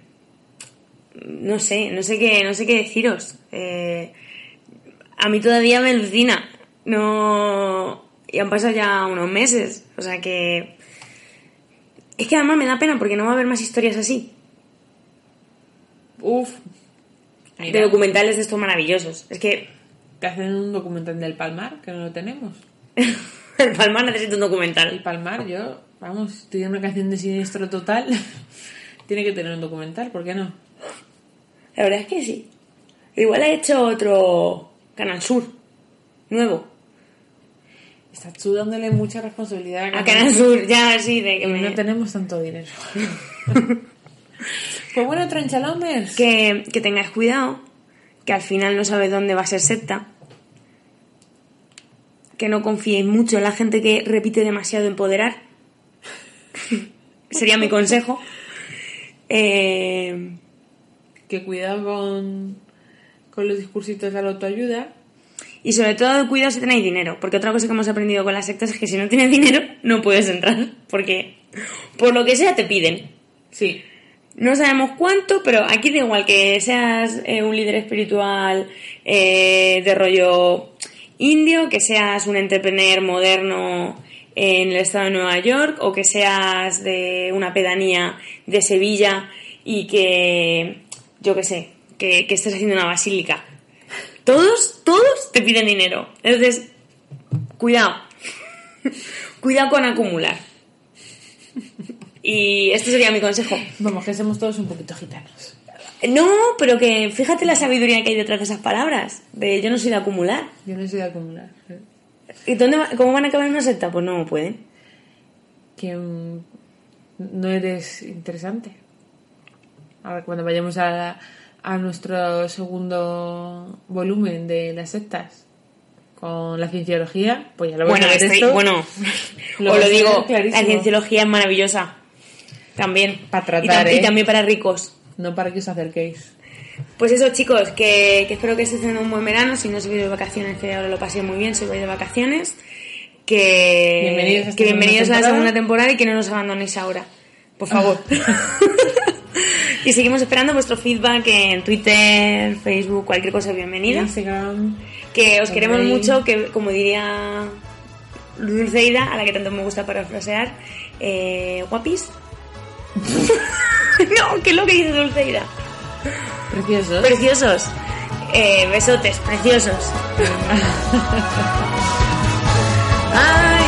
no sé, no sé qué, no sé qué deciros. Eh, a mí todavía me alucina. No. Y han pasado ya unos meses. O sea que. Es que además me da pena porque no va a haber más historias así. Uf. De documentales de estos maravillosos. Es que te hacen un documental del Palmar, que no lo tenemos. *laughs* el Palmar necesita un El documental. Palmar, yo, vamos, tiene una canción de siniestro total. *laughs* Tiene que tener un documental, ¿por qué no? La verdad es que sí. Igual ha hecho otro Canal Sur. Nuevo. Estás tú dándole mucha responsabilidad A Canal Sur, ya sí, de que me... no tenemos tanto dinero. *laughs* pues bueno, Tranchalomers. que, que tengáis cuidado, que al final no sabéis dónde va a ser secta, que no confiéis mucho en la gente que repite demasiado empoderar. Sería mi consejo. Eh, Que cuidado con, con los discursitos de la autoayuda. y sobre todo cuidado si tenéis dinero, porque otra cosa que hemos aprendido con las sectas es que si no tienes dinero no puedes entrar, porque por lo que sea te piden. Sí. No sabemos cuánto, pero aquí da igual que seas eh, un líder espiritual eh, de rollo indio, que seas un entrepreneur moderno en el estado de Nueva York o que seas de una pedanía de Sevilla y que, yo qué sé, que, estés haciendo una basílica. Todos, todos te piden dinero. Entonces, cuidado. *laughs* cuidado con acumular. Y este sería mi consejo. Vamos, que somos todos un poquito gitanos. No, pero que fíjate la sabiduría que hay detrás de esas palabras. De yo no soy de acumular. Yo no soy de acumular. ¿Y dónde va- cómo van a acabar en una secta? Pues no pueden. Que mm, no eres interesante. Ahora, cuando vayamos a, a nuestro segundo volumen de las sectas con la cienciología, pues ya lo Bueno, a ver estoy- esto. bueno, *laughs* Lo digo, la cienciología es maravillosa. También. Pa' tratar, y, tam- y ¿eh? también para ricos. No para que os acerquéis. Pues eso, chicos, que, que espero que estéis teniendo un buen verano. Si no os vais de vacaciones, que ahora lo paséis muy bien si vais de vacaciones. Que Bienvenidos a que bienvenidos a la segunda temporada. y que no nos abandonéis ahora. Por favor. *laughs* *laughs* y seguimos esperando vuestro feedback en Twitter, Facebook, cualquier cosa bienvenida. Instagram. Que os queremos mucho, que como diría Dulceida, a la que tanto me gusta parafrasear, eh, guapis. *laughs* no, ¿qué es lo que dice Dulceira? Preciosos. Preciosos. Eh, besotes, preciosos. *laughs*